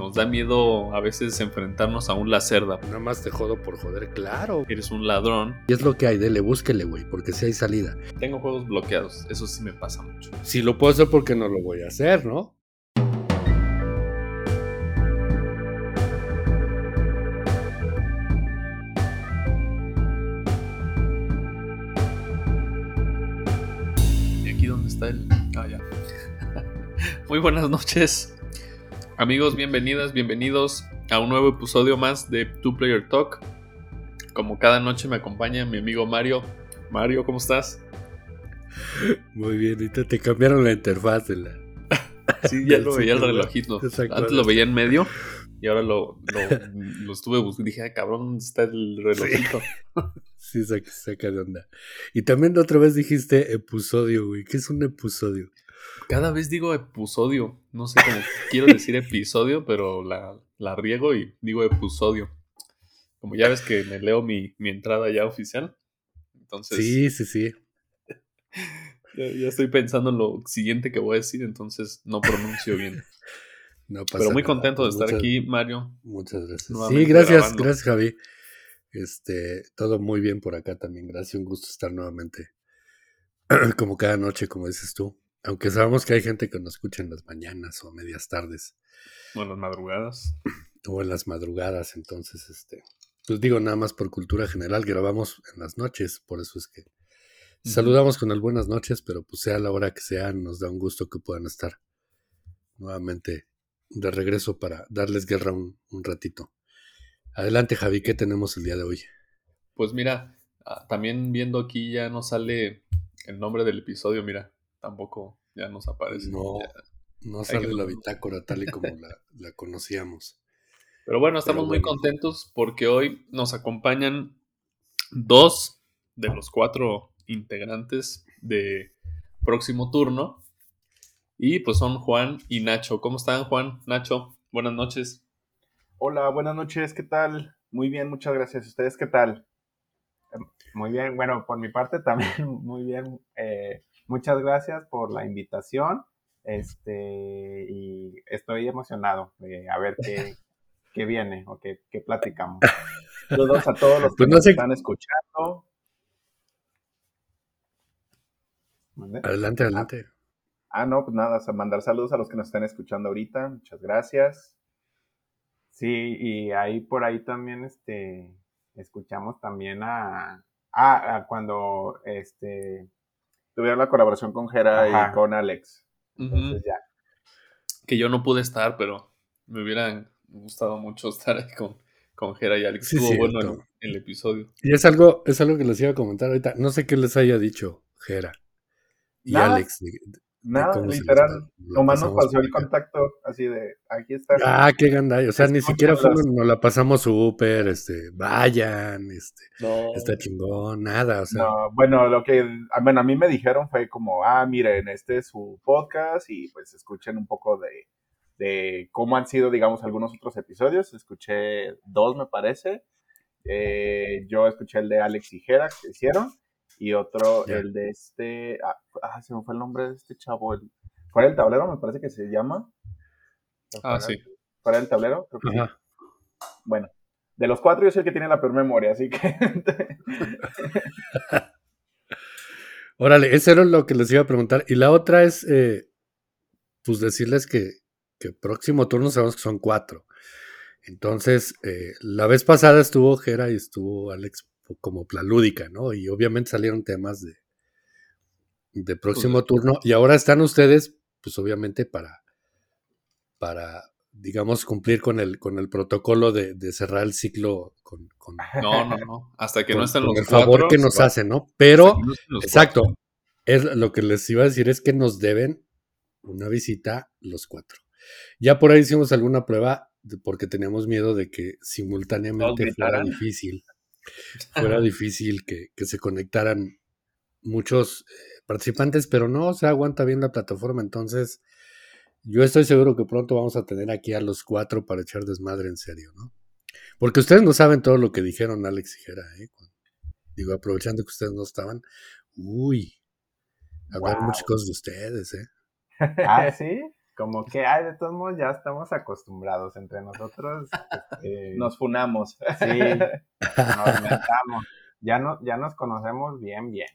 nos da miedo a veces enfrentarnos a un lacerda. Nada más te jodo por joder, claro. Eres un ladrón. Y es lo que hay, dele, búsquele, güey, porque si hay salida. Tengo juegos bloqueados, eso sí me pasa mucho. Si lo puedo hacer, porque no lo voy a hacer, no? ¿Y aquí dónde está el.? Ah, ya. Muy buenas noches. Amigos, bienvenidas, bienvenidos a un nuevo episodio más de Two Player Talk. Como cada noche me acompaña mi amigo Mario. Mario, ¿cómo estás? Muy bien, ahorita te cambiaron la interfaz de la. Sí, ya lo veía el relojito. Antes lo veía en medio y ahora lo, lo, estuve buscando. Dije, ay, cabrón, ¿dónde está el relojito? Sí, saca, saca de onda. Y también otra vez dijiste episodio, güey. ¿Qué es un episodio? Cada vez digo episodio. No sé cómo quiero decir episodio, pero la, la, riego y digo episodio. Como ya ves que me leo mi, mi entrada ya oficial. Entonces. Sí, sí, sí. Ya, estoy pensando en lo siguiente que voy a decir, entonces no pronuncio bien. No pasa Pero muy contento de estar aquí, Mario. Muchas gracias. Sí, gracias, gracias, Javi. Este, todo muy bien por acá también. Gracias, un gusto estar nuevamente. como cada noche, como dices tú. Aunque sabemos que hay gente que nos escucha en las mañanas o medias tardes. O en las madrugadas. O en las madrugadas, entonces, este. Pues digo, nada más por cultura general, grabamos en las noches, por eso es que saludamos con el buenas noches, pero pues sea la hora que sea, nos da un gusto que puedan estar nuevamente de regreso para darles guerra un, un ratito. Adelante, Javi, ¿qué tenemos el día de hoy? Pues mira, ah, también viendo aquí ya no sale el nombre del episodio, mira, tampoco ya nos aparece. No, no sale la bitácora tal y como la, conocíamos. Pero bueno, estamos muy contentos porque hoy nos acompañan dos de los cuatro integrantes de próximo turno. Y pues son Juan y Nacho. ¿Cómo están, Juan? Nacho, buenas noches. Hola, buenas noches, ¿qué tal? Muy bien, muchas gracias. ¿Ustedes qué tal? Muy bien, bueno, por mi parte también, muy bien. Eh, muchas gracias por la invitación. Este, y estoy emocionado de a ver qué, qué viene o qué, qué platicamos. Saludos a todos los que pues nos están escuchando. Adelante, adelante. Ah, no, pues nada, mandar saludos a los que nos están escuchando ahorita. Muchas gracias. Sí, y ahí por ahí también este escuchamos también a, a cuando este tuvieron la colaboración con Jera y con Alex. Entonces ya. Que yo no pude estar, pero me hubiera gustado mucho estar ahí con, con Jera y Alex. Estuvo bueno el, episodio. Y es algo, es algo que les iba a comentar ahorita. No sé qué les haya dicho Jera y Alex. Nada, literal. Nomás nos pasó el contacto así de aquí está. Ah, qué gandalla. O sea, ni siquiera fuimos, nos la pasamos súper, este, vayan, este, está chingón, nada. O sea. No, bueno, lo que, bueno, a mí me dijeron fue como, ah, miren, este es su podcast y pues escuchen un poco de, de cómo han sido, digamos, algunos otros episodios. Escuché dos, me parece. Eh, yo escuché el de Alex y Jera que hicieron y otro, el de este, ah, ah, se me fue el nombre de este chavo, el, fuera del tablero me parece que se llama. Ah, sí. Fuera del tablero, creo que sí. Bueno, de los cuatro yo soy el que tiene la peor memoria, así que... Órale, eso era lo que les iba a preguntar. Y la otra es, eh, pues decirles que, que próximo turno sabemos que son cuatro. Entonces, eh, la vez pasada estuvo Jera y estuvo Alex como plalúdica, ¿no? Y obviamente salieron temas de, de próximo turno. Y ahora están ustedes, pues obviamente para, para digamos, cumplir con el, con el protocolo de, cerrar el ciclo con, no, no, no. Hasta que no estén los el favor que nos hacen, ¿no? Pero, exacto, es lo que les iba a decir es que nos deben una visita los cuatro. Ya por ahí hicimos alguna prueba porque teníamos miedo de que simultáneamente fuera difícil fuera difícil que, se conectaran muchos eh, participantes, pero no se aguanta bien la plataforma, entonces yo estoy seguro que pronto vamos a tener aquí a los cuatro para echar desmadre en serio, ¿no? Porque ustedes no saben todo lo que dijeron Alex y Jera, ¿eh? Digo, aprovechando que ustedes no estaban, uy, hablar muchas cosas de ustedes, ¿eh? Ah, sí. Como que, ay, de todos modos ya estamos acostumbrados entre nosotros. Este, nos funamos. Sí, nos metamos. Ya, no, ya nos conocemos bien, bien.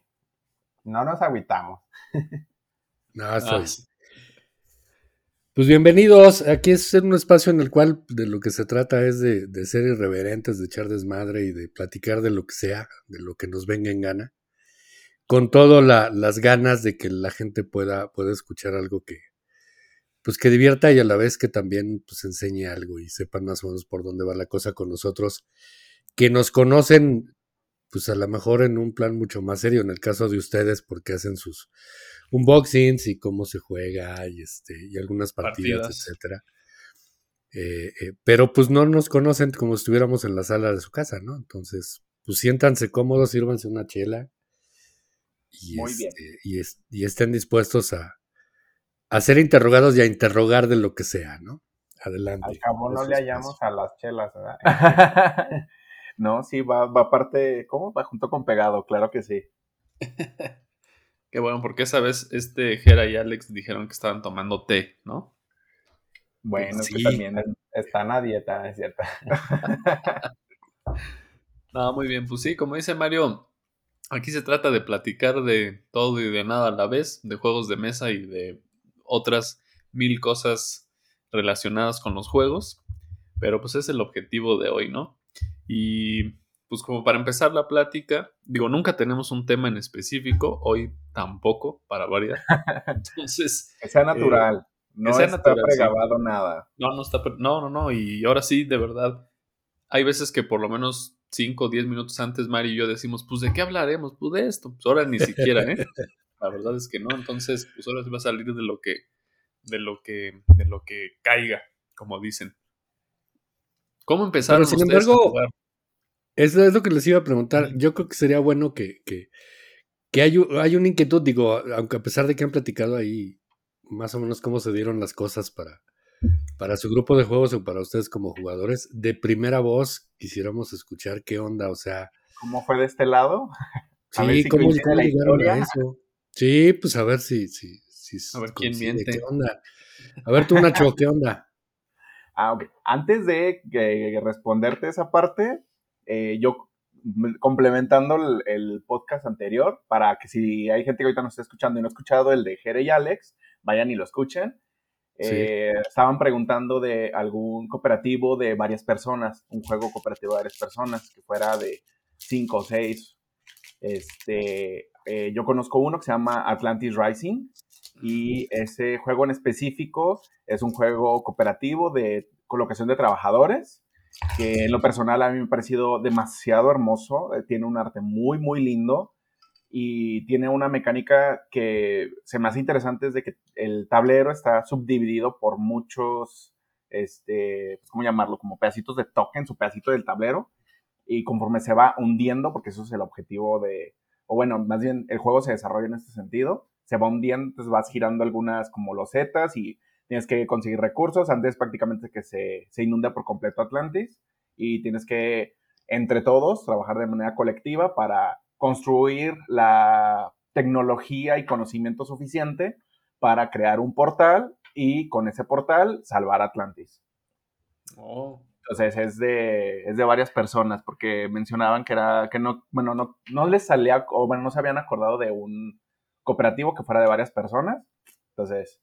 No nos aguitamos. No, soy. Pues bienvenidos. Aquí es un espacio en el cual de lo que se trata es de, ser irreverentes, de echar desmadre y de platicar de lo que sea, de lo que nos venga en gana. Con todas las ganas de que la gente pueda, pueda escuchar algo que, pues que divierta y a la vez que también pues enseñe algo y sepan más o menos por dónde va la cosa con nosotros, que nos conocen pues a lo mejor en un plan mucho más serio, en el caso de ustedes, porque hacen sus unboxings y cómo se juega y este y algunas partidas, etcétera. Eh, eh, pero pues no nos conocen como si estuviéramos en la sala de su casa, ¿no? Entonces, pues siéntanse cómodos, sírvanse una chela y, este, y, y estén dispuestos a, a ser interrogados y a interrogar de lo que sea, ¿no? Adelante. Al cabo no le hallamos a las chelas, ¿verdad? no, sí, va, va parte, ¿cómo? Va junto con pegado, claro que sí. Qué bueno, porque esa vez este Jera y Alex dijeron que estaban tomando té, ¿no? Bueno, sí. también están a dieta, es cierto. no, muy bien, pues sí, como dice Mario, aquí se trata de platicar de todo y de nada a la vez, de juegos de mesa y de otras mil cosas relacionadas con los juegos. Pero pues es el objetivo de hoy, ¿no? Y pues como para empezar la plática, digo, nunca tenemos un tema en específico, hoy tampoco, para variar. Entonces... que sea natural. Eh, no está pregabado nada. No, no está, no, no, no, y ahora sí, de verdad, hay veces que por lo menos 5 o 10 minutos antes Mari y yo decimos, pues de qué hablaremos, pues de esto, pues ahora ni siquiera, ¿eh? La verdad es que no. Entonces, pues ahora se va a salir de lo que, de lo que, de lo que caiga, como dicen. ¿Cómo empezaron Pero sin embargo, Eso es lo que les iba a preguntar. Yo creo que sería bueno que, que, que hay, hay una inquietud, digo, aunque a pesar de que han platicado ahí más o menos cómo se dieron las cosas para, para su grupo de juegos o para ustedes como jugadores, de primera voz quisiéramos escuchar qué onda, o sea... ¿Cómo fue de este lado? Sí, ¿cómo, cómo llegaron a eso? Sí, pues a ver si, si, si a ver quién miente. ¿Qué onda? A ver tú, Nacho, ¿qué onda? Ah, ok. Antes de responderte esa parte, eh, yo complementando el, podcast anterior, para que si hay gente que ahorita nos está escuchando y no ha escuchado el de Jere y Alex, vayan y lo escuchen. Eh, estaban preguntando de algún cooperativo de varias personas, un juego cooperativo de varias personas, que fuera de cinco o seis. Este, eh, yo conozco uno que se llama Atlantis Rising y ese juego en específico es un juego cooperativo de colocación de trabajadores que en lo personal a mí me ha parecido demasiado hermoso, eh, tiene un arte muy, muy lindo y tiene una mecánica que se me hace interesante es de que el tablero está subdividido por muchos, este, ¿cómo llamarlo? Como pedacitos de token, su pedacito del tablero y conforme se va hundiendo, porque eso es el objetivo de, o bueno, más bien el juego se desarrolla en este sentido, se va hundiendo, entonces vas girando algunas como losetas y tienes que conseguir recursos antes prácticamente que se, se inunde por completo Atlantis y tienes que entre todos trabajar de manera colectiva para construir la tecnología y conocimiento suficiente para crear un portal y con ese portal salvar Atlantis. Oh. Entonces es de, es de varias personas, porque mencionaban que era, que no, bueno, no, no les salía, o bueno, no se habían acordado de un cooperativo que fuera de varias personas. Entonces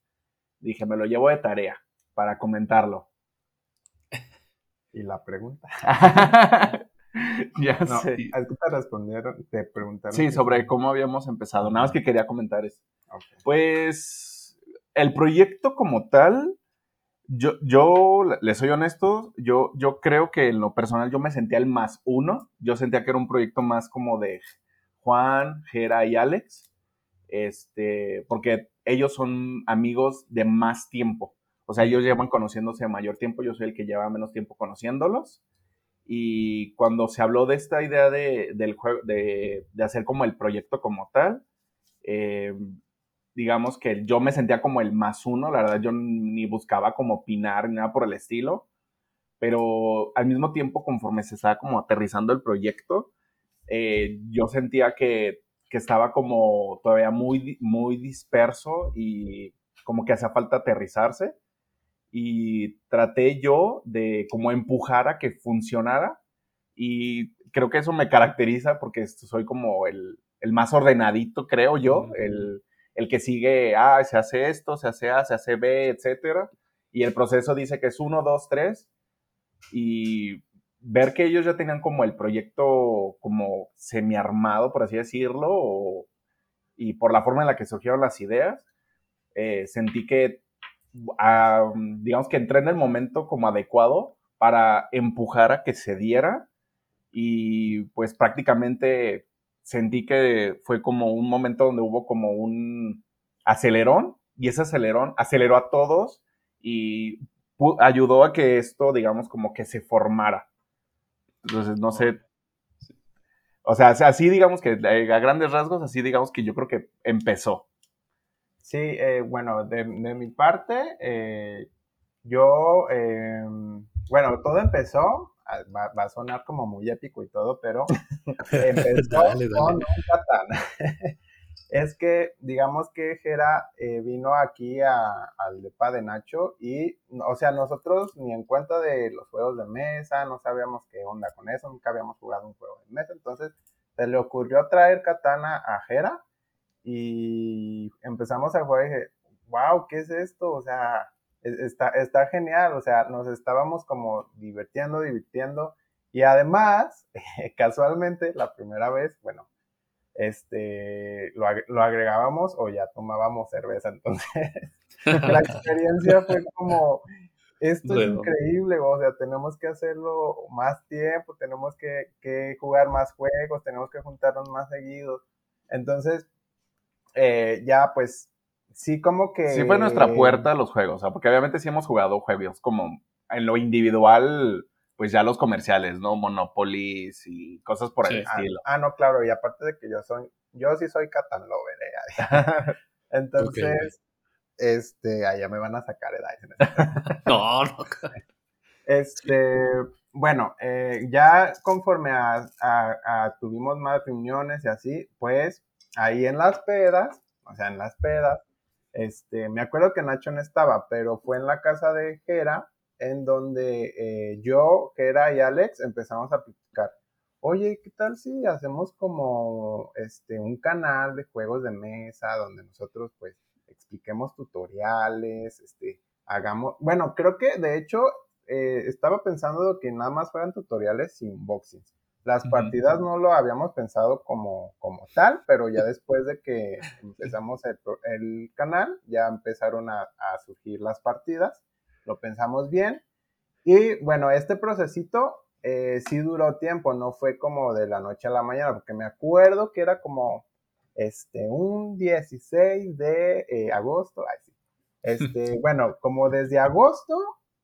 dije, me lo llevo de tarea para comentarlo. ¿Y la pregunta? ya sé. te respondieron, te preguntaron. Sí, sobre cómo habíamos empezado. Nada más que quería comentar eso. Pues el proyecto como tal yo, yo, le soy honesto, yo, yo creo que en lo personal yo me sentía el más uno. Yo sentía que era un proyecto más como de Juan, Jera y Alex. Este, porque ellos son amigos de más tiempo. O sea, ellos llevan conociéndose mayor tiempo, yo soy el que lleva menos tiempo conociéndolos. Y cuando se habló de esta idea de, del juego, de, de hacer como el proyecto como tal, eh, digamos que yo me sentía como el más uno, la verdad yo ni buscaba como opinar ni nada por el estilo, pero al mismo tiempo conforme se estaba como aterrizando el proyecto, eh, yo sentía que, que, estaba como todavía muy, muy disperso y como que hacía falta aterrizarse. Y traté yo de como empujar a que funcionara y creo que eso me caracteriza porque soy como el, el más ordenadito, creo yo, el, el, que sigue, ah, se hace esto, se hace A, se hace B, etcétera, y el proceso dice que es uno, dos, tres, y ver que ellos ya tenían como el proyecto como semi-armado, por así decirlo, y por la forma en la que surgieron las ideas, eh, sentí que, ah, digamos que entré en el momento como adecuado para empujar a que se diera y pues prácticamente sentí que fue como un momento donde hubo como un acelerón y ese acelerón aceleró a todos y ayudó a que esto, digamos, como que se formara. Entonces, no sé. O sea, así digamos que eh, a grandes rasgos, así digamos que yo creo que empezó. Sí, eh, bueno, de, mi parte, eh, yo, em, bueno, todo empezó Va, a sonar como muy épico y todo, pero empezó con un es que, digamos que Jera eh, vino aquí al depa de Nacho y, o sea, nosotros ni en cuenta de los juegos de mesa, no sabíamos qué onda con eso, nunca habíamos jugado un juego de mesa, entonces se le ocurrió traer Katana a Jera y empezamos a jugar y dije, wow, ¿qué es esto? O sea, está, está genial, o sea, nos estábamos como divirtiendo, divirtiendo. Y además, casualmente, la primera vez, bueno, este, lo, lo, agregábamos o ya tomábamos cerveza. Entonces, la experiencia fue como, esto es increíble, o sea, tenemos que hacerlo más tiempo, tenemos que, que, jugar más juegos, tenemos que juntarnos más seguidos. Entonces, eh, ya pues sí como que... Sí fue nuestra puerta a los juegos, porque obviamente sí hemos jugado juegos como en lo individual, pues ya los comerciales, ¿no? Monopoly y cosas por el ah, estilo. Ah, no, claro, y aparte de que yo soy, yo sí soy Catan Lover, ¿eh? Entonces, este, allá me van a sacar edad. no, no. Este, bueno, eh, ya conforme a, a, tuvimos más reuniones y así, pues ahí en las pedas, o sea, en las pedas, este, me acuerdo que Nacho no estaba, pero fue en la casa de Jera, en donde eh, yo, Jera y Alex empezamos a platicar. Oye, ¿qué tal si hacemos como este un canal de juegos de mesa donde nosotros pues expliquemos tutoriales, este, hagamos, bueno, creo que de hecho eh, estaba pensando que nada más fueran tutoriales sin unboxings. Las partidas no lo habíamos pensado como, como tal, pero ya después de que empezamos el, canal, ya empezaron a, surgir las partidas, lo pensamos bien. Y bueno, este procesito eh, sí duró tiempo, no fue como de la noche a la mañana, porque me acuerdo que era como este, un 16 de eh, agosto, Este, bueno, como desde agosto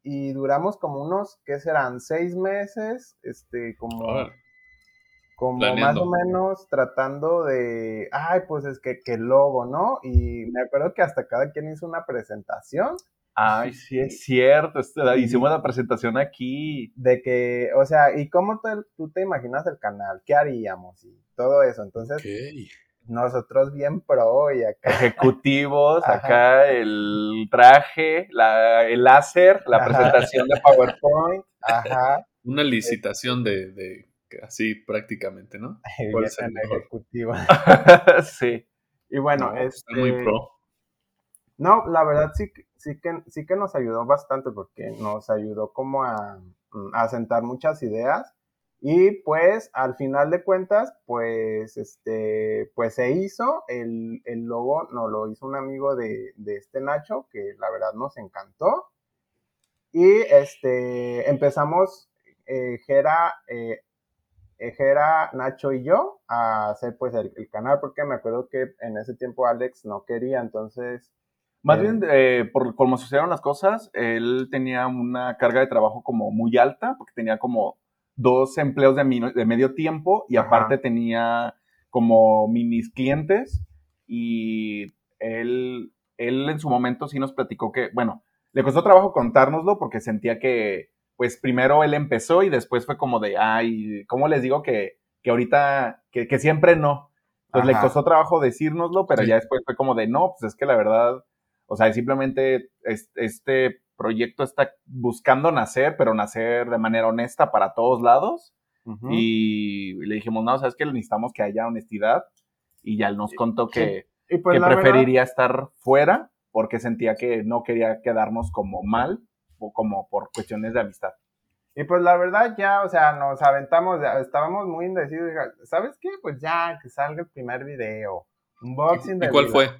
y duramos como unos, ¿qué serán? Seis meses, este, como como más o menos tratando de, ay, pues es que, que logo, ¿no? Y me acuerdo que hasta cada quien hizo una presentación. Ay, sí, es cierto. hicimos la presentación aquí. De que, o sea, ¿y cómo tú te imaginas el canal? ¿Qué haríamos? Y todo eso. Entonces, nosotros bien pro y acá. Ejecutivos, acá el traje, la, el láser, la presentación de PowerPoint. Ajá. Una licitación de así prácticamente, ¿no? ejecutiva. sí. Y bueno, es muy este pro. No, la verdad sí, sí, que, sí que nos ayudó bastante porque nos ayudó como a, mm, a sentar muchas ideas y pues al final de cuentas, pues este, pues se hizo, el, el logo nos lo hizo un amigo de, de, este Nacho, que la verdad nos encantó. Y este, empezamos, eh, Jera eh, Ejera, Nacho y yo a hacer pues el, canal porque me acuerdo que en ese tiempo Alex no quería, entonces... Más bien, eh, eh, por como sucedieron las cosas, él tenía una carga de trabajo como muy alta, porque tenía como dos empleos de, de medio tiempo y aparte tenía como minis clientes y él, él en su momento sí nos platicó que, bueno, le costó trabajo contárnoslo porque sentía que pues primero él empezó y después fue como de, ay, ¿cómo les digo que, que ahorita, que, siempre no? Pues le costó trabajo decírnoslo, pero ya después fue como de, no, pues es que la verdad, O sea, simplemente este proyecto está buscando nacer, pero nacer de manera honesta para todos lados. Y le dijimos, no, sabes que necesitamos que haya honestidad. Y ya él nos contó que, pues preferiría estar fuera porque sentía que no quería quedarnos como mal como por cuestiones de amistad. Y pues la verdad ya, o sea, nos aventamos, estábamos muy indecisos. ¿Sabes qué? Pues ya, que salga el primer video. Unboxing de... ¿Y cuál fue?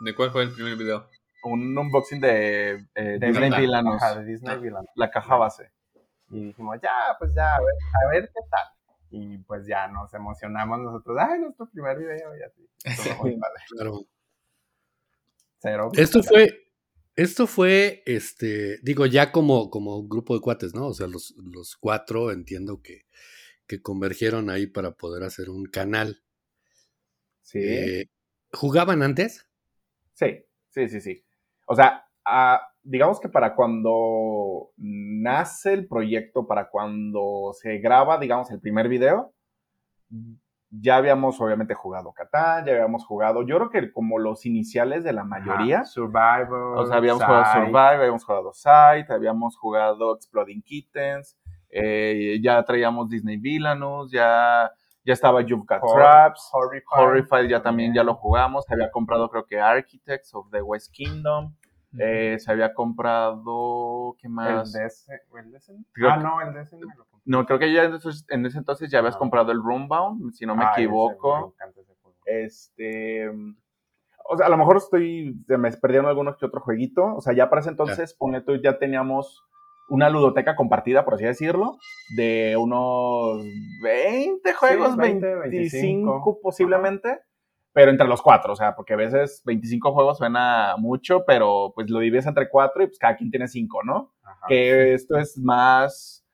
¿De cuál fue el primer video? Un unboxing de, eh, Disney Villanos. de Disney Villanos. La caja base. Y dijimos, ya, pues ya, a ver, a ver qué tal. Y pues ya nos emocionamos nosotros. Ay, nuestro primer video y así. Claro. Cero. Esto fue, esto fue, este, digo, ya como, como grupo de cuates, ¿no? O sea, los, los cuatro entiendo que, que convergieron ahí para poder hacer un canal. Sí. Eh, ¿Jugaban antes? Sí, sí, sí, sí. O sea, digamos que para cuando nace el proyecto, para cuando se graba, digamos, el primer video, ya habíamos obviamente jugado Catán, ya habíamos jugado, yo creo que como los iniciales de la mayoría. Survivor. O sea, habíamos jugado Survivor, habíamos jugado Sight, habíamos jugado Exploding Kittens, eh, ya traíamos Disney Villainous, ya, ya estaba You've Got Traps, Horrified, ya también ya lo jugamos, había comprado creo que Architects of the West Kingdom. Eh, se había comprado, ¿qué más? ¿El ¿El ah, no, el DS me lo no, creo que ya en ese, entonces ya habías ah. comprado el Roombound, si no me ah, equivoco. este. O sea, a lo mejor estoy. Me perdieron algunos que otro jueguito. O sea, ya para ese entonces, tú, ya teníamos una ludoteca compartida, por así decirlo, de unos 20 juegos, 25, posiblemente, pero entre los cuatro, o sea, porque a veces 25 juegos suena mucho, pero pues lo divides entre cuatro y pues cada quien tiene cinco, ¿no? que esto es más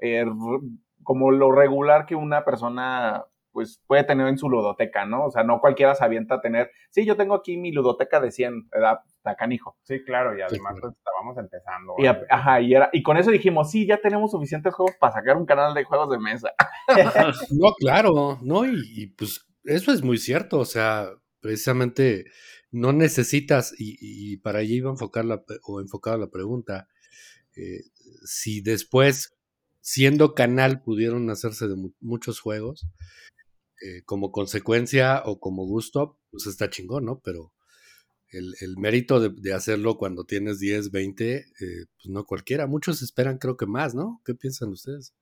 eh, como lo regular que una persona pues puede tener en su ludoteca, ¿no? O sea, no cualquiera se avienta a tener, sí, yo tengo aquí mi ludoteca de 100, ¿verdad? canijo. Sí, claro, y además pues, estábamos empezando. Y, ajá, y, era, y con eso dijimos, sí, ya tenemos suficientes juegos para sacar un canal de juegos de mesa. no, claro, no, y, pues eso es muy cierto, o sea, precisamente no necesitas, y, para allí iba a enfocar la, o enfocada la pregunta, eh, si después siendo canal pudieron hacerse de muchos juegos. Eh, como consecuencia o como gusto, pues está chingón, ¿no? Pero el, mérito de, hacerlo cuando tienes 10, 20, eh, pues no cualquiera. Muchos esperan, creo que más, ¿no? ¿Qué piensan ustedes?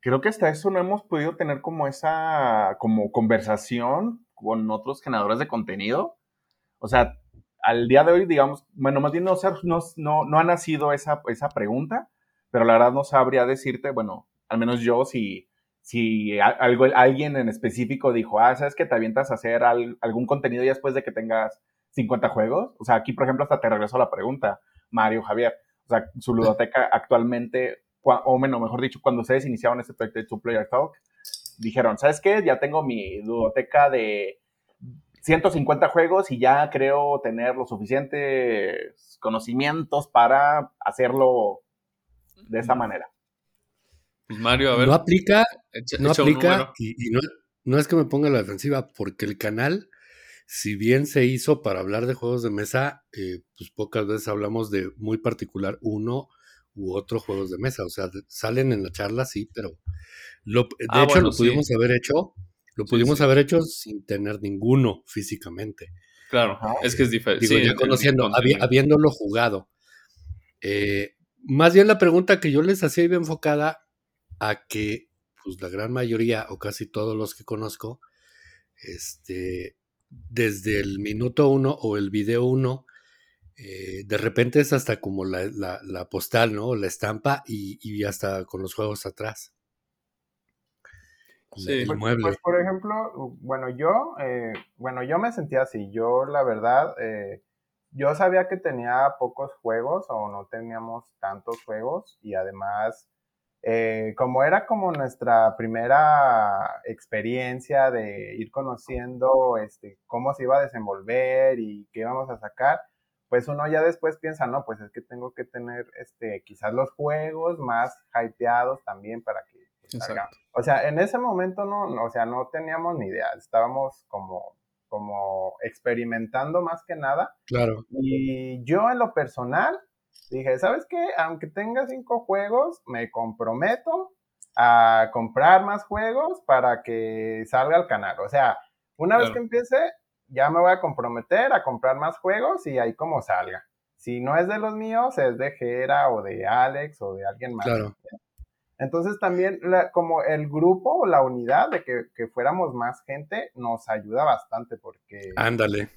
Creo que hasta eso no hemos podido tener como esa como conversación con otros generadores de contenido. O sea, al día de hoy, digamos, bueno, más bien no, no, no ha nacido esa, esa pregunta, pero la verdad no sabría decirte, bueno, al menos yo, si, si algo, alguien en específico dijo, ah, ¿sabes que te avientas a hacer algún contenido ya después de que tengas 50 juegos? O sea, aquí, por ejemplo, hasta te regreso la pregunta, Mario, Javier. O sea, su ludoteca actualmente, o menos, mejor dicho, cuando ustedes iniciaron este proyecto de Two Player Talk, dijeron, ¿sabes qué? Ya tengo mi ludoteca de 150 juegos y ya creo tener los suficientes conocimientos para hacerlo de esa manera. Pues Mario, a ver. No aplica, no aplica y, no, es que me ponga la defensiva, porque el canal, si bien se hizo para hablar de juegos de mesa, eh, pues pocas veces hablamos de muy particular uno u otro juegos de mesa. O sea, salen en la charla, sí, pero lo, de ah, hecho lo pudimos haber hecho, lo pudimos haber hecho sin tener ninguno físicamente. Claro, es que es diferente. Digo, ya conociendo, habiéndolo jugado. Eh, más bien la pregunta que yo les hacía iba enfocada a que pues la gran mayoría o casi todos los que conozco, este, desde el minuto uno o el video uno, eh, de repente es hasta como la, postal, ¿no? La estampa y, hasta con los juegos atrás. Sí, pues, pues, por ejemplo, bueno, yo, eh, bueno, yo me sentía así. Yo, la verdad, eh, yo sabía que tenía pocos juegos o no teníamos tantos juegos y además, eh, como era como nuestra primera experiencia de ir conociendo este, cómo se iba a desenvolver y qué íbamos a sacar, pues uno ya después piensa, no, pues es que tengo que tener este, quizás los juegos más hypeados también para que salgan. O sea, en ese momento no, no, o sea, no teníamos ni idea, estábamos como como experimentando más que nada. Claro. Y yo en lo personal dije, ¿sabes qué? Aunque tenga cinco juegos, me comprometo a comprar más juegos para que salga al canal. O sea, una vez que empiece, ya me voy a comprometer a comprar más juegos y ahí como salga. Si no es de los míos, es de Jera o de Alex o de alguien más. Claro. Entonces también como el grupo o la unidad de que, fuéramos más gente nos ayuda bastante porque... Ándale.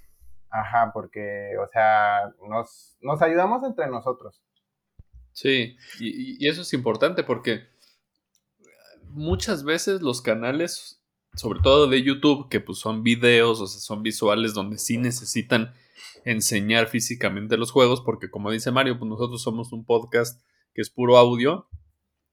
Ajá, porque, o sea, nos, nos ayudamos entre nosotros. Sí, y, eso es importante porque muchas veces los canales, sobre todo de YouTube, que pues son videos, o sea, son visuales donde sí necesitan enseñar físicamente los juegos, porque como dice Mario, pues nosotros somos un podcast que es puro audio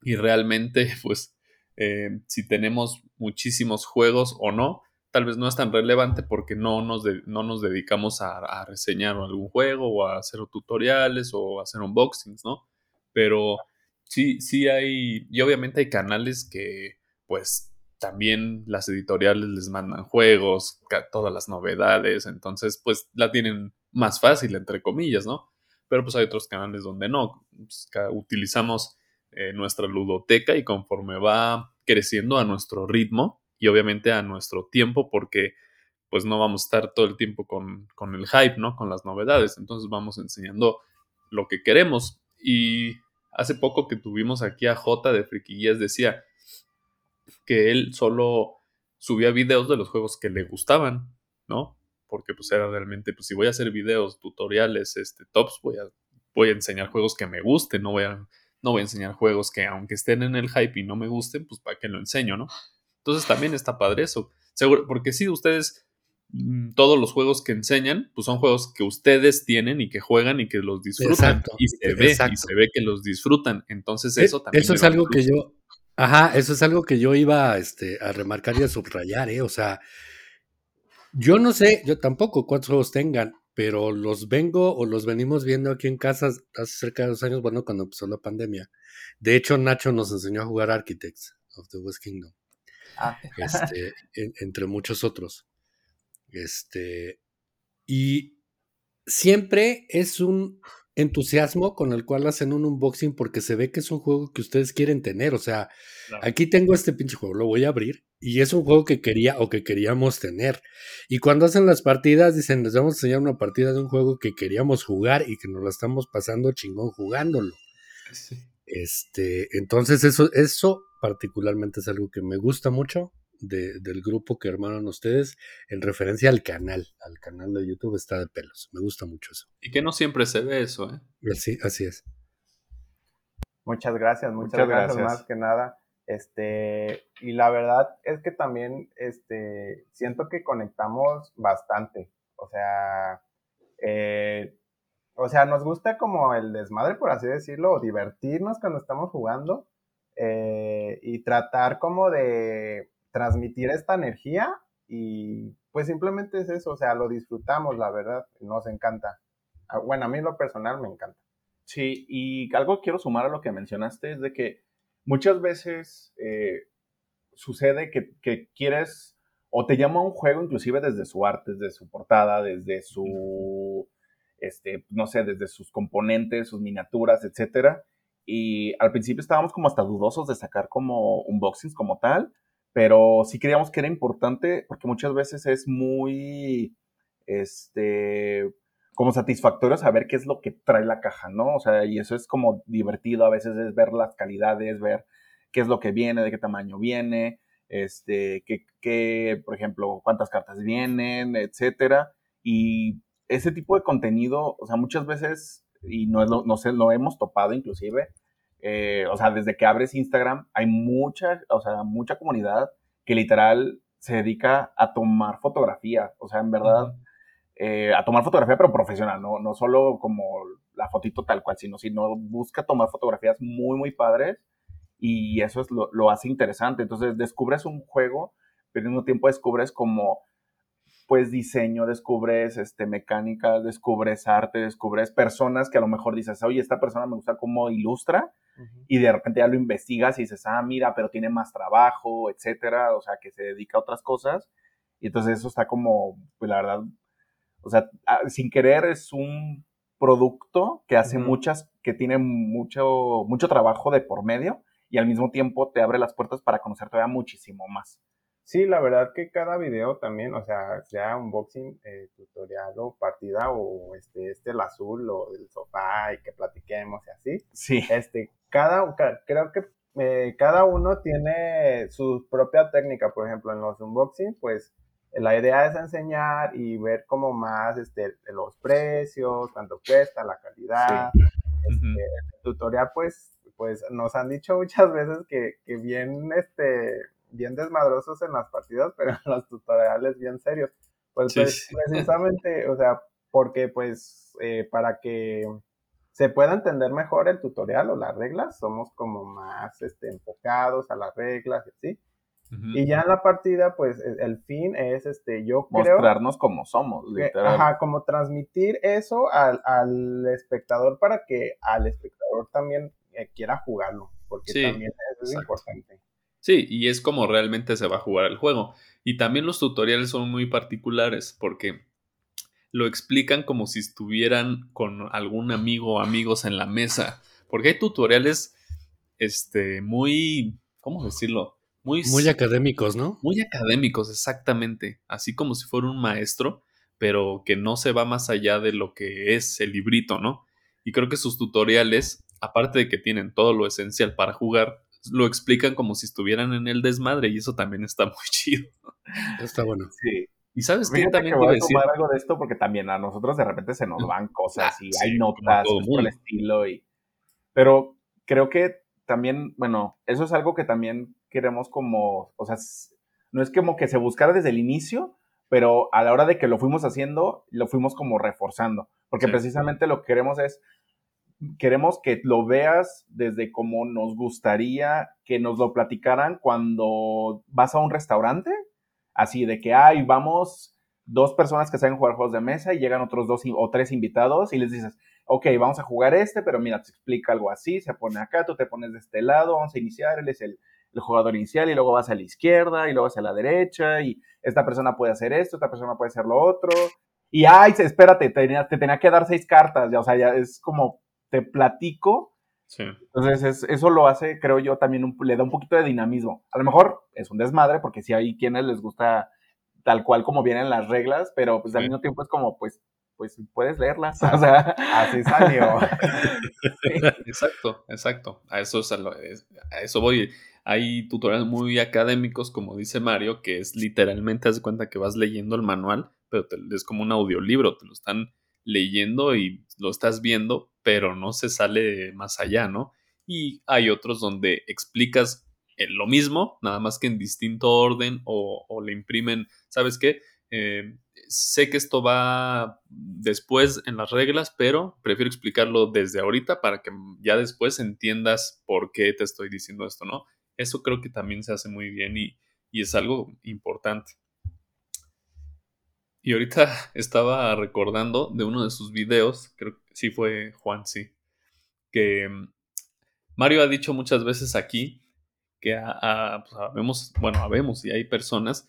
y realmente pues eh, si tenemos muchísimos juegos o no, tal vez no es tan relevante porque no nos, no nos dedicamos a, reseñar algún juego o a hacer tutoriales o a hacer unboxings, ¿no? Pero sí, sí hay, y obviamente hay canales que pues también las editoriales les mandan juegos, todas las novedades, entonces pues la tienen más fácil, entre comillas, ¿no? Pero pues hay otros canales donde no, pues, utilizamos eh, nuestra ludoteca y conforme va creciendo a nuestro ritmo y obviamente a nuestro tiempo porque pues no vamos a estar todo el tiempo con, con el hype, ¿no? Con las novedades. Entonces vamos enseñando lo que queremos. Y hace poco que tuvimos aquí a J de Friquillas decía que él solo subía videos de los juegos que le gustaban, ¿no? Porque pues era realmente, pues si voy a hacer videos, tutoriales, este, tops, voy a, voy a enseñar juegos que me gusten, no voy a no voy a enseñar juegos que aunque estén en el hype y no me gusten, pues para qué lo enseño, ¿no? Entonces también está padre eso. Seguro, porque si ustedes, mm, todos los juegos que enseñan, pues son juegos que ustedes tienen y que juegan y que los disfrutan. y se ve, y se ve que los disfrutan. Entonces e, eso también. Eso es algo que yo, ajá, eso es algo que yo iba este, a remarcar y a subrayar, ¿eh? O sea, yo no sé, yo tampoco cuántos juegos tengan, pero los vengo o los venimos viendo aquí en casa hace cerca de dos años, bueno, cuando empezó la pandemia. De hecho, Nacho nos enseñó a jugar Architects of the West Kingdom, ah. este, entre muchos otros. Este, y siempre es un entusiasmo con el cual hacen un unboxing porque se ve que es un juego que ustedes quieren tener. O sea, aquí tengo este pinche juego, lo voy a abrir y es un juego que quería o que queríamos tener. Y cuando hacen las partidas, dicen, les vamos a enseñar una partida de un juego que queríamos jugar y que nos la estamos pasando chingón jugándolo. Este, entonces eso, eso particularmente es algo que me gusta mucho del grupo que hermanan ustedes en referencia al canal, al canal de YouTube está de pelos. Me gusta mucho eso. Y que no siempre se ve eso, ¿eh? Así, así es. Muchas gracias, muchas, gracias más que nada. Este, y la verdad es que también este, siento que conectamos bastante. O sea, eh, o sea, nos gusta como el desmadre, por así decirlo, o divertirnos cuando estamos jugando eh, y tratar como de transmitir esta energía y pues simplemente es eso, o sea, lo disfrutamos, la verdad, nos encanta. Ah, bueno, a mí lo personal me encanta. Sí, y algo quiero sumar a lo que mencionaste es de que muchas veces eh, sucede que, quieres o te llama un juego inclusive desde su arte, desde su portada, desde su, este, no sé, desde sus componentes, sus miniaturas, etcétera. Y al principio estábamos como hasta dudosos de sacar como unboxings como tal, pero sí creíamos que era importante porque muchas veces es muy, este, como satisfactorio saber qué es lo que trae la caja, ¿no? O sea, y eso es como divertido, a veces es ver las calidades, ver qué es lo que viene, de qué tamaño viene, este, qué, por ejemplo, cuántas cartas vienen, etcétera. Y ese tipo de contenido, o sea, muchas veces, y no, no sé, lo hemos topado inclusive, eh, o sea, desde que abres Instagram, hay mucha, o sea, mucha comunidad que literal se dedica a tomar fotografía, o sea, en verdad, eh, a tomar fotografía, pero profesional, ¿no? no solo como la fotito tal cual, sino, sino busca tomar fotografías muy, muy padres y eso es lo, lo hace interesante. Entonces, descubres un juego, pero al mismo tiempo descubres como pues diseño, descubres este, mecánica, descubres arte, descubres personas que a lo mejor dices, oye, esta persona me gusta cómo ilustra, y de repente ya lo investigas y dices, ah, mira, pero tiene más trabajo, etcétera, o sea, que se dedica a otras cosas, Y entonces eso está como, pues la verdad, o sea, ah, sin querer es un producto que hace muchas, que tiene mucho, mucho trabajo de por medio y al mismo tiempo te abre las puertas para conocer todavía muchísimo más. Sí, la verdad que cada video también, o sea, sea unboxing, eh, tutorial o partida o este, este el azul o el sofá y que platiquemos y así. Sí. Este, cada, creo que eh, cada uno tiene su propia técnica, por ejemplo, en los unboxing, pues la idea es enseñar y ver como más este, los precios, cuánto cuesta, la calidad. Este, el tutorial, pues, pues nos han dicho muchas veces que, que bien, este, bien desmadrosos en las partidas, pero en los tutoriales bien serios. Pues, pues precisamente, o sea, porque pues eh, para que se pueda entender mejor el tutorial o las reglas, somos como más este, enfocados a las reglas y así. Y ya en la partida, pues el fin es, este, yo creo... Mostrarnos como somos, literal. ajá, como transmitir eso al, al, espectador para que al espectador también eh, quiera jugarlo, porque también es importante. Sí, y es como realmente se va a jugar el juego. Y también los tutoriales son muy particulares porque lo explican como si estuvieran con algún amigo o amigos en la mesa. Porque hay tutoriales, este, muy, ¿cómo decirlo? Muy, muy académicos, ¿no? Muy académicos, exactamente. Así como si fuera un maestro, pero que no se va más allá de lo que es el librito, ¿no? Y creo que sus tutoriales, aparte de que tienen todo lo esencial para jugar, lo explican como si estuvieran en el desmadre y eso también está muy chido. Está bueno. Sí. Y sabes qué también que voy a decir algo de esto porque también a nosotros de repente se nos van cosas y hay notas por el estilo y pero creo que también, bueno, eso es algo que también queremos como, o sea, no es como que se buscara desde el inicio, pero a la hora de que lo fuimos haciendo, lo fuimos como reforzando, porque precisamente lo que queremos es, queremos que lo veas desde como nos gustaría que nos lo platicaran cuando vas a un restaurante, así de que, ay, vamos dos personas que saben jugar juegos de mesa y llegan otros dos o tres invitados y les dices, ok, vamos a jugar este, pero mira, te explica algo así, se pone acá, tú te pones de este lado, vamos a iniciar, él es el, el jugador inicial y luego vas a la izquierda y luego hacia la derecha y esta persona puede hacer esto, esta persona puede hacer lo otro. Y, ay, espérate, te tenía, te tenía que dar seis cartas, ya, o sea, ya es como te platico. Sí. Entonces, eso lo hace, creo yo, también le da un poquito de dinamismo. A lo mejor es un desmadre, porque si hay quienes les gusta tal cual como vienen las reglas, pero pues al mismo tiempo es como, pues, pues puedes leerlas. O sea, así salió. exacto, exacto. A eso, a eso voy. Hay tutoriales muy académicos, como dice Mario, que es literalmente, haz cuenta que vas leyendo el manual, pero es como un audiolibro, te lo están leyendo y lo estás viendo, pero no se sale más allá, ¿no? Y hay otros donde explicas lo mismo, nada más que en distinto orden o, le imprimen, ¿sabes qué? Eh, sé que esto va después en las reglas, pero prefiero explicarlo desde ahorita para que ya después entiendas por qué te estoy diciendo esto, ¿no? Eso creo que también se hace muy bien y, es algo importante. Y ahorita estaba recordando de uno de sus videos, creo que sí fue Juan, sí, que mm, Mario ha dicho muchas veces aquí que a, pues, bueno, habemos y hay personas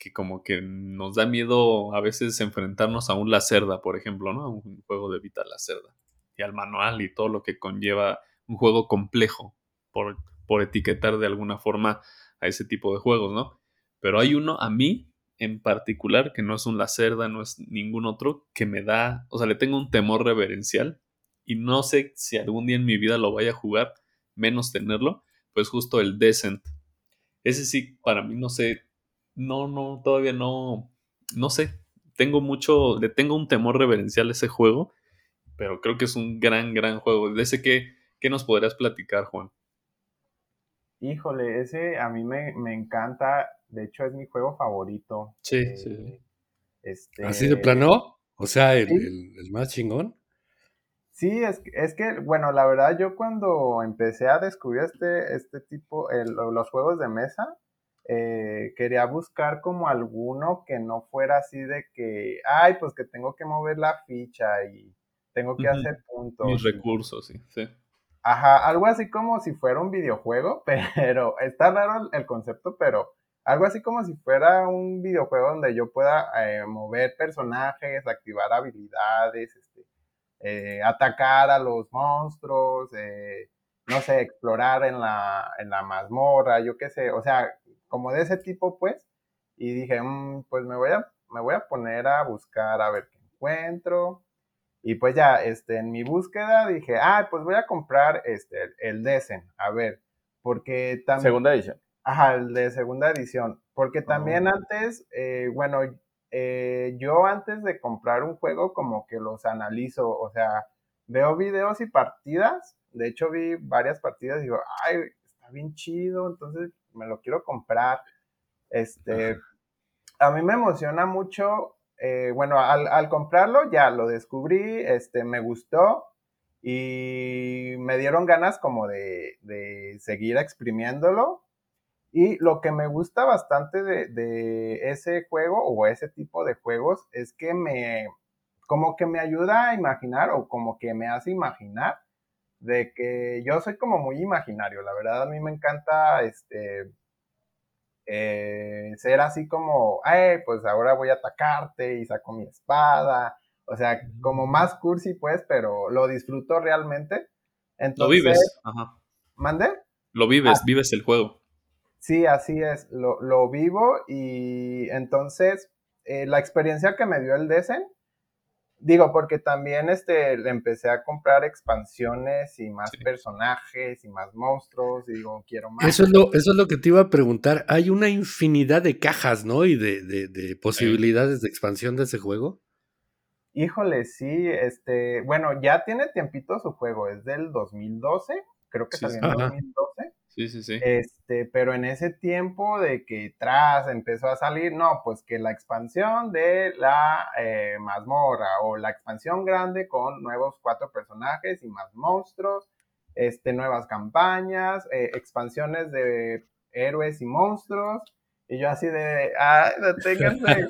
que como que nos da miedo a veces enfrentarnos a un Lacerda, por ejemplo, ¿no? A un juego de Vita Lacerda. Y al manual y todo lo que conlleva un juego complejo, por, por etiquetar de alguna forma a ese tipo de juegos, ¿no? Pero hay uno a mí en particular, que no es un Lacerda, no es ningún otro, que me da, o sea, le tengo un temor reverencial y no sé si algún día en mi vida lo vaya a jugar, menos tenerlo, pues justo el Descent. Ese sí, para mí, no sé, no, no, todavía no, no sé. Tengo mucho, le tengo un temor reverencial a ese juego, pero creo que es un gran, gran juego. De ese que, ¿qué nos podrías platicar, Juan? Híjole, ese a mí me, encanta. De hecho, es mi juego favorito. Sí, eh, sí. Este... ¿Así de plano? O sea, el, el más chingón. Sí, es, es que, bueno, la verdad yo cuando empecé a descubrir este, este tipo, los juegos de mesa, eh, quería buscar como alguno que no fuera así de que, ay, pues que tengo que mover la ficha y tengo que hacer puntos. Mis recursos, sí, sí. Ajá, algo así como si fuera un videojuego, pero está raro el concepto, pero algo así como si fuera un videojuego donde yo pueda eh, mover personajes, activar habilidades, este, eh, atacar a los monstruos, eh, no sé, explorar en la, en la mazmorra, yo qué sé, o sea, como de ese tipo, pues, y dije, mm, pues me voy, a, me voy a poner a buscar a ver qué encuentro, y pues ya, este, en mi búsqueda dije, ah, pues voy a comprar este, el Desen, a ver, porque también... Segunda edición. Ajá, el de segunda edición, porque también Oh. antes, eh, bueno, eh, yo antes de comprar un juego como que los analizo, o sea, veo videos y partidas, de hecho vi varias partidas y digo, ay, está bien chido, entonces me lo quiero comprar. Este, a mí me emociona mucho, eh, bueno, al, al comprarlo ya lo descubrí, este, me gustó y me dieron ganas como de, de seguir exprimiéndolo. Y lo que me gusta bastante de, de, ese juego o ese tipo de juegos es que me, como que me ayuda a imaginar o como que me hace imaginar de que yo soy como muy imaginario, la verdad a mí me encanta este, eh, ser así como, ay, pues ahora voy a atacarte y saco mi espada, o sea, como más cursi pues, pero lo disfruto realmente. Entonces, lo vives, ajá. ¿Mande? Lo vives, ah, vives el juego. Sí, así es, lo, lo vivo y entonces eh, la experiencia que me dio el Desen, digo, porque también este, le empecé a comprar expansiones y más sí. personajes y más monstruos y digo, quiero más. Eso es, lo, eso es lo que te iba a preguntar, hay una infinidad de cajas, ¿no? Y de, de, de posibilidades sí. de expansión de ese juego. Híjole, sí, este, bueno, ya tiene tiempito su juego, es del 2012, creo que sí, salió en 2012. Sí, sí, sí. Este, pero en ese tiempo de que tras empezó a salir, no, pues que la expansión de la eh, mazmorra o la expansión grande con nuevos cuatro personajes y más monstruos, este, nuevas campañas, eh, expansiones de héroes y monstruos. Y yo así de, ah, deténganse.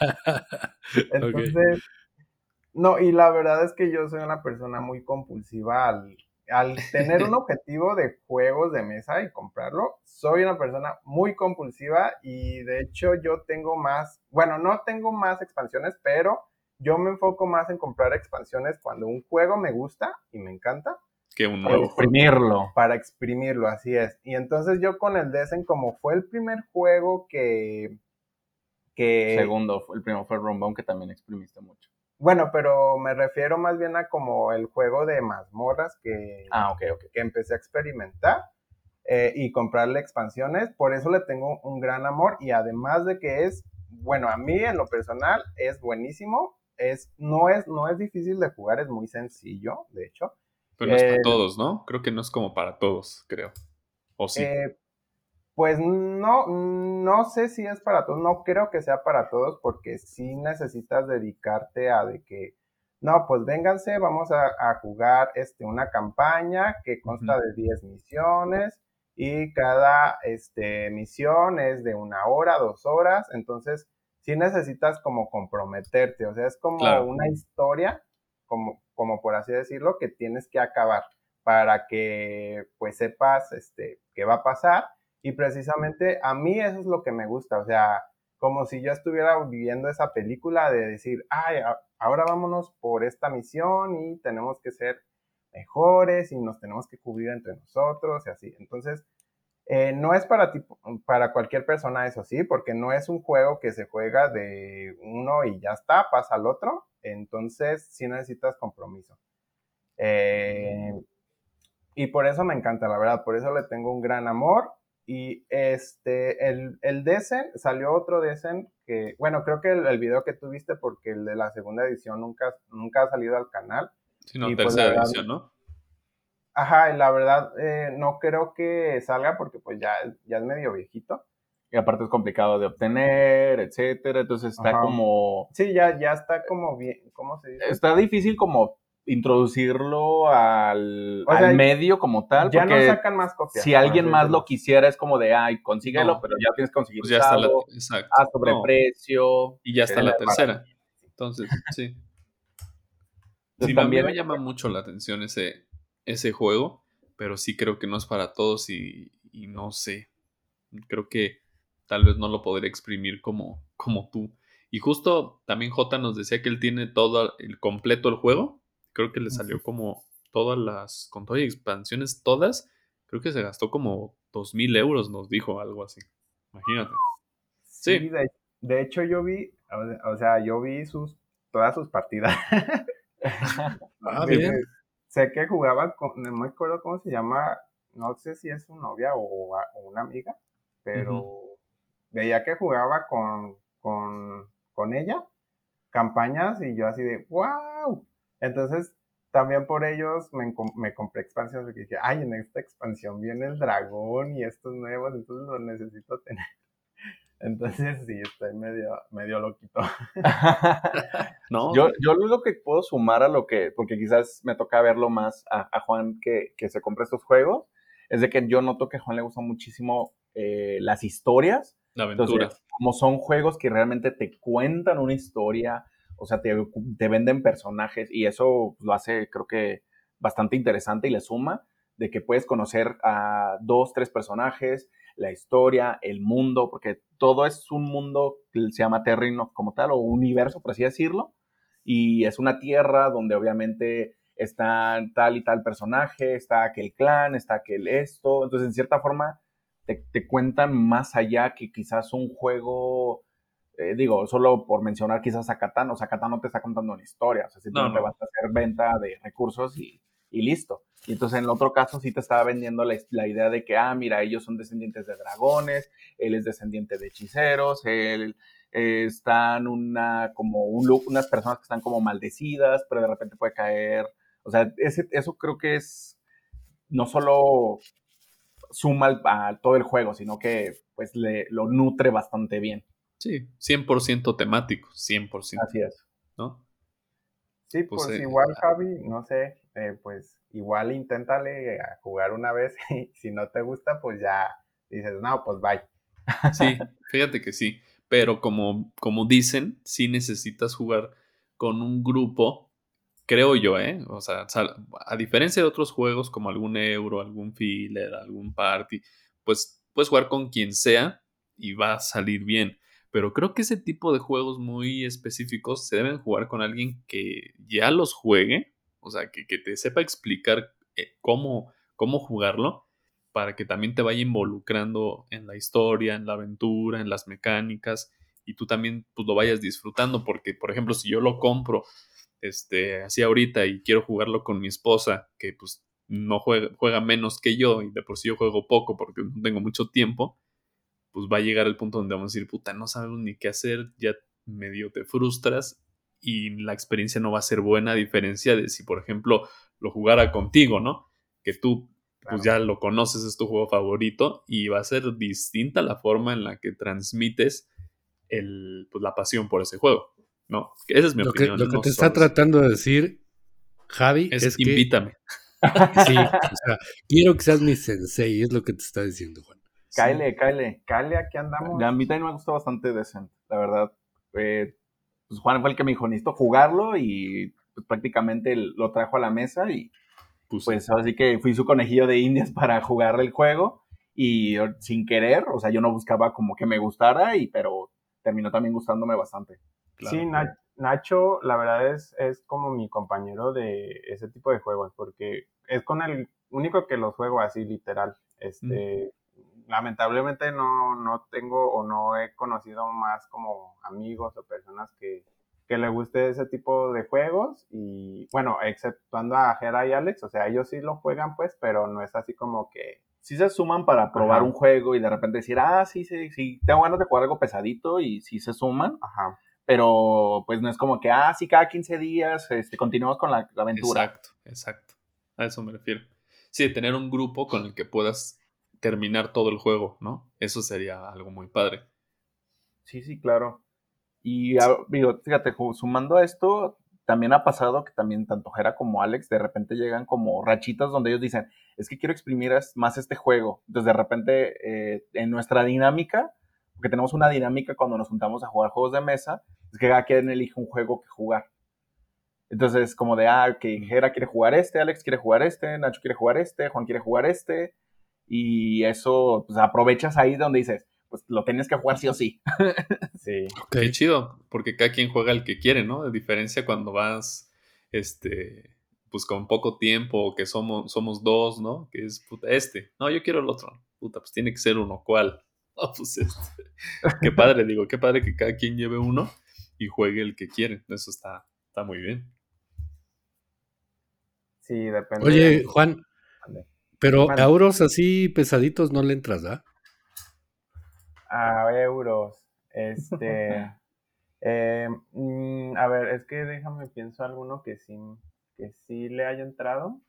Entonces, okay. no, y la verdad es que yo soy una persona muy compulsiva al al tener un objetivo de juegos de mesa y comprarlo, soy una persona muy compulsiva y de hecho yo tengo más, bueno, no tengo más expansiones, pero yo me enfoco más en comprar expansiones cuando un juego me gusta y me encanta. Que un nuevo. Para exprimirlo. Para exprimirlo, así es. Y entonces yo con el Desen, como fue el primer juego que... que Segundo, el primero fue Runbound, que también exprimiste mucho. Bueno, pero me refiero más bien a como el juego de mazmorras que, ah, okay, okay. que empecé a experimentar eh, y comprarle expansiones. Por eso le tengo un gran amor y además de que es, bueno, a mí en lo personal es buenísimo. Es, no, es, no es difícil de jugar, es muy sencillo, de hecho. Pero no es para todos, ¿no? Creo que no es como para todos, creo. ¿O sí? Eh, pues no, no sé si es para todos, no creo que sea para todos porque sí necesitas dedicarte a de que, no, pues vénganse, vamos a, a jugar este, una campaña que consta uh -huh. de 10 misiones y cada este, misión es de una hora, dos horas, entonces sí necesitas como comprometerte, o sea, es como claro. una historia, como, como por así decirlo, que tienes que acabar para que pues sepas este, qué va a pasar y precisamente a mí eso es lo que me gusta, o sea, como si yo estuviera viviendo esa película de decir, ay, ahora vámonos por esta misión y tenemos que ser mejores y nos tenemos que cubrir entre nosotros y así. Entonces, eh, no es para, tipo, para cualquier persona eso sí, porque no es un juego que se juega de uno y ya está, pasa al otro. Entonces, sí necesitas compromiso. Eh, y por eso me encanta, la verdad, por eso le tengo un gran amor y este, el, el Desen, salió otro Desen que, bueno, creo que el, el, video que tuviste, porque el de la segunda edición nunca, nunca ha salido al canal. Sí, no, y tercera pues, edición, ¿no? Ajá, y la verdad, eh, no creo que salga porque pues ya, ya es medio viejito. Y aparte es complicado de obtener, etcétera, entonces está Ajá. como... Sí, ya, ya está como bien, ¿cómo se dice? Está difícil como introducirlo al, o sea, al medio como tal. Ya no sacan más copias. Si alguien más lo quisiera, es como de, ay, consíguelo, no, pero ya tienes que conseguir pues ya está la, exacto. a sobreprecio. No. Y ya está la tercera. Entonces, sí. sí también me llama mucho la atención ese, ese juego, pero sí creo que no es para todos y, y no sé. Creo que tal vez no lo podría exprimir como, como tú. Y justo también J nos decía que él tiene todo el completo el juego. Creo que le salió como todas las, con todas las expansiones, todas. Creo que se gastó como dos mil euros, nos dijo algo así. Imagínate. Sí. de, hecho, yo vi, o sea, yo vi sus, todas sus partidas. ah, bien. Sé que jugaba con, no me acuerdo cómo se llama, no sé si es su novia o, una amiga, pero veía que jugaba con, con, con ella campañas y yo así de, wow. Entonces, también por ellos me, me compré expansiones porque dije, ay, en esta expansión viene el dragón y estos nuevos, entonces los necesito tener. Entonces sí, estoy medio, medio loquito. no. Yo, yo lo que puedo sumar a lo que, porque quizás me toca verlo más a, Juan que, que, se compra estos juegos, es de que yo noto que a Juan le gustan muchísimo eh, las historias. La aventura. como son juegos que realmente te cuentan una historia, o sea, te, venden personajes y eso lo hace, creo que, bastante interesante y le suma de que puedes conocer a dos, tres personajes, la historia, el mundo, porque todo es un mundo que se llama Terrino como tal, o universo, por así decirlo, y es una tierra donde obviamente está tal y tal personaje, está aquel clan, está aquel esto, entonces en cierta forma te, cuentan más allá que quizás un juego, eh, digo, solo por mencionar quizás a Catán, o sea, Catán no te está contando una historia, o sea, simplemente no, vas a hacer venta de recursos y y listo. Y entonces en el otro caso sí te estaba vendiendo la, idea de que, ah, mira, ellos son descendientes de dragones, él es descendiente de hechiceros, él eh, están una, como un, unas personas que están como maldecidas, pero de repente puede caer, o sea, ese, eso creo que es, no solo suma a todo el juego, sino que pues le, lo nutre bastante bien. Sí, 100% temático, 100%. Así es. ¿No? Sí, pues, pues igual, Javi, no sé, eh, pues igual inténtale jugar una vez y si no te gusta, pues ya dices, no, pues bye. Sí, fíjate que sí, pero como, como dicen, sí necesitas jugar con un grupo, creo yo, ¿eh? O sea, a diferencia de otros juegos como algún Euro, algún Filler, algún Party, pues puedes jugar con quien sea y va a salir bien. Pero creo que ese tipo de juegos muy específicos se deben jugar con alguien que ya los juegue o sea, que, te sepa explicar eh, cómo, cómo jugarlo para que también te vaya involucrando en la historia, en la aventura, en las mecánicas y tú también pues, lo vayas disfrutando porque, por ejemplo, si yo lo compro este, así ahorita y quiero jugarlo con mi esposa, que pues no juega, juega menos que yo y de por sí yo juego poco porque no tengo mucho tiempo, pues va a llegar el punto donde vamos a decir, puta, no sabemos ni qué hacer, ya medio te frustras y la experiencia no va a ser buena a diferencia de si, por ejemplo, lo jugara contigo, ¿no? Que tú pues ya lo conoces, es tu juego favorito y va a ser distinta la forma en la que transmites el, pues, la pasión por ese juego, ¿no? Esa es mi opinión. lo que te está tratando de decir, Javi, es, es invítame. sí, o sea, quiero que seas mi sensei, es lo que te está diciendo, Juan. Cáele, cáele. Cáele, aquí andamos. A mí también me gustó bastante Decent, la verdad. Eh, pues Juan fue el que me dijo, necesito jugarlo y pues, prácticamente lo trajo a la mesa y pues, pues así que fui su conejillo de indias para jugar el juego y sin querer, o sea, yo no buscaba como que me gustara, y, pero terminó también gustándome bastante. sí, Nacho, la verdad es, es como mi compañero de ese tipo de juegos, porque es con el único que los juego así, literal. Este, lamentablemente no, no tengo o no he conocido más como amigos o personas que, que le guste ese tipo de juegos y bueno, exceptuando a Jera y Alex, o sea, ellos sí lo juegan pues, pero no es así como que... Sí se suman para probar un juego y de repente decir, ah, sí, sí, sí, tengo ganas de jugar algo pesadito y sí se suman. Ajá. Pero pues no es como que, ah, sí, cada 15 días este, continuamos con la, la aventura. Exacto, exacto. A eso me refiero. Sí, tener un grupo con el que puedas terminar todo el juego, ¿no? Eso sería algo muy padre. Sí, sí, claro. Y digo, fíjate, sumando a esto, también ha pasado que también tanto Jera como Alex de repente llegan como rachitas donde ellos dicen, es que quiero exprimir más este juego. Entonces de repente eh, en nuestra dinámica, porque tenemos una dinámica cuando nos juntamos a jugar juegos de mesa, es que cada quien elige un juego que jugar. Entonces como de, ah, que Jera quiere jugar este, Alex quiere jugar este, Nacho quiere jugar este, Juan quiere jugar este, y eso, pues aprovechas ahí donde dices, pues lo tenías que jugar sí o sí. Sí. Qué chido, porque cada quien juega el que quiere, ¿no? De diferencia cuando vas, este, pues con poco tiempo, o que somos, somos dos, ¿no? Que es, puta, este. No, yo quiero el otro. Puta, pues tiene que ser uno. ¿Cuál? No, pues este. qué padre, digo, qué padre que cada quien lleve uno y juegue el que quiere. Eso está, está muy bien. Sí, depende. Oye, Juan, pero a euros así pesaditos no le entras, ¿ah? A euros. Este. eh, mm, a ver, es que déjame pienso alguno que sí, que sí le haya entrado.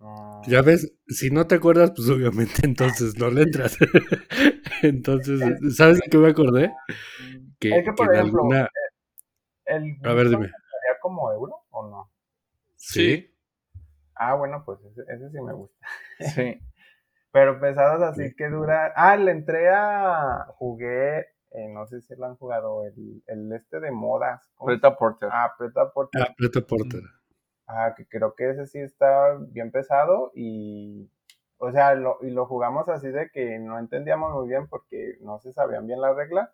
Ah, Ya ves, si no te acuerdas, pues obviamente entonces no le entras. entonces, ¿sabes de qué me acordé? Que, es que, por que ejemplo, alguna- ¿el A ver, dime. ¿Sería como euro o no? Sí. Ah, bueno, pues ese, ese sí me gusta. Sí. Pero pesados así que dura. Ah, le entré a. Jugué. eh, no sé si lo han jugado. El, el este de modas. ¿cómo se- Preta Porter. Ah, Preta Porter. Ah, Preta Porter. Ah, que creo que ese sí está bien pesado y. O sea, lo, y lo jugamos así de que no entendíamos muy bien porque no se sabían bien las reglas.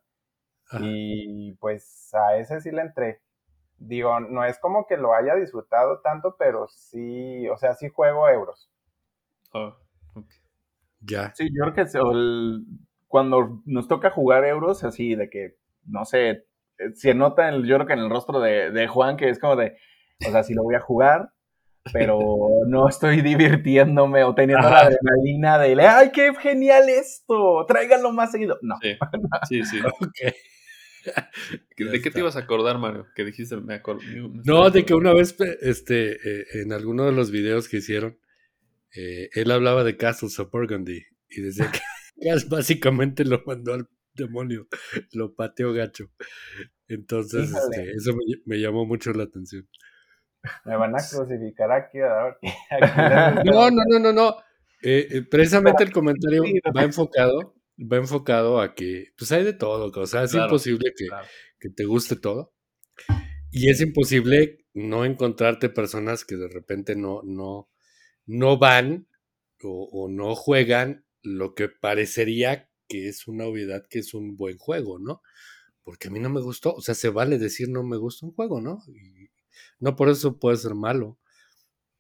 Y pues a ese sí le entré. Digo, no es como que lo haya disfrutado tanto, pero sí, o sea, sí juego euros. Ah, ok. Ya. Sí, yo creo que el- cuando nos toca jugar euros, así de que, no sé, eh, se nota, en el- yo creo que en el rostro de, de Juan, que es como de, o sea, sí lo voy a jugar, pero no estoy divirtiéndome o teniendo la adrenalina de, ¡ay, qué genial esto! Tráiganlo más seguido. No. Sí, sí, sí. Ok. ¿De qué te ibas a acordar, Mario? Que dijiste, me acordé. No, de que una vez, este, eh, en alguno de los videos que hicieron, eh, él hablaba de Castles of Burgundy y decía que Gas básicamente lo mandó al demonio, lo pateó gacho. Entonces, este, eso me, me llamó mucho la atención. Me van a crucificar aquí. A ver, aquí No, no, no, no, no. Eh, eh, precisamente el comentario va enfocado, va enfocado a que, pues hay de todo, o sea, es Claro, imposible que, claro. que te guste todo. Y es imposible no encontrarte personas que de repente no, no, no van o, o no juegan lo que parecería que es una obviedad, que es un buen juego, ¿no? Porque a mí no me gustó, o sea, se vale decir no me gusta un juego, ¿no? Y no por eso puede ser malo,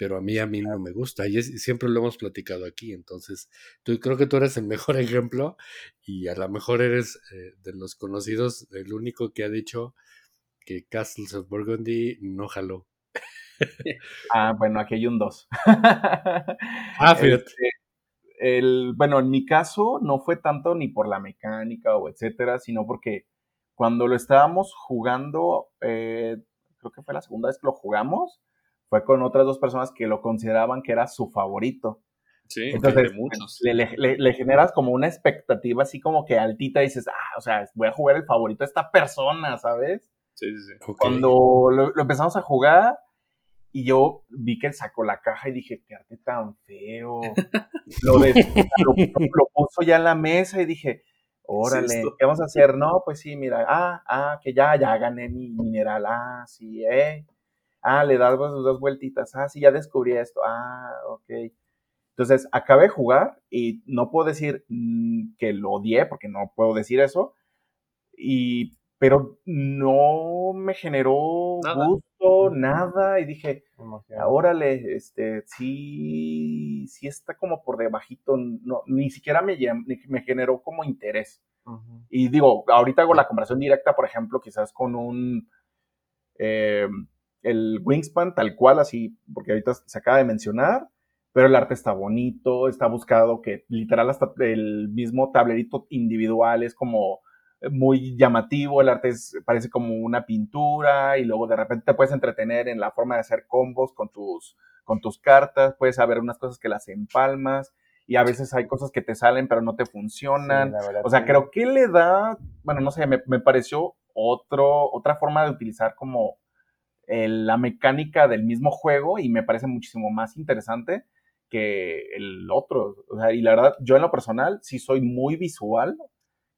pero a mí a mí no me gusta y, es- siempre lo hemos platicado aquí, entonces tú creo que tú eres el mejor ejemplo y a lo mejor eres eh, de los conocidos el único que ha dicho que Castles of Burgundy no jaló. Ah, bueno, aquí hay un 2. Ah, fíjate. Este, el, bueno, en mi caso no fue tanto ni por la mecánica o etcétera, sino porque cuando lo estábamos jugando, eh, creo que fue la segunda vez que lo jugamos, fue con otras dos personas que lo consideraban que era su favorito. Sí, Entonces, muchos. Le, le- le- le generas como una expectativa así como que altita y dices, ah, o sea, voy a jugar el favorito de esta persona, ¿sabes? Sí, sí, sí. Cuando lo, lo empezamos a jugar y yo vi que él sacó la caja y dije, qué arte tan feo. Lo, de- lo, lo puso ya en la mesa y dije, órale? ¿qué vamos a hacer? No, pues sí, mira, ah, ah, que ya, ya gané mi mineral, ah, sí, eh. Ah, le das dos, dos vueltitas, ah, sí, ya descubrí esto, ah, ok. Entonces, acabé de jugar y no puedo decir mm, que lo odié, porque no puedo decir eso, y, pero no me generó Nada. gusto, nada, y dije, órale, este, sí, sí está como por debajito, no, ni siquiera me, me generó como interés. Y digo, ahorita hago la comparación directa, por ejemplo, quizás con un, eh, el Wingspan tal cual, así, porque ahorita se acaba de mencionar, pero el arte está bonito, está buscado que literal hasta el mismo tablerito individual es como muy llamativo, el arte es- parece como una pintura y luego de repente te puedes entretener en la forma de hacer combos con tus, con tus cartas, puedes saber unas cosas que las empalmas y a veces hay cosas que te salen pero no te funcionan. Sí, O sea, sí. creo que le da, bueno, no sé, me, me pareció otro, otra forma de utilizar como el- la mecánica del mismo juego y me parece muchísimo más interesante que el otro. O sea, y la verdad, yo en lo personal sí soy muy visual,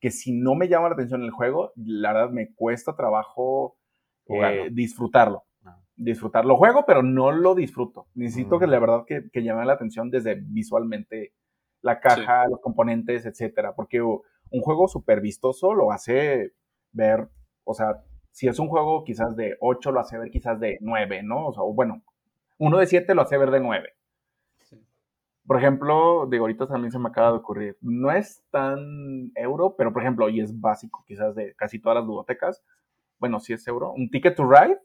que si no me llama la atención el juego, la verdad me cuesta trabajo eh, disfrutarlo. Ah. Disfrutarlo juego, pero no lo disfruto. Necesito Mm. que la verdad que, que llame la atención desde visualmente la caja, los componentes, etcétera. Porque, un juego súper vistoso lo hace ver, o sea, si es un juego quizás de 8, lo hace ver quizás de 9, ¿no? O sea, bueno, uno de 7 lo hace ver de 9. Por ejemplo, digo, ahorita también se me acaba de ocurrir, no es tan euro, pero por ejemplo, y es básico quizás de casi todas las ludotecas, bueno, sí es euro, un Ticket to Ride,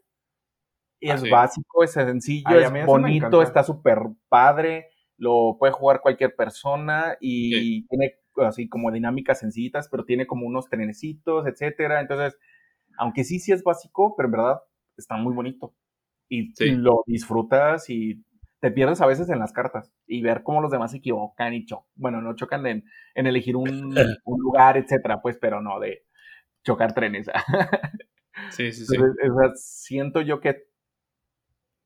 y es ah, básico, es sencillo, es bonito, está súper padre, lo puede jugar cualquier persona y tiene así como dinámicas sencillitas, pero tiene como unos trenecitos, etcétera. Entonces, aunque sí, sí es básico, pero en verdad está muy bonito. Y lo disfrutas y te pierdes a veces en las cartas y ver cómo los demás se equivocan y chocan. Bueno, no chocan en, elegir un, lugar, etcétera, pues, pero no de chocar trenes. sí, sí, sí. siento yo que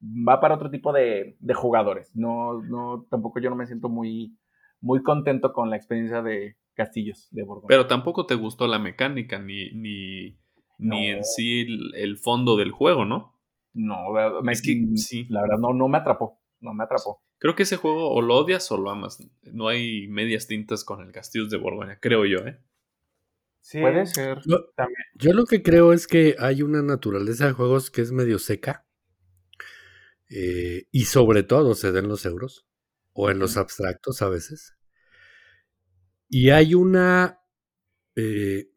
va para otro tipo de, jugadores. No, no, tampoco yo no me siento muy, muy contento con la experiencia de Castillos de Borgoña. Pero tampoco te gustó la mecánica ni, ni, ni en sí el, fondo del juego, ¿no? No, es que sí. la verdad no, no me atrapó, no me atrapó. Creo que ese juego o lo odias o lo amas. No hay medias tintas con el Castillos de Borgoña, creo yo, ¿eh? Sí, puede ser. yo lo que creo es que hay una naturaleza de juegos que es medio seca eh, y sobre todo se den los euros o en los abstractos a veces. Y hay una, eh,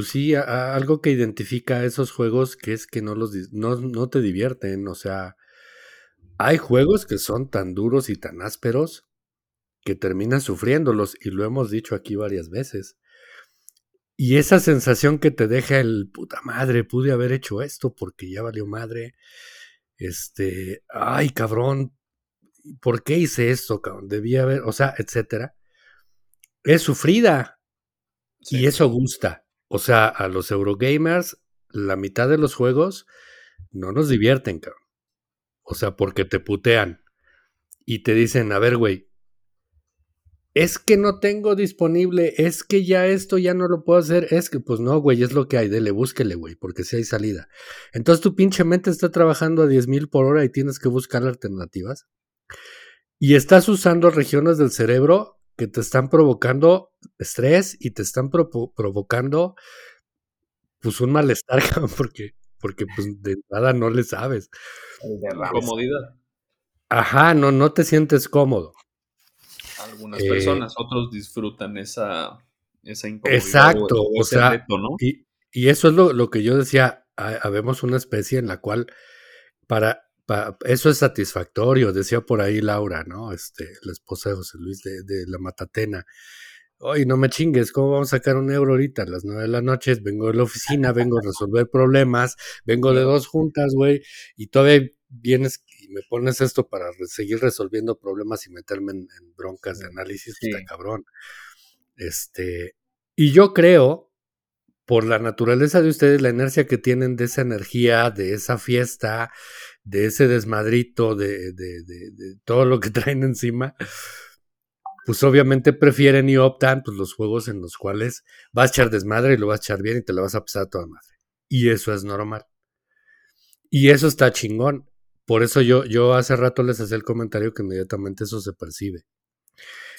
pues sí, algo que identifica a esos juegos que es que no, los, no, te divierten. O sea, hay juegos que son tan duros y tan ásperos que terminas sufriéndolos y lo hemos dicho aquí varias veces. Y esa sensación que te deja el puta madre, pude haber hecho esto porque ya valió madre. Este, ay cabrón, ¿por qué hice esto, cabrón? Debía haber, o sea, etcétera. Es sufrida. Y eso gusta. O sea, a los Eurogamers, la mitad de los juegos no nos divierten, cabrón. O sea, porque te putean. Y te dicen, a ver, güey, es que no tengo disponible, es que ya esto ya no lo puedo hacer, es que pues no, güey, es lo que hay, dele, búsquele, güey, porque si hay salida. Entonces tu pinche mente está trabajando a 10 mil por hora y tienes que buscar alternativas. Y estás usando regiones del cerebro que te están provocando estrés y te están provocando pues un malestar, porque, porque pues de nada no le sabes. Comodidad. Ajá, no, no te sientes cómodo. Algunas personas, eh, otros disfrutan esa, esa incomodidad. Exacto, o, sea, y, y, eso es lo, lo que yo decía, habemos una especie en la cual para eso es satisfactorio, decía por ahí Laura, ¿no? Este, la esposa de José Luis de, la Matatena. Oye, no me chingues, ¿cómo vamos a sacar un euro ahorita? A las nueve de la noche vengo de la oficina, vengo a resolver problemas, vengo de dos juntas, güey, y todavía vienes y me pones esto para seguir resolviendo problemas y meterme en, broncas de análisis, pues, está cabrón. Este, y yo creo, por la naturaleza de ustedes, la inercia que tienen de esa energía, de esa fiesta, de ese desmadrito, de, de, de, todo lo que traen encima, pues obviamente prefieren y optan pues, los juegos en los cuales vas a echar desmadre y lo vas a echar bien y te lo vas a pasar a toda madre. Y eso es normal. Y eso está chingón. Por eso yo, yo hace rato les hacía el comentario que inmediatamente eso se percibe.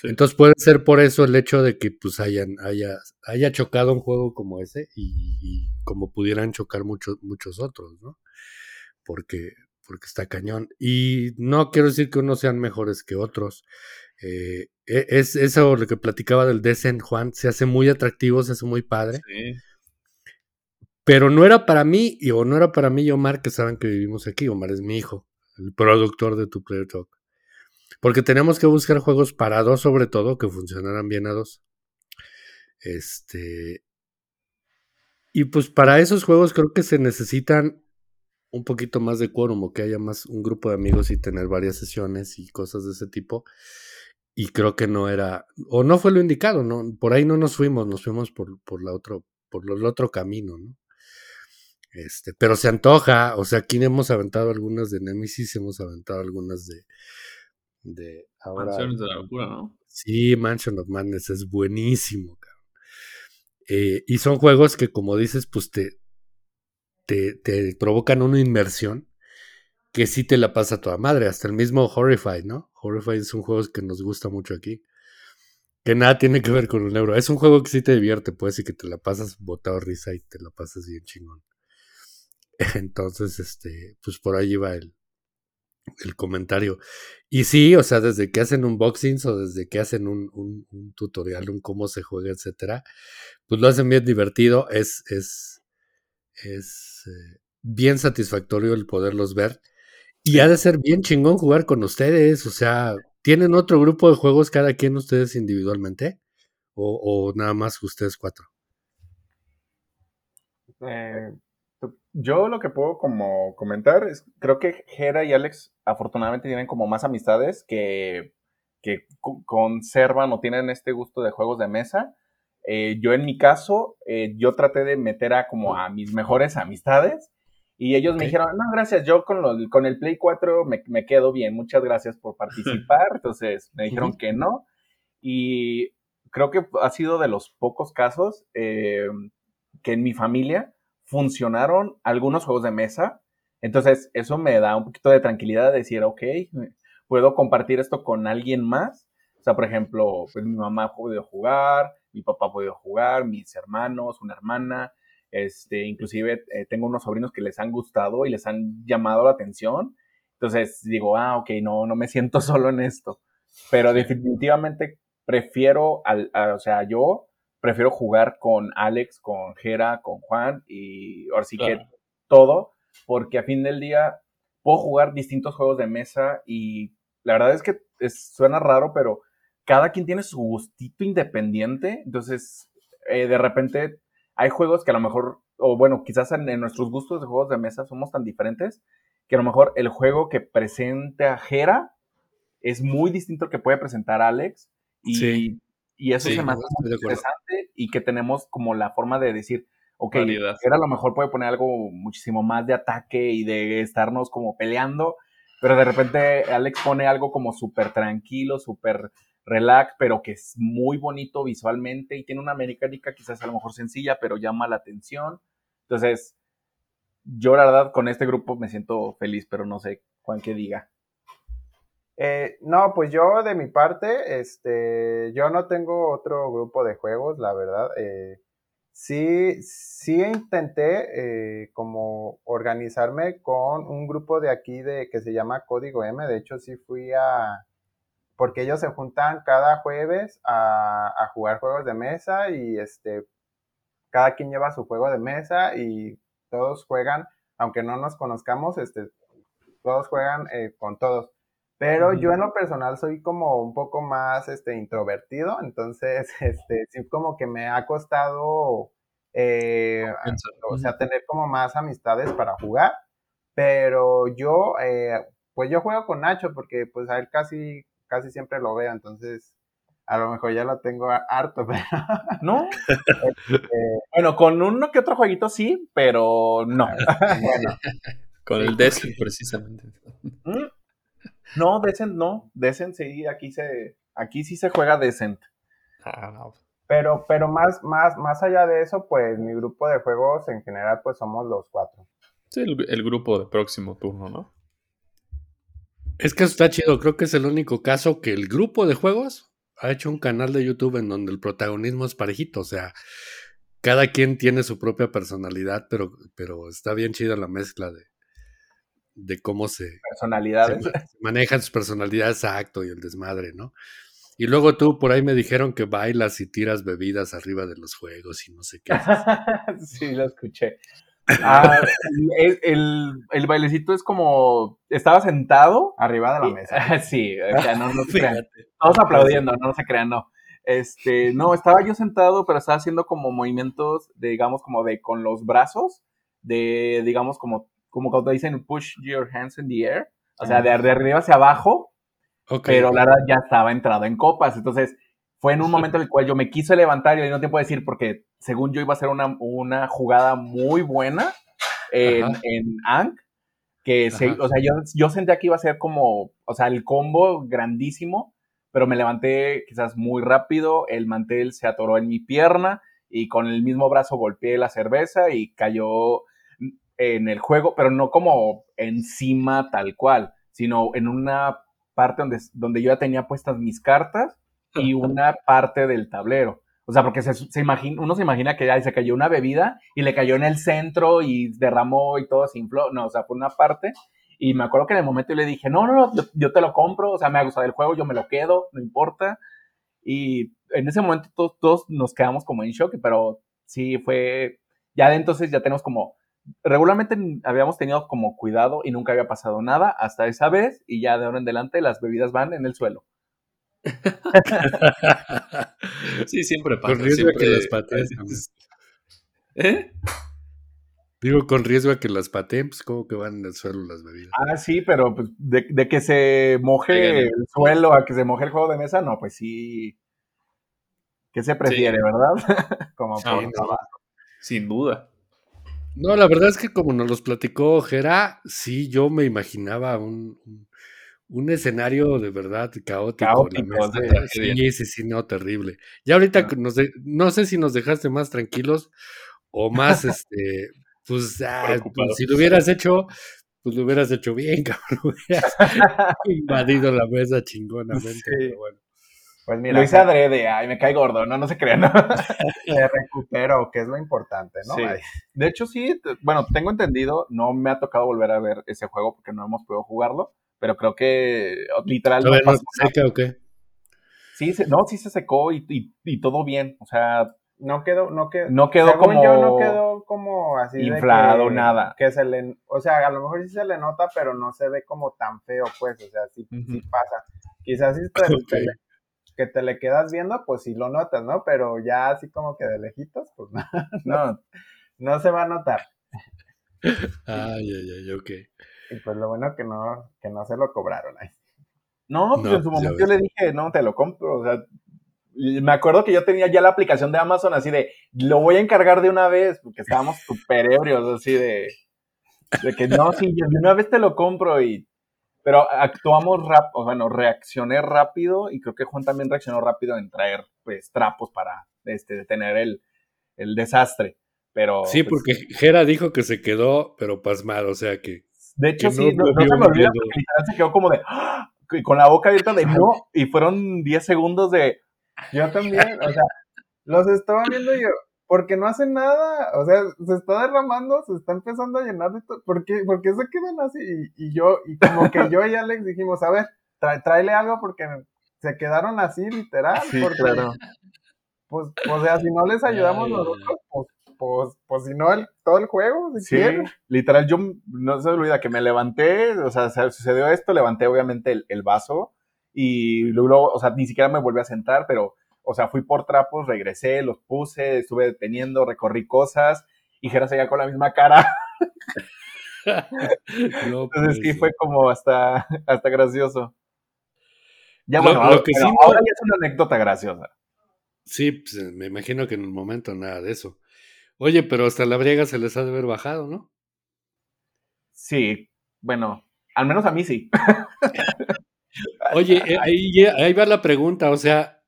Entonces puede ser por eso el hecho de que pues hayan, haya, haya chocado un juego como ese y, y como pudieran chocar muchos, muchos otros, ¿no? Porque, porque está cañón. Y no quiero decir que unos sean mejores que otros. Eh, e, es eso lo que platicaba del Descent, Juan, se hace muy atractivo, se hace muy padre. Pero no era para mí, y, o no era para mí y Omar, que saben que vivimos aquí. Omar es mi hijo, el productor de Tu Player Talk. Porque tenemos que buscar juegos para dos, sobre todo, que funcionaran bien a dos. Este. Y pues para esos juegos creo que se necesitan un poquito más de quórum o que haya más un grupo de amigos y tener varias sesiones y cosas de ese tipo. Y creo que no era, o no fue lo indicado, ¿no? Por ahí no nos fuimos, nos fuimos por, por la otro, por el otro camino, ¿no? Este, pero se antoja, o sea, aquí hemos aventado algunas de Nemesis, hemos aventado algunas de, de ahora. de la locura, ¿no? Sí, Mansion of Madness es buenísimo, cabrón. Eh, y son juegos que, como dices, pues te, te, provocan una inmersión que sí te la pasa a toda madre. Hasta el mismo Horrified, ¿no? Horrified es un juego que nos gusta mucho aquí. Que nada tiene que ver con un euro. Es un juego que sí te divierte, pues, y que te la pasas botado risa y te la pasas bien chingón. Entonces, este, pues por ahí va el, el comentario. Y sí, o sea, desde que hacen unboxings o desde que hacen un, un, tutorial, un cómo se juega, etcétera, pues lo hacen bien divertido. Es, es, es eh, bien satisfactorio el poderlos ver. Y ha de ser bien chingón jugar con ustedes. O sea, ¿tienen otro grupo de juegos cada quien ustedes individualmente? ¿O, o nada más ustedes cuatro? Eh, yo lo que puedo como comentar es, creo que Jera y Alex afortunadamente tienen como más amistades que, que conservan o tienen este gusto de juegos de mesa. Eh, yo en mi caso, eh, yo traté de meter a como a mis mejores amistades y ellos me dijeron, no, gracias, yo con, con el Play 4 me, me, quedo bien, muchas gracias por participar. Entonces me dijeron que no. Y creo que ha sido de los pocos casos eh, que en mi familia funcionaron algunos juegos de mesa. Entonces, eso me da un poquito de tranquilidad de decir, ok, puedo compartir esto con alguien más. O sea, por ejemplo, pues mi mamá podido jugar, mi papá ha podido jugar, mis hermanos, una hermana. Este, inclusive eh, tengo unos sobrinos que les han gustado y les han llamado la atención. Entonces digo, ah, ok, no, no me siento solo en esto. Pero definitivamente prefiero, al, o sea, yo prefiero jugar con Alex, con Jera, con Juan y ahora sí que todo, porque a fin del día puedo jugar distintos juegos de mesa y la verdad es que suena raro, pero cada quien tiene su gustito independiente, entonces eh, de repente hay juegos que a lo mejor, o bueno, quizás en, nuestros gustos de juegos de mesa somos tan diferentes que a lo mejor el juego que presenta Jera es muy distinto al que puede presentar Alex y y eso se me hace muy interesante y que tenemos como la forma de decir, ok, era a lo mejor puede poner algo muchísimo más de ataque y de estarnos como peleando, pero de repente Alex pone algo como súper tranquilo, súper relax, pero que es muy bonito visualmente y tiene una mecánica quizás a lo mejor sencilla, pero llama la atención. Entonces, yo la verdad con este grupo me siento feliz, pero no sé, Juan, qué diga. Eh, no, pues yo de mi parte, este, yo no tengo otro grupo de juegos, la verdad. Eh, sí, sí intenté eh, como organizarme con un grupo de aquí de que se llama Código M. De hecho, sí fui a, porque ellos se juntan cada jueves a, a jugar juegos de mesa y este, cada quien lleva su juego de mesa y todos juegan, aunque no nos conozcamos, este, todos juegan con todos. Pero yo en lo personal soy como un poco más este, introvertido, entonces este, sí como que me ha costado, eh, o sea, tener como más amistades para jugar, pero yo, eh, pues yo juego con Nacho porque pues a él casi, casi siempre lo veo, entonces a lo mejor ya lo tengo harto, pero no. Este, bueno, con uno que otro jueguito sí, pero no. bueno. Con el Destiny precisamente. ¿Mm? No, Decent no. Decent sí, aquí se, aquí sí se juega Decent. Ah, pero, pero más, más, más allá de eso, pues mi grupo de juegos en general, pues somos los cuatro. Sí, el, grupo de próximo turno, ¿no? Es que está chido, creo que es el único caso que el grupo de juegos ha hecho un canal de YouTube en donde el protagonismo es parejito, o sea, cada quien tiene su propia personalidad, pero, pero está bien chida la mezcla de, de cómo se, personalidades. manejan sus personalidades, exacto, y el desmadre, ¿no? Y luego tú por ahí me dijeron que bailas y tiras bebidas arriba de los juegos y no sé qué. sí, lo escuché. Ah, el, el, bailecito es como estaba sentado arriba de la mesa. sí, o sea, no, no se crean. Todos aplaudiendo, no se crean, no. Este, no, estaba yo sentado, pero estaba haciendo como movimientos, digamos, como de con los brazos, de, digamos, como como cuando dicen push your hands in the air, o sea, de, arriba hacia abajo, pero la verdad ya estaba entrado en copas, entonces fue en un momento en el cual yo me quise levantar y mismo tiempo decir, porque según yo iba a ser una, una jugada muy buena en, en Ankh, que o sea, yo, yo sentía que iba a ser como, o sea, el combo grandísimo, pero me levanté quizás muy rápido, el mantel se atoró en mi pierna y con el mismo brazo golpeé la cerveza y cayó en el juego, pero no como encima tal cual, sino en una parte donde, donde yo ya tenía puestas mis cartas y una parte del tablero. O sea, porque se, se imagina, uno se imagina que ahí se cayó una bebida y le cayó en el centro y derramó y todo se infló. No, o sea, fue una parte. Y me acuerdo que en el momento yo le dije, no, no, no, yo, te lo compro, o sea, me ha gustado el juego, yo me lo quedo, no importa. Y en ese momento todos, todos nos quedamos como en shock, pero sí fue, ya de entonces ya tenemos como, regularmente habíamos tenido como cuidado y nunca había pasado nada hasta esa vez y ya de ahora en adelante las bebidas van en el suelo. sí, siempre pasa. Con riesgo que las pateen. ¿Eh? Digo, con riesgo a que las pateen, pues como que van en el suelo las bebidas. Ah, sí, pero pues, de, que se moje el suelo a que se moje el juego de mesa, no, pues sí. ¿Qué se prefiere, verdad? como Sin duda. No, la verdad es que como nos los platicó Jera, sí, yo me imaginaba un un escenario de verdad caótico. sí, sí, sí, no, terrible. Y ahorita no sé si nos dejaste más tranquilos o más, este, pues, ah, pues, si lo hubieras hecho, pues lo hubieras hecho bien, cabrón. Hubieras invadido la mesa chingonamente. Pero bueno. Pues mira, lo hice adrede, ay, me cae gordo, no, no se crean. ¿no? Me recupero, que es lo importante, ¿no? Sí. De hecho, sí, bueno, tengo entendido, no me ha tocado volver a ver ese juego porque no hemos podido jugarlo, pero creo que literal. no se seca o qué? Sí, no, sí se secó y, y, todo bien, o sea. No quedó, no quedó, no quedó como. Yo no quedó como así. Inflado, nada. Que se le, o sea, a lo mejor sí se le nota, pero no se ve como tan feo, pues, o sea, sí, pasa. Quizás si te, que te le quedas viendo, pues sí lo notas, ¿no? Pero ya así como que de lejitos, pues no, no, no se va a notar. Ay, ay, ay, ok. Y pues lo bueno que no, que no se lo cobraron ahí. No, pues en su momento yo le dije, no, te lo compro. O sea, me acuerdo que yo tenía ya la aplicación de Amazon así de, lo voy a encargar de una vez, porque estábamos súper ebrios, así de, de que no, sí, de una vez te lo compro y... Pero actuamos rápido, bueno, reaccioné rápido y creo que Juan también reaccionó rápido en traer, pues, trapos para, este, detener el, el desastre. Pero, sí, pues, porque Jera dijo que se quedó, pero pasmado, o sea que de hecho, sí, no, se me olvida porque se quedó como de, ¡Ah! con la boca abierta de no, y fueron 10 segundos de... Yo también, o sea, los estaba viendo yo, porque no hacen nada, o sea, se está derramando, se está empezando a llenar de todo, ¿por qué, se quedan así? Y, yo, y como que yo y Alex dijimos, a ver, tráele algo porque se quedaron así, literal, sí, claro. pues, o sea, si no les ayudamos nosotros, pues pues, pues si no, el, todo el juego, sí, literal, yo no se olvida que me levanté, o sea, sucedió esto, levanté obviamente el, vaso y luego, o sea, ni siquiera me volví a sentar, pero, o sea, fui por trapos, regresé, los puse, estuve deteniendo, recorrí cosas y Jera seguía con la misma cara. Entonces sí fue como hasta, hasta gracioso. Ya bueno, lo, que sí ahora ya es una anécdota graciosa. Sí, pues, me imagino que en un momento nada de eso. Oye, pero hasta la briega se les ha de haber bajado, ¿no? Sí, bueno, al menos a mí sí. Oye, eh, ahí, ahí va la pregunta, o sea,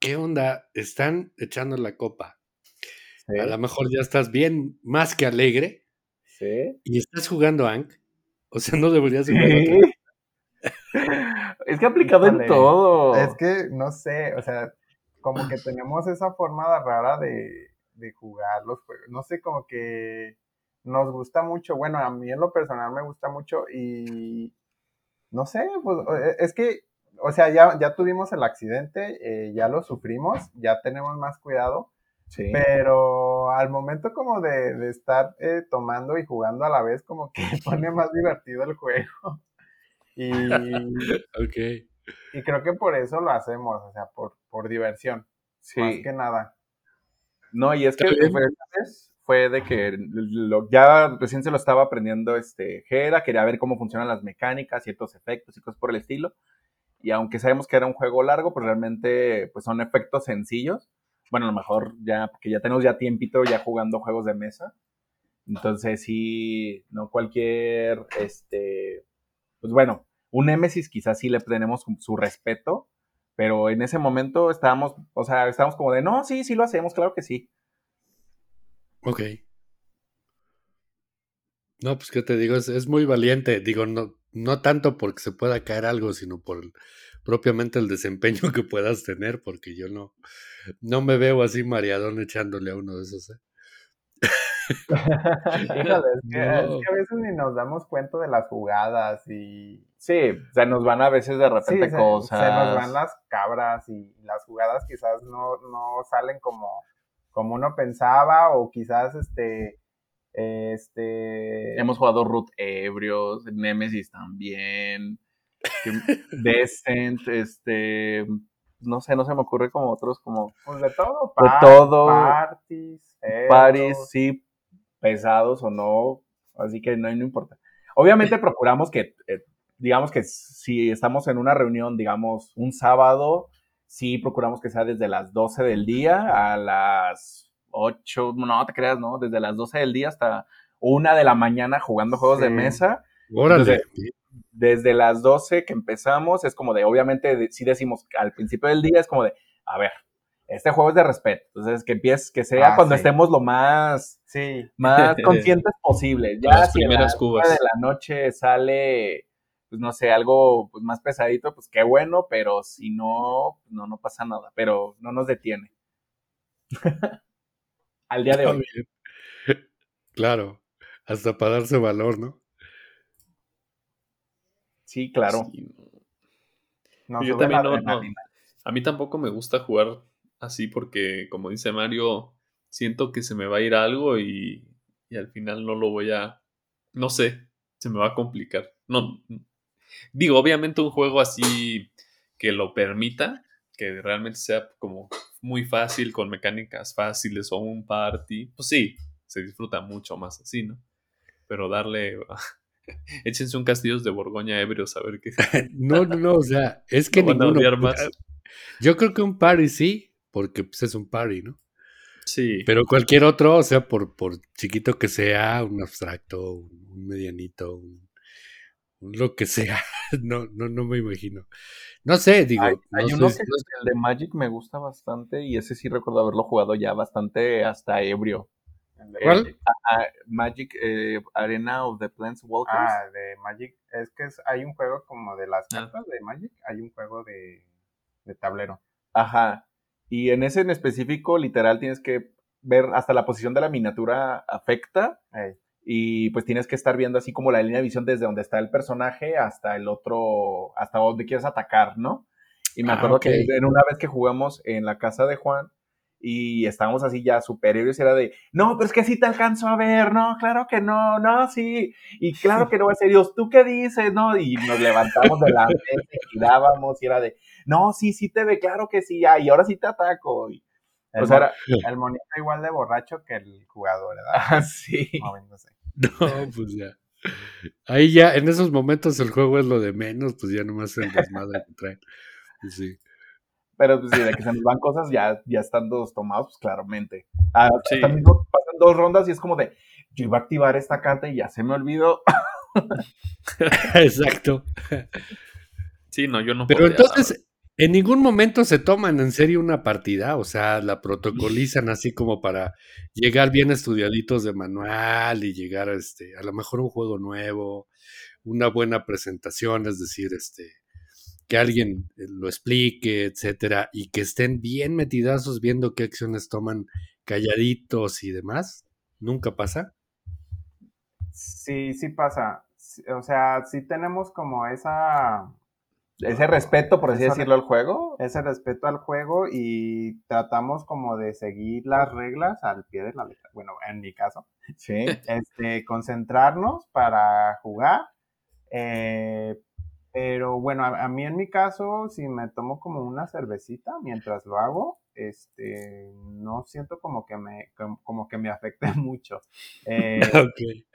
¿qué onda? Están echando la copa. A lo mejor ya estás bien, más que alegre. Sí. Y estás jugando Ank. O sea, no deberías jugar. Es que aplicado en todo. Es que, no sé, o sea, como que tenemos esa forma rara de, de jugar los juegos. No sé, como que nos gusta mucho. Bueno, a mí en lo personal me gusta mucho y no sé, pues e, es que, o sea, ya, ya tuvimos el accidente, eh, ya lo sufrimos, ya tenemos más cuidado. Sí. Pero al momento como de, estar eh, tomando y jugando a la vez, como que pone más divertido el juego. Y, okay. y creo que por eso lo hacemos, o sea, por, por diversión. Sí. Más que nada. No, y es que fue, de que ya recién se lo estaba aprendiendo este Jera, quería ver cómo funcionan las mecánicas, ciertos efectos y cosas por el estilo. Y aunque sabemos que era un juego largo, pues realmente pues son efectos sencillos. Bueno, a lo mejor ya, porque ya tenemos ya tiempito ya jugando juegos de mesa. Entonces sí, no cualquier, este, pues bueno, un Nemesis quizás sí le tenemos su respeto, pero en ese momento estábamos, o sea, estábamos como de, no, sí, sí lo hacemos, claro que sí. Ok. No, pues qué te digo, es, muy valiente. Digo, no, no tanto porque se pueda caer algo, sino por, propiamente el desempeño que puedas tener, porque yo no, no me veo así mareadón echándole a uno de esos. ¿eh? es, que, a veces ni nos damos cuenta de las jugadas y... Sí, se nos van a veces de repente cosas. Se nos van las cabras y las jugadas quizás no, no salen como, como uno pensaba o quizás este este. Hemos jugado Root ebrios, Nemesis también. Decent, este. No sé, no se me ocurre como otros, como. Pues de todo, de todo. Parties, parties, sí, pesados o no. Así que no, no importa. Obviamente procuramos que, eh, digamos que si estamos en una reunión, digamos, un sábado, sí procuramos que sea desde las 12 del día a las 8, no te creas, ¿no? Desde las 12 del día hasta una de la mañana jugando juegos de mesa. Órale. desde las 12 que empezamos, es como de, obviamente, si decimos al principio del día, es como de, a ver, este juego es de respeto. Entonces, que empiece, que sea ah, cuando estemos lo más, sí. más conscientes posible. Ya las primeras cubas. de la noche sale, pues no sé, algo pues, más pesadito, pues qué bueno, pero si no, no, no pasa nada. Pero no nos detiene. al día de hoy. Claro, hasta para darse valor, ¿no? Sí, claro. yo también no, A mí tampoco me gusta jugar así porque, como dice Mario, siento que se me va a ir algo y, y al final no lo voy a... No sé, se me va a complicar. No, digo, obviamente un juego así que lo permita, que realmente sea como muy fácil, con mecánicas fáciles o un party, pues sí, se disfruta mucho más así, ¿no? Pero darle... Échense un castillos de Borgoña ebrios a ver qué... no, no, no, o sea, es que no ninguno... Yo creo que un party sí, porque pues, es un party, ¿no? Sí. Pero cualquier otro, o sea, por, por chiquito que sea, un abstracto, un medianito, un, lo que sea, no, no, no me imagino. No sé, digo. Hay, uno que el de Magic me gusta bastante y ese sí recuerdo haberlo jugado ya bastante hasta ebrio. ¿Cuál? Magic eh, Arena of the Walkers. Ah, de Magic. Es que hay un juego como de las ah. cartas de Magic, hay un juego de, de, tablero. Ajá. Y en ese en específico, literal, tienes que ver hasta la posición de la miniatura afecta y pues tienes que estar viendo así como la línea de visión desde donde está el personaje hasta el otro, hasta donde quieres atacar, ¿no? Y me ah, acuerdo que en una vez que jugamos en la casa de Juan y estábamos así ya superiores, era de, no, pero es que sí te alcanzo a ver, no, claro que no, no, sí, y claro que no, en serio, ¿tú qué dices? No, y nos levantamos de la mesa y girábamos y era de, no, sí, sí te ve, claro que sí, y ahora sí te ataco. Y, el, sea, el monito igual de borracho que el jugador, ¿verdad? Ah, sí. No, pues ya. Ahí ya, en esos momentos el juego es lo de menos, pues ya nomás el desmadre que traen. Sí. Pero pues sí, de que se nos van cosas ya, ya están todos tomados, pues claramente. Ah, sí. También pasan dos rondas y es como de, yo iba a activar esta carta y ya se me olvidó. Exacto. Sí, no, yo no. Pero entonces, en ningún momento se toman en serio una partida, o sea, la protocolizan así como para llegar bien estudiaditos de manual y llegar a este, a lo mejor un juego nuevo, una buena presentación, es decir, este, que alguien eh, lo explique, etcétera, y que estén bien metidazos viendo qué acciones toman calladitos y demás. ¿Nunca pasa? Sí, sí pasa. O sea, sí tenemos como esa ese respeto, por así decirlo, al juego. Ese respeto al juego y tratamos como de seguir las reglas al pie de la letra. Bueno, en mi caso. Sí. Este, concentrarnos para jugar. Eh, pero bueno, a, mí en mi caso, si me tomo como una cervecita mientras lo hago, este, no siento como que me, como, que me afecte mucho. Eh,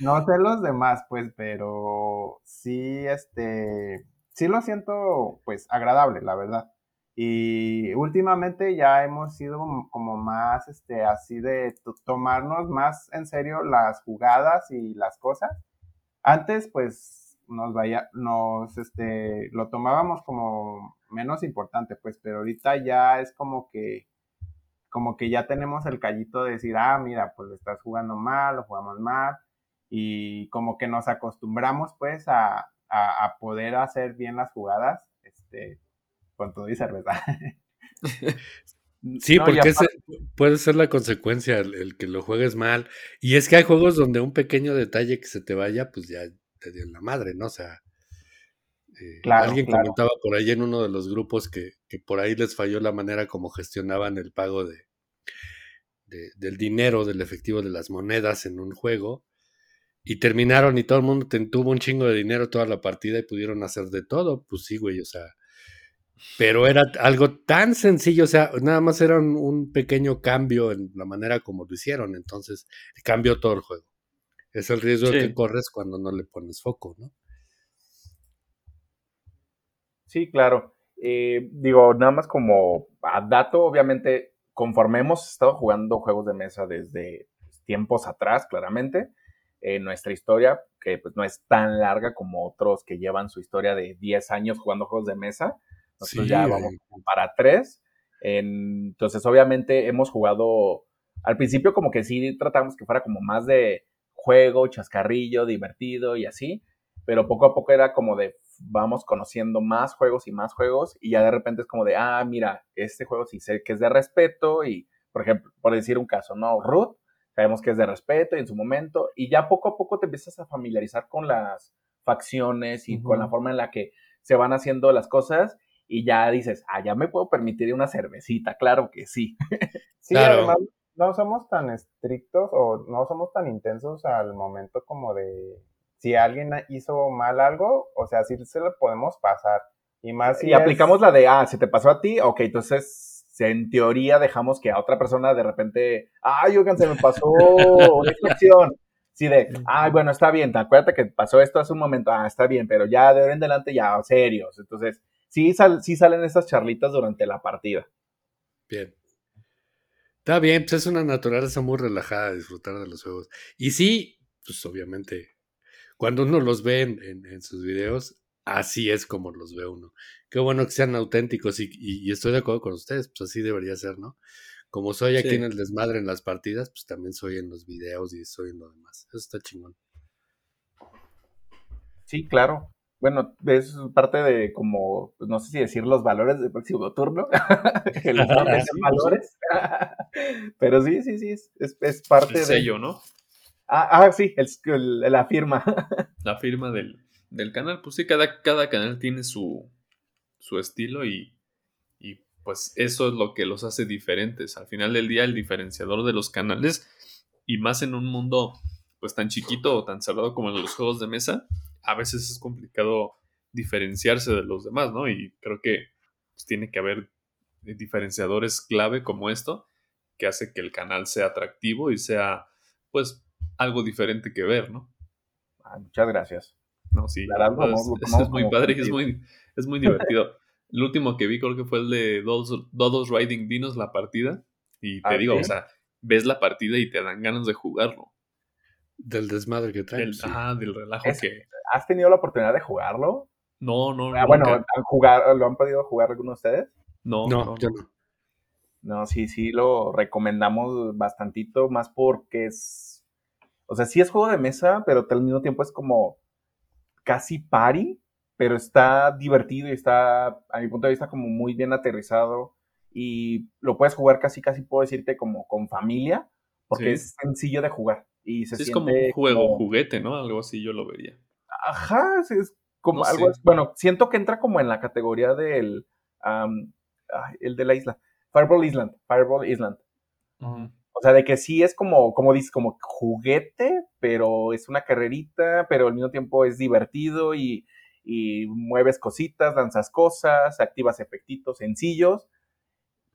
no sé los demás, pues, pero sí, este, sí lo siento pues agradable, la verdad. Y últimamente ya hemos sido como, más, este, así de tomarnos más en serio las jugadas y las cosas. Antes, pues, nos vaya, nos, este, lo tomábamos como menos importante, pues, pero ahorita ya es como que, como que ya tenemos el callito de decir, ah, mira, pues lo estás jugando mal, lo jugamos mal, y como que nos acostumbramos, pues, a, a, poder hacer bien las jugadas. Este, con todo y cerveza. Sí, porque puede ser la consecuencia el, que lo juegues mal. Y es que hay juegos donde un pequeño detalle que se te vaya, pues ya te dio la madre, ¿no? O sea, eh, alguien comentaba por ahí en uno de los grupos que, por ahí les falló la manera como gestionaban el pago de, del dinero, del efectivo de las monedas en un juego. Y terminaron y todo el mundo tuvo un chingo de dinero toda la partida y pudieron hacer de todo. Pues sí, güey, o sea pero era algo tan sencillo, o sea, nada más era un, pequeño cambio en la manera como lo hicieron, entonces cambió todo el juego. Es el riesgo que corres cuando no le pones foco, ¿no? Sí, claro. Eh, digo, nada más como a dato, obviamente, conforme hemos estado jugando juegos de mesa desde tiempos atrás, claramente, en nuestra historia, que pues no es tan larga como otros que llevan su historia de 10 años jugando juegos de mesa, nosotros ya vamos para tres. entonces, obviamente, hemos jugado. Al principio, como que sí tratamos que fuera como más de juego, chascarrillo, divertido y así. Pero poco a poco era como de vamos conociendo más juegos y más juegos. Y ya de repente es como de, ah, mira, este juego sí sé que es de respeto. Y, por ejemplo, por decir un caso, ¿no? Root, sabemos que es de respeto y en su momento. Y ya poco a poco te empiezas a familiarizar con las facciones y con la forma en la que se van haciendo las cosas y ya dices, ah, ya me puedo permitir una cervecita, claro que sí. sí, además no somos tan estrictos o no somos tan intensos al momento como de si alguien hizo mal algo, o sea, sí se lo podemos pasar. Y más si Y aplicamos la de, ah, se te pasó a ti, ok, entonces en teoría dejamos que a otra persona de repente, ay, oigan, se me pasó una acción. Sí, de, ay, bueno, está bien, acuérdate que pasó esto hace un momento, ah, está bien, pero ya de ahora en adelante ya, serios. Entonces, sí, sí salen esas charlitas durante la partida. Bien. Está bien, pues es una naturaleza muy relajada disfrutar de los juegos. Y sí, pues obviamente, cuando uno los ve en, sus videos, así es como los ve uno. Qué bueno que sean auténticos y, estoy de acuerdo con ustedes, pues así debería ser, ¿no? Como soy aquí en el desmadre en las partidas, pues también soy en los videos y soy en lo demás. Eso está chingón. Sí, claro bueno, es parte de como, pues, no sé si decir los valores del próximo turno, los valores, pero sí, sí, sí, es, es, parte el sello, ¿no? Ah, ah sí, el, la firma. la firma del, del, canal, pues sí, cada, cada canal tiene su, su estilo y, y pues eso es lo que los hace diferentes. Al final del día, el diferenciador de los canales, y más en un mundo pues tan chiquito o tan cerrado como en los juegos de mesa, a veces es complicado diferenciarse de los demás, ¿no? Y creo que pues, tiene que haber diferenciadores clave como esto que hace que el canal sea atractivo y sea, pues, algo diferente que ver, ¿no? Ah, muchas gracias. No, sí, es, muy padre y es muy, es muy divertido. el último que vi creo que fue el de Dodos, Riding Dinos, la partida. Y te ah, digo, o sea, ves la partida y te dan ganas de jugarlo. Del desmadre que trae. Ajá, del relajo que. ¿Has tenido la oportunidad de jugarlo? No, no. Ah, bueno, ¿han jugar, ¿lo han podido jugar algunos de ustedes? No, no, yo no. No, sí, sí, lo recomendamos bastantito, más porque es. O sea, sí es juego de mesa, pero al mismo tiempo es como casi party, pero está divertido y está, a mi punto de vista, como muy bien aterrizado. Y lo puedes jugar casi, casi puedo decirte como con familia, porque es sencillo de jugar. Y se es como un juego, juguete, ¿no? Algo así yo lo vería. Ajá, es como algo. Bueno, siento que entra como en la categoría del. el de la isla. Fireball Island. Fireball Island. O sea, de que sí es como, como dices, como juguete, pero es una carrerita, pero al mismo tiempo es divertido y, y mueves cositas, lanzas cosas, activas efectitos sencillos.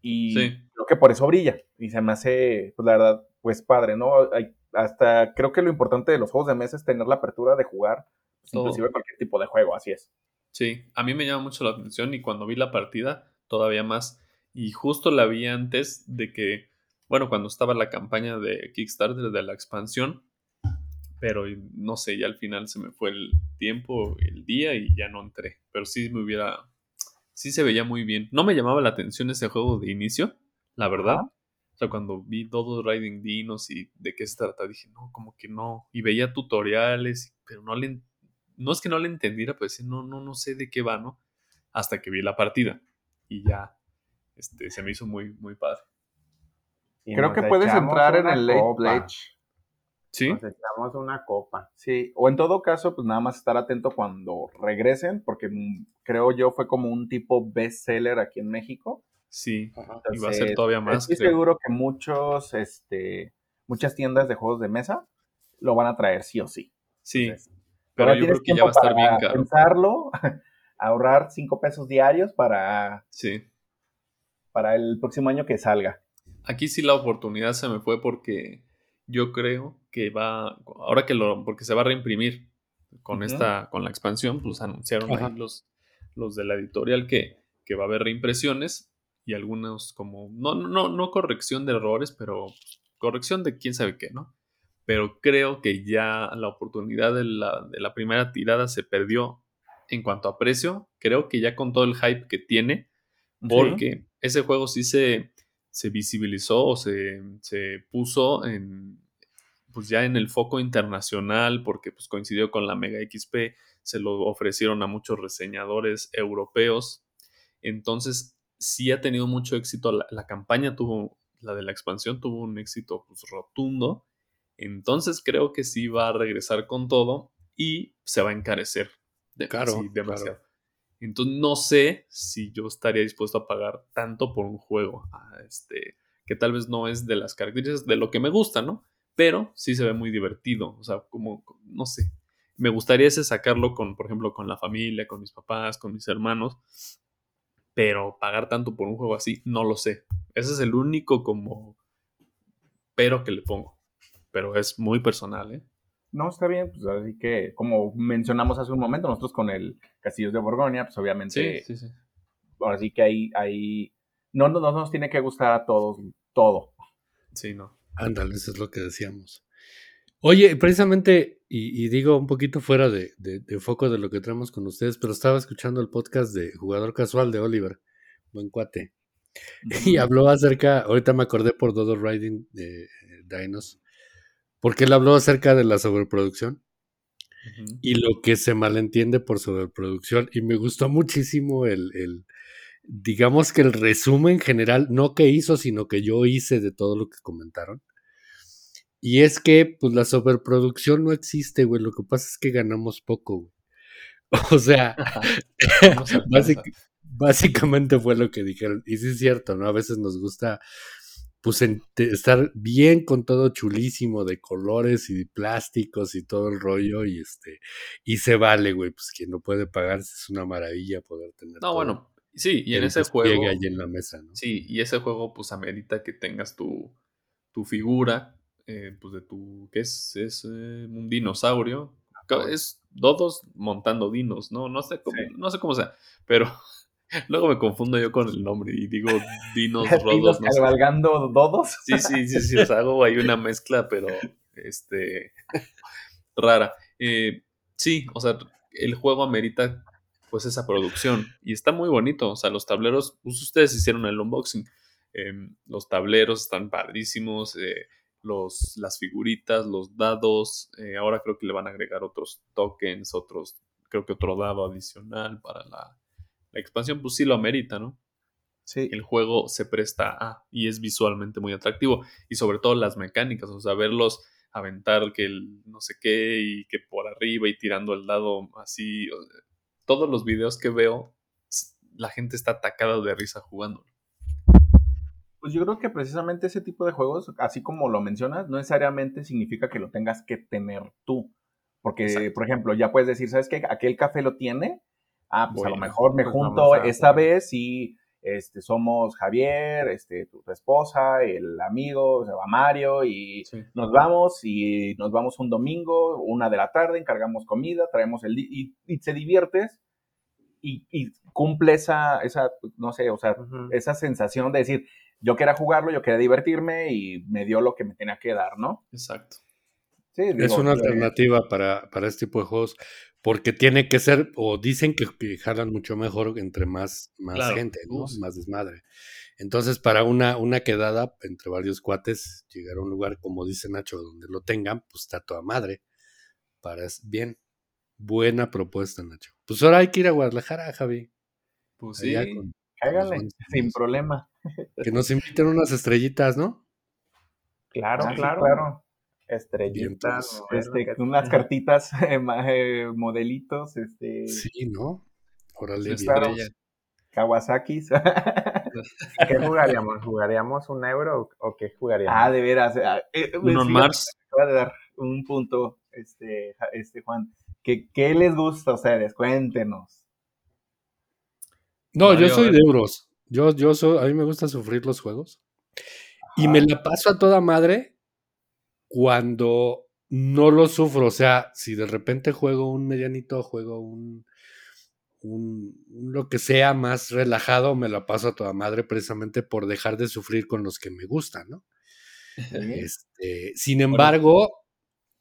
Y creo que por eso brilla. Y se me hace, pues la verdad, pues padre, ¿no? Hay hasta creo que lo importante de los juegos de mesa es tener la apertura de jugar, pues, inclusive cualquier tipo de juego, así es. Sí, a mí me llama mucho la atención y cuando vi la partida, todavía más. Y justo la vi antes de que, bueno, cuando estaba la campaña de Kickstarter de la expansión, pero no sé, ya al final se me fue el tiempo, el día y ya no entré. Pero sí me hubiera, sí se veía muy bien. No me llamaba la atención ese juego de inicio, la verdad sea, cuando vi todo Riding Dinos y de qué se trata, dije, no, como que no. Y veía tutoriales, pero no le, no es que no le entendiera, pues no, no, no sé de qué va, ¿no? hasta que vi la partida y ya este, se me hizo muy, muy padre. Creo que puedes entrar en el late pledge. Sí. Nos echamos una copa. Sí, o en todo caso, pues nada más estar atento cuando regresen, porque mm, creo yo fue como un tipo bestseller aquí en México. Sí, y va a ser todavía más. Estoy seguro que muchos, este, muchas tiendas de juegos de mesa lo van a traer sí o sí. Sí, pero yo creo que ya va a estar bien caro. Pensarlo, ahorrar cinco pesos diarios para, sí. para el próximo año que salga. Aquí sí la oportunidad se me fue porque yo creo que va, ahora que lo, porque se va a reimprimir con esta, con la expansión, pues anunciaron ahí los, los de la editorial que, que va a haber reimpresiones y algunos como, no, no, no corrección de errores, pero corrección de quién sabe qué, ¿no? Pero creo que ya la oportunidad de la, de la primera tirada se perdió en cuanto a precio. Creo que ya con todo el hype que tiene, porque ese juego sí se, se visibilizó o se, se, puso en, pues ya en el foco internacional porque pues coincidió con la Mega XP, se lo ofrecieron a muchos reseñadores europeos. Entonces, sí ha tenido mucho éxito. La, campaña tuvo, la de la expansión tuvo un éxito pues, rotundo. Entonces creo que sí va a regresar con todo y se va a encarecer. De, claro, demasiado. Entonces no sé si yo estaría dispuesto a pagar tanto por un juego. este, que tal vez no es de las características de lo que me gusta, ¿no? Pero sí se ve muy divertido. O sea, como, no sé. Me gustaría ese sacarlo con, por ejemplo, con la familia, con mis papás, con mis hermanos. Pero pagar tanto por un juego así, no lo sé. Ese es el único como pero que le pongo. Pero es muy personal, ¿eh? No, está bien, pues así que, como mencionamos hace un momento, nosotros con el Castillos de Borgoña, pues obviamente. Sí, sí, sí. Ahora sí que ahí, ahí no, no, nos tiene que gustar a todos todo. Sí, no. Ándale, eso es lo que decíamos. Oye, precisamente, y, digo un poquito fuera de, de, foco de lo que traemos con ustedes, pero estaba escuchando el podcast de Jugador Casual de Oliver, buen cuate, y habló acerca, ahorita me acordé por Dodo Riding de Dinos, porque él habló acerca de la sobreproducción y lo que se malentiende por sobreproducción. Y me gustó muchísimo el, el, digamos que el resumen general, no que hizo, sino que yo hice de todo lo que comentaron. Y es que, pues la sobreproducción no existe, güey. Lo que pasa es que ganamos poco, güey. O sea, básicamente fue lo que dijeron. Y sí es cierto, ¿no? A veces nos gusta pues estar bien con todo chulísimo de colores y plásticos y todo el rollo y este y se vale, güey, pues quien no puede pagarse es una maravilla poder tener. No, bueno, sí, y en ese juego ahí en la mesa, ¿no? Sí, y ese juego pues amerita que tengas tu, tu figura eh, pues de tu ¿qué es? Es eh, un dinosaurio. Es dodos montando dinos, ¿no? No sé cómo, no sé cómo sea, pero Luego me confundo yo con el nombre y digo dinos rodos. No cabalgando dodos? Sí, sí, sí, sí, o sea, hago ahí una mezcla, pero este rara. Eh, sí, o sea, el juego amerita pues esa producción y está muy bonito, o sea, los tableros, pues ustedes hicieron el unboxing, em, los tableros están padrísimos, eh, los, las figuritas, los dados, eh, ahora creo que le van a agregar otros tokens, otros, creo que otro dado adicional para la, la expansión pues sí lo amerita, ¿no? Sí. El juego se presta a y es visualmente muy atractivo y sobre todo las mecánicas, o sea, verlos aventar que el no sé qué y que por arriba y tirando el dado así, todos los videos que veo la gente está atacada de risa jugando. Pues yo creo que precisamente ese tipo de juegos, así como lo mencionas, no necesariamente significa que lo tengas que tener tú. Porque, por ejemplo, ya puedes decir, ¿sabes qué? Aquel café lo tiene, ah, pues a lo mejor me pues junto esta vez y este, somos Javier, este, tu, esposa, el amigo, se va Mario, y nos vamos, y nos vamos un domingo, una de la tarde, encargamos comida, traemos el, y, y te diviertes, y, y, cumple esa, esa, no sé, o sea, esa sensación de decir, yo quería jugarlo, yo quería divertirme, y me dio lo que me tenía que dar, ¿no? Exacto. Sí, es una alternativa para, para este tipo de juegos porque tiene que ser, o dicen que, jalan mucho mejor entre más, más gente, ¿no? Más desmadre. Entonces, para una, una quedada entre varios cuates, llegar a un lugar, como dice Nacho, donde lo tengan, pues está toda madre. Para bien. Buena propuesta, Nacho. Pues ahora hay que ir a Guadalajara, Javi. Pues sí. Cáigale, sin problema. Que nos inviten unas estrellitas, ¿no? Claro, Ah, sí, claro. claro. Estrellitas. Este, unas cartitas, eh, eh, modelitos, este, Sí, ¿no? Órale, Sí, bien. claro. estrella. Kawasakis. ¿Qué jugaríamos? ¿Jugaríamos un euro o, qué jugaríamos? ah, de veras. ah, eh, Uno en fíjate, Mars. acaba de dar un punto, este, este Juan. ¿Qué, ¿Qué les gusta a ustedes? Cuéntenos. No, yo Mario, a soy de euros. Yo, yo soy, a mí me gusta sufrir los juegos. Y me la paso a toda madre cuando no lo sufro. O sea, si de repente juego un medianito, juego un, un, un lo que sea más relajado, me la paso a toda madre precisamente por dejar de sufrir con los que me gustan, ¿no? Este, sin embargo,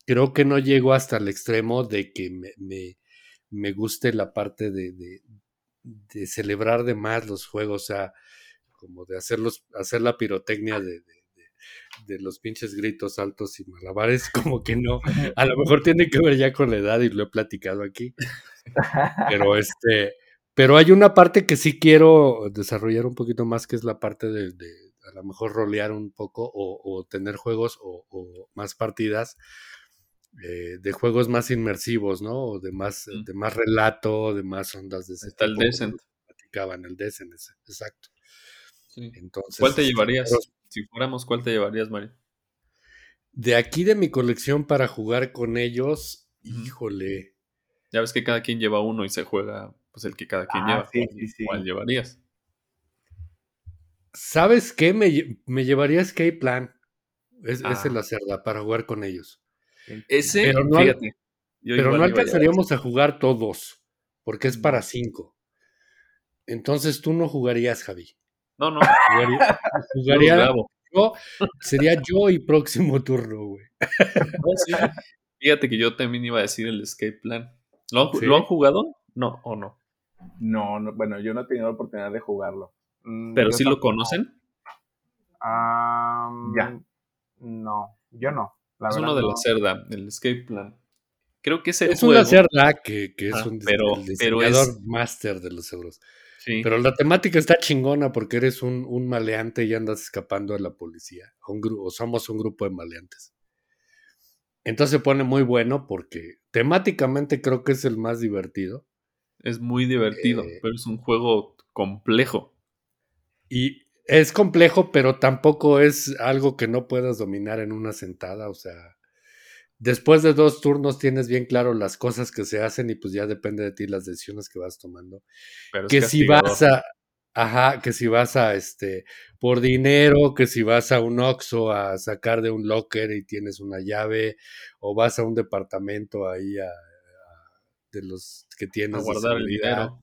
creo que no llego hasta el extremo de que me, me- me guste la parte de, de- de celebrar de más los juegos, o sea, como de hacerlos, hacer la pirotecnia de, de- de- de los pinches gritos altos y malabares, como que no. A lo mejor tiene que ver ya con la edad y lo he platicado aquí. Pero este, pero hay una parte que sí quiero desarrollar un poquito más, que es la parte de, de a lo mejor rolear un poco o, o tener juegos o, o más partidas eh, de juegos más inmersivos, ¿no? O de más, Mm. de más relato, de más ondas de ese Está el tipo, como Descent. platicaban, el Descent, exacto. Sí. Entonces, ¿Cuál te este, llevarías? pero Si fuéramos, ¿cuál te llevarías, Mario? de aquí de mi colección para jugar con ellos, híjole. Ya ves que cada quien lleva uno y se juega pues el que cada quien Ah, lleva. sí, ¿Cuál- sí, sí. ¿Cuál llevarías? ¿Sabes qué? Me, me llevaría Escape Plan. Es, Ah. Ese la cerda para jugar con ellos. Ese, Pero no fíjate. yo Pero igual no a alcanzaríamos a jugar todos, porque es para cinco. Entonces tú no jugarías, Javi. No, no, Jugaría, yo jugaría sería yo y próximo turno, güey. No, sí. Fíjate que yo también iba a decir el Escape Plan. ¿Lo. ¿lo han jugado? No, o no. No, no, bueno, yo no he tenido la oportunidad de jugarlo. Mm, Pero yo sí lo conocen. Am, Ya. No, yo no. La es verdad uno de no. la cerda, el Escape Plan. Creo que ese Es juego. una cerda que, que es Ajá, un pero- el pero diseñador es- máster de los euros. Sí. Pero la temática está chingona porque eres un, un maleante y andas escapando de la policía. Un gru- o somos un grupo de maleantes. Entonces se pone muy bueno porque temáticamente creo que es el más divertido. Es muy divertido, Eh, pero es un juego complejo. Y es complejo, pero tampoco es algo que no puedas dominar en una sentada. O sea, después de dos turnos tienes bien claro las cosas que se hacen y pues ya depende de ti las decisiones que vas tomando. Pero que si vas a, ajá, que si vas a, este, por dinero, que si vas a un Oxxo a sacar de un locker y tienes una llave, o vas a un departamento ahí a, a- de los que tienes a guardar el dinero.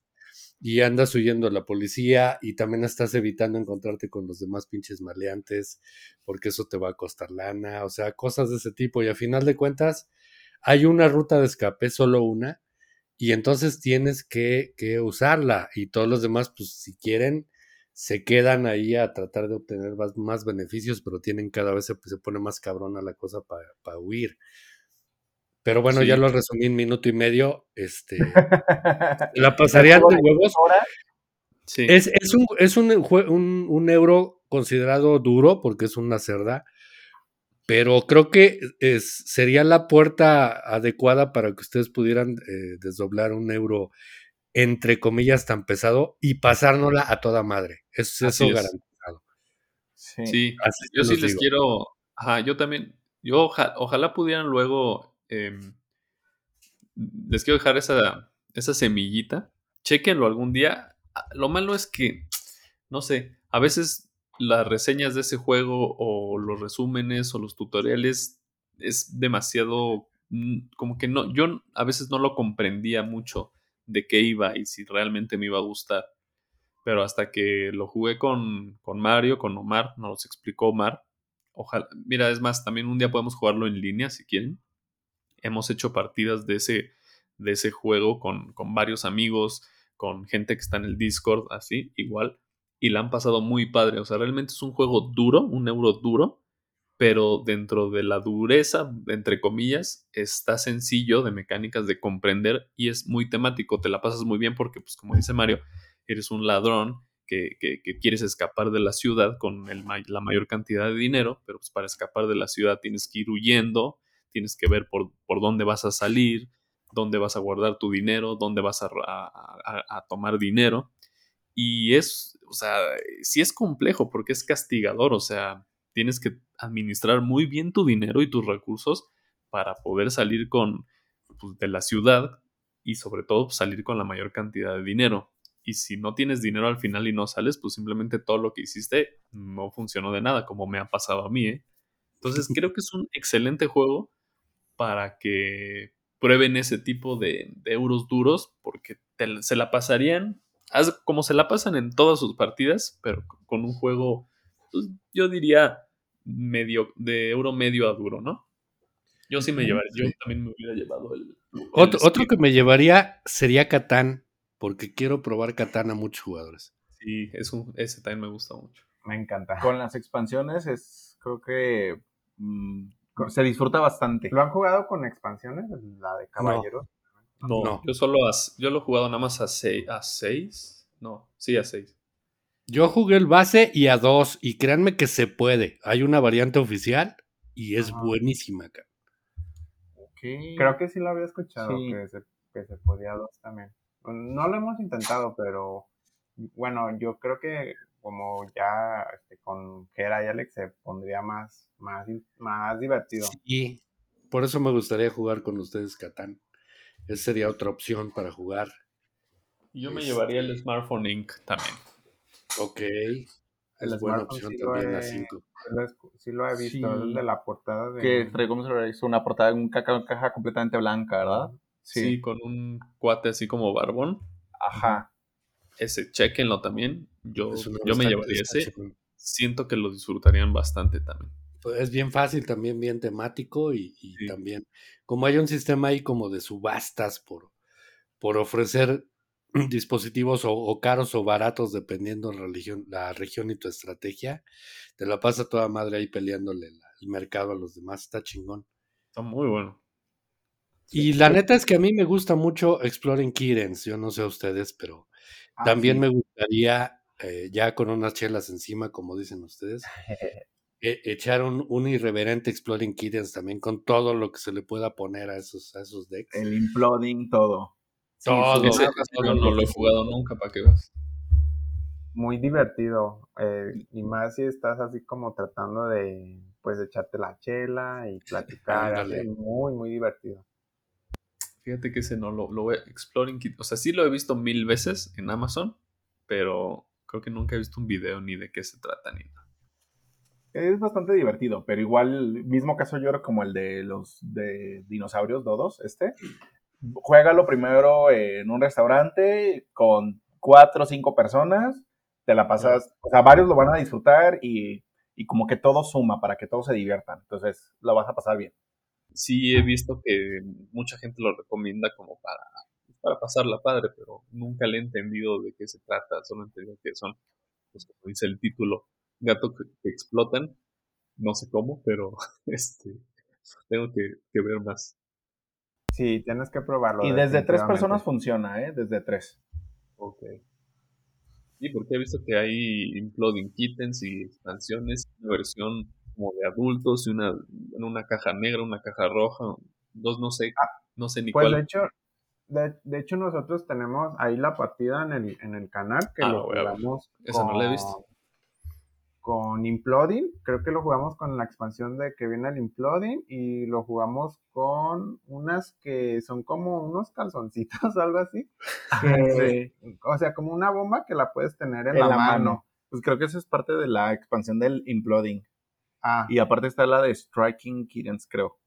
Y andas huyendo de la policía y también estás evitando encontrarte con los demás pinches maleantes porque eso te va a costar lana, o sea, cosas de ese tipo y a final de cuentas hay una ruta de escape, solo una, y entonces tienes que, que usarla y todos los demás, pues si quieren, se quedan ahí a tratar de obtener más, más beneficios, pero tienen cada vez se, se pone más cabrona la cosa para huir. Pero bueno, Sí. ya lo resumí en minuto y medio. Este, la pasarían de huevos. Sí. Es, es, un, es un, jue- un, un euro considerado duro porque es una cerda, pero creo que es, sería la puerta adecuada para que ustedes pudieran eh, desdoblar un euro entre comillas tan pesado y pasárnosla a toda madre. Es Así eso es. garantizado. Sí. Sí, Así yo sí les digo. quiero. Ajá, yo también. Yo oja- ojalá pudieran luego. Em, les quiero dejar esa, semillita. Chequenlo algún día. Ah, Lo malo es que, no sé, a veces las reseñas de ese juego o los resúmenes o los tutoriales es demasiado. mm, Como que no. Yo a veces no lo comprendía mucho de qué iba y si realmente me iba a gustar. Pero hasta que lo jugué con, con Mario, con Omar, nos explicó Omar. Ojalá, mira, es más, también un día podemos jugarlo en línea si quieren. Hemos hecho partidas de ese, de ese juego con, con varios amigos, con gente que está en el Discord, así, igual. Y la han pasado muy padre. O sea, realmente es un juego duro, un euro duro, pero dentro de la dureza, entre comillas, está sencillo de mecánicas de comprender y es muy temático. Te la pasas muy bien porque, pues, como dice Mario, eres un ladrón que, quieres escapar de la ciudad con la mayor cantidad de dinero, pero pues para escapar de la ciudad tienes que ir huyendo, tienes que ver por, por dónde vas a salir, dónde vas a guardar tu dinero, dónde vas a, a tomar dinero. Y es, o sea, sí es complejo porque es castigador, o sea, tienes que administrar muy bien tu dinero y tus recursos para poder salir con pues, de la ciudad y sobre todo salir con la mayor cantidad de dinero. Y si no tienes dinero al final y no sales, pues simplemente todo lo que hiciste no funcionó de nada, como me ha pasado a mí. ¿eh? Entonces creo que es un excelente juego para que prueben ese tipo de, euros duros, porque se la pasarían como se la pasan en todas sus partidas, pero con un juego, pues, yo diría medio de euro medio a duro, ¿no? Yo sí me llevaría, yo también me hubiera llevado el. otro, otro que me llevaría sería Catán, porque quiero probar Catán a muchos jugadores. Sí, es un, ese también me gusta mucho. Me encanta. Con las expansiones es, creo que mm, se disfruta bastante. ¿Lo han jugado con expansiones? La de caballeros. No, yo solo yo lo he jugado nada más a 6. A seis? No, sí, a 6. Yo jugué el base y a 2 y créanme que se puede. Hay una variante oficial y es buenísima acá. Creo que sí lo había escuchado, que, se, que se podía a 2 también. No lo hemos intentado, pero bueno, yo creo que como ya este, con Kera y Alex se pondría más, más, más divertido. Sí, por eso me gustaría jugar con ustedes Catán. Esa sería otra opción para jugar. Yo me llevaría el Smartphone Inc. también. Ok. Es buena opción también la 5. Sí lo he visto, el de la portada de... Que trae como se hizo una portada de una caja, completamente blanca, ¿verdad? Sí. con un cuate así como barbón. Ajá. Ese, chequenlo también. Yo, yo me llevaría ese. Siento que lo disfrutarían bastante también. Pues, es bien fácil, también bien temático y, también como hay un sistema ahí como de subastas por, por ofrecer dispositivos o, caros o baratos dependiendo la región, la región y tu estrategia, te la pasa toda madre ahí peleándole el mercado a los demás, está chingón. Está muy bueno. Y la neta es que a mí me gusta mucho Exploring Kittens, yo no sé a ustedes, pero ah, también me gustaría, eh, ya con unas chelas encima, como dicen ustedes, E, echaron un, irreverente Exploding Kittens también con todo lo que se le pueda poner a esos, a esos decks. El imploding, todo. todo. no, lo he jugado nunca, ¿para qué vas? Muy divertido. Eh, y más si estás así como tratando de pues echarte la chela y platicar. muy, muy divertido. Fíjate que ese no lo, lo Exploring Kittens. O sea, sí lo he visto mil veces en Amazon, pero creo que nunca he visto un video ni de qué se trata ni nada es bastante divertido, pero igual, mismo caso yo como el de los de dinosaurios dodos, este. Juégalo primero en un restaurante con cuatro o cinco personas, te la pasas, o sea, varios lo van a disfrutar y, como que todo suma para que todos se diviertan, entonces lo vas a pasar bien. Sí, he visto que mucha gente lo recomienda como para, para pasarla padre, pero nunca le he entendido de qué se trata, solo he entendido que son, pues como dice el título, gato que, explotan. No sé cómo, pero este tengo que, ver más. Sí, tienes que probarlo. Y desde tres personas funciona, ¿eh? Desde tres. Ok. Sí, porque he visto que hay Imploding Kittens y expansiones, una versión como de adultos y una en una caja negra, una caja roja, dos no sé, ah, no sé ni pues cuál. de hecho, de, hecho nosotros tenemos ahí la partida en el, en el canal que ah, lo jugamos. Esa no la he visto con Imploding, creo que lo jugamos con la expansión de que viene el Imploding y lo jugamos con unas que son como unos calzoncitos, algo así. O sea, como una bomba que la puedes tener en, la, mano. Pues creo que esa es parte de la expansión del Imploding. Ah. Y aparte está la de Striking Kittens, creo.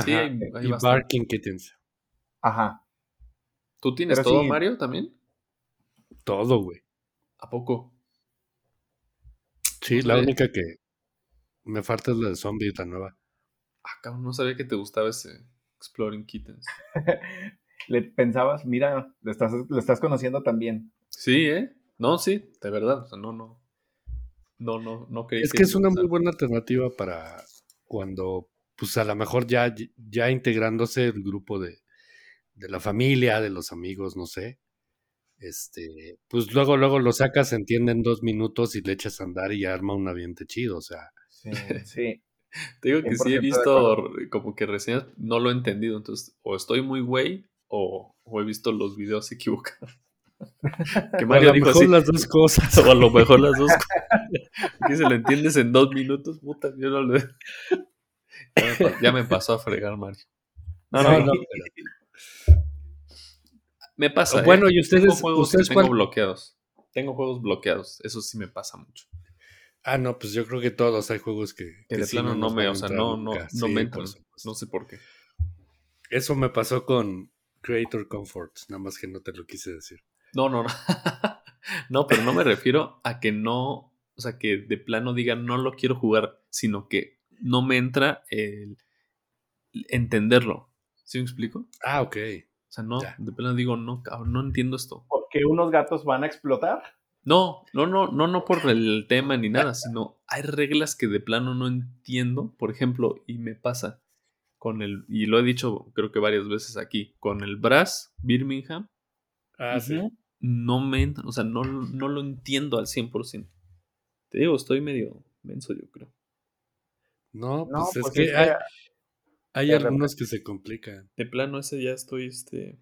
sí, y Barking Kittens. Ajá. ¿Tú tienes todo, Mario, también? Todo, güey. ¿A poco? Sí, la única que me falta es la de Zombie, la nueva. Ah, cabrón, no sabía que te gustaba ese Exploring Kittens. Le pensabas, mira, lo estás, estás conociendo también. Sí, ¿eh? No, sí, de verdad. O sea, no, no. No, no, no Es que, es una muy buena alternativa para cuando, pues a lo mejor ya, ya integrándose el grupo de, de la familia, de los amigos, no sé. este, pues luego, luego lo sacas, se entiende en dos minutos y le echas a andar y arma un ambiente chido, o sea. Sí, sí. Te digo que sí he visto como que reseñas, no lo he entendido, entonces o estoy muy güey o, o he visto los videos equivocados. Que Mario a lo mejor las dos cosas. O a lo mejor las dos cosas. que se lo entiendes en dos minutos, puta, yo no lo... Ya me pasó a fregar, Mario. No, no, no. Me pasa. Bueno, ¿eh? y ustedes, tengo juegos ustedes tengo bloqueados. Tengo juegos bloqueados. Eso sí me pasa mucho. Ah, no, pues yo creo que todos hay juegos que. que, de plano no, me, o sea, no, no, no me entran. No sé por qué. Eso me pasó con Creator Comfort, nada más que no te lo quise decir. No, no, no. no, pero no me refiero a que no, o sea, que de plano diga no lo quiero jugar, sino que no me entra el entenderlo. ¿Sí me explico? Ah, ok. O sea, no, de plano digo, no, cabrón, no entiendo esto. ¿Por qué unos gatos van a explotar? No, no, no, no, no por el tema ni nada, sino hay reglas que de plano no entiendo. Por ejemplo, y me pasa con el, y lo he dicho creo que varias veces aquí, con el Brass Birmingham. Ah, sí. No me o sea, no, no lo entiendo al 100%. Te digo, estoy medio menso, yo creo. No, pues, es pues que hay, hay algunos que se complican. De plano, ese ya estoy, este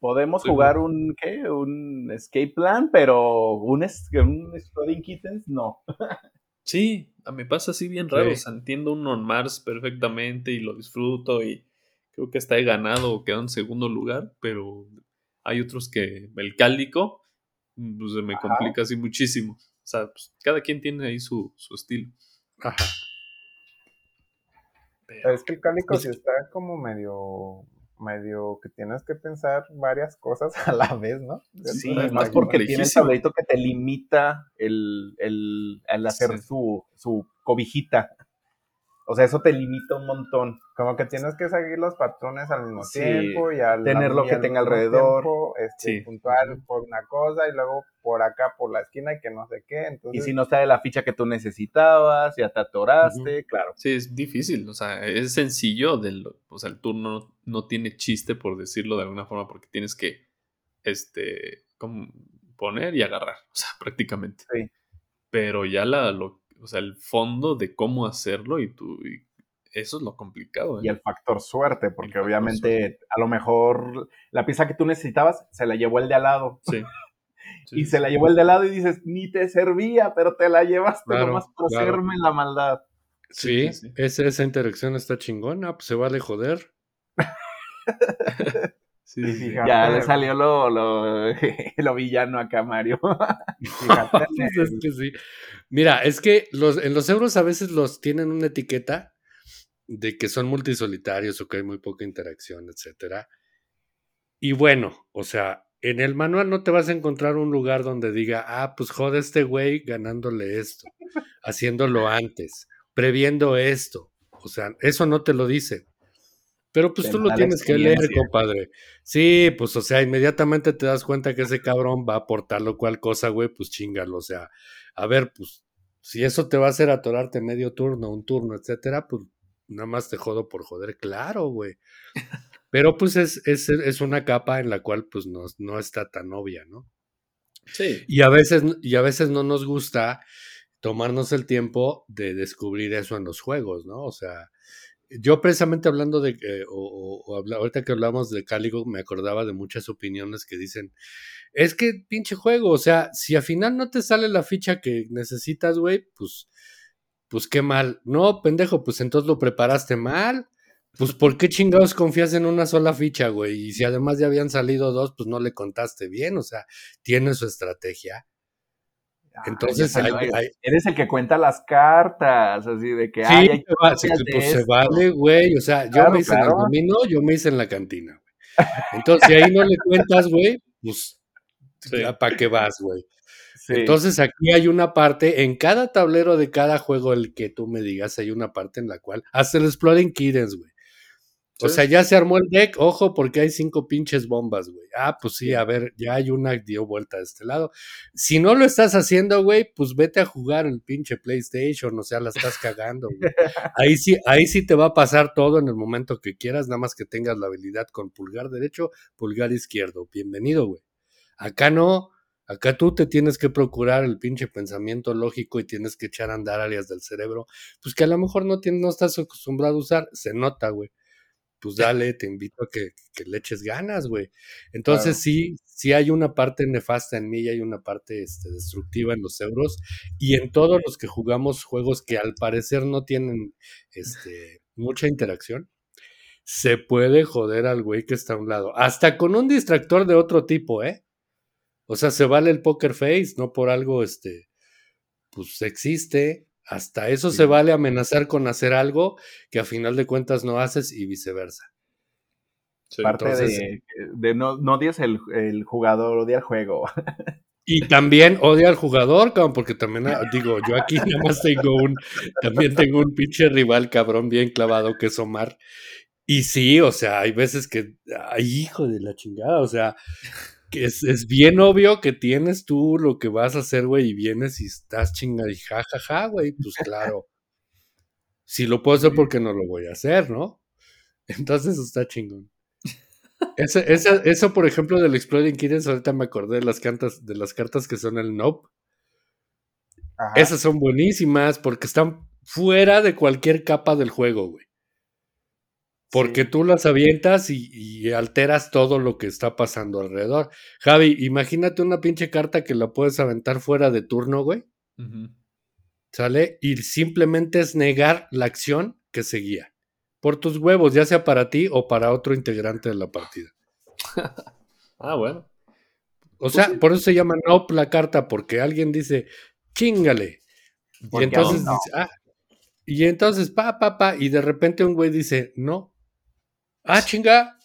podemos jugar un, ¿qué? Un escape plan, pero un, un Exploding Kittens, no. sí, a mí pasa así bien raro. O sea, entiendo un On Mars perfectamente y lo disfruto y creo que está ahí ganado o quedó en segundo lugar, pero hay otros que el cálico pues, se me complica así muchísimo. O sea, pues, cada quien tiene ahí su, su estilo. Ajá. Es que el cálico sí está como medio medio que tienes que pensar varias cosas a la vez, ¿no? Sí, más porque tiene el tablerito que te limita el, el, el hacer su, su cobijita. O sea, eso te limita un montón. Como que tienes que seguir los patrones al mismo tiempo y al tener lo que tenga alrededor. este, puntual por una cosa y luego por acá por la esquina y que no sé qué. Y si no sale la ficha que tú necesitabas, ya te atoraste, claro. Sí, es difícil. O sea, es sencillo. Del, o sea, el turno no, tiene chiste, por decirlo de alguna forma, porque tienes que este, como poner y agarrar. O sea, prácticamente. Sí. Pero ya la, lo, o sea, el fondo de cómo hacerlo y tú, eso es lo complicado. Y ¿eh? el factor suerte, porque obviamente a lo mejor la pieza que tú necesitabas se la llevó el de al lado. Sí. y se la llevó el de al lado y dices, ni te servía, pero te la llevaste nomás para hacerme la maldad. Sí, Esa, esa interacción está chingona, pues se vale joder. Sí, ya le salió lo, lo, lo, villano acá, Mario. Pues es que sí. Mira, es que los, en los euros a veces los tienen una etiqueta de que son multisolitarios o que hay muy poca interacción, etcétera. Y bueno, o sea, en el manual no te vas a encontrar un lugar donde diga, ah, pues jode este güey ganándole esto, haciéndolo antes, previendo esto. O sea, eso no te lo dice. Pero pues tú lo tienes que leer, compadre. Sí, pues o sea, inmediatamente te das cuenta que ese cabrón va a aportar lo cual cosa, güey, pues chingalo. O sea, a ver, pues si eso te va a hacer atorarte medio turno, un turno, etcétera, pues nada más te jodo por joder, claro, güey. Pero pues es, es, es, una capa en la cual pues no, no está tan obvia, ¿no? Sí. Y a veces, y a veces no nos gusta tomarnos el tiempo de descubrir eso en los juegos, ¿no? O sea, yo precisamente hablando de, o, o, ahorita que hablamos de Caligo, me acordaba de muchas opiniones que dicen, es que pinche juego, o sea, si al final no te sale la ficha que necesitas, güey, pues, pues qué mal. No, pendejo, pues entonces lo preparaste mal. Pues ¿por qué chingados confías en una sola ficha, güey? Y si además ya habían salido dos, pues no le contaste bien, o sea, tiene su estrategia. Entonces, eres el que cuenta las cartas, así de que. Sí, pues se vale, güey. O sea, yo me hice en el dominó, yo me hice en la cantina, güey. Entonces, si ahí no le cuentas, güey, pues, ¿para qué vas, güey? Entonces, aquí hay una parte, en cada tablero de cada juego, el que tú me digas, hay una parte en la cual, hasta el Exploring Kittens, güey. O sea, ya se armó el deck, ojo, porque hay cinco pinches bombas, güey. Ah, pues sí, a ver, ya hay una dio vuelta de este lado. Si no lo estás haciendo, güey, pues vete a jugar el pinche PlayStation, o sea, la estás cagando, güey. Ahí sí, ahí sí te va a pasar todo en el momento que quieras, nada más que tengas la habilidad con pulgar derecho, pulgar izquierdo. Bienvenido, güey. Acá no, acá tú te tienes que procurar el pinche pensamiento lógico y tienes que echar a andar áreas del cerebro, pues que a lo mejor no, tienes, no estás acostumbrado a usar, se nota, güey. Pues dale, te invito a que, le eches ganas, güey. Entonces sí, sí hay una parte nefasta en mí y hay una parte este, destructiva en los euros y en todos los que jugamos juegos que al parecer no tienen este, mucha interacción se puede joder al güey que está a un lado. Hasta con un distractor de otro tipo, ¿eh? O sea, se vale el poker face, no por algo, este, pues existe. Hasta eso se vale amenazar con hacer algo que a final de cuentas no haces y viceversa. Parte de, no, no odias el, el jugador, odia el juego. Y también odia al jugador, cabrón, porque también, ah, digo, yo aquí nada más tengo un, también tengo un pinche rival cabrón bien clavado que es Omar. Y sí, o sea, hay veces que, ay, hijo de la chingada, o sea, que es, es, bien obvio que tienes tú lo que vas a hacer, güey, y vienes y estás chingada y jajaja, güey, pues claro. Si lo puedo hacer, porque no lo voy a hacer, no? Entonces está chingón. Eso, eso, por ejemplo, del Exploding Kittens, ahorita me acordé de las, cartas, de las cartas que son el Nope. Esas son buenísimas porque están fuera de cualquier capa del juego, güey. Porque tú las avientas y, alteras todo lo que está pasando alrededor. Javi, imagínate una pinche carta que la puedes aventar fuera de turno, güey. ¿Sale? Y simplemente es negar la acción que seguía. Por tus huevos, ya sea para ti o para otro integrante de la partida. ah, bueno. O sea, por eso se llama no la carta, porque alguien dice, chingale. Y entonces dice, ah, y entonces, pa, pa, pa, y de repente un güey dice, no, Ah, chinga.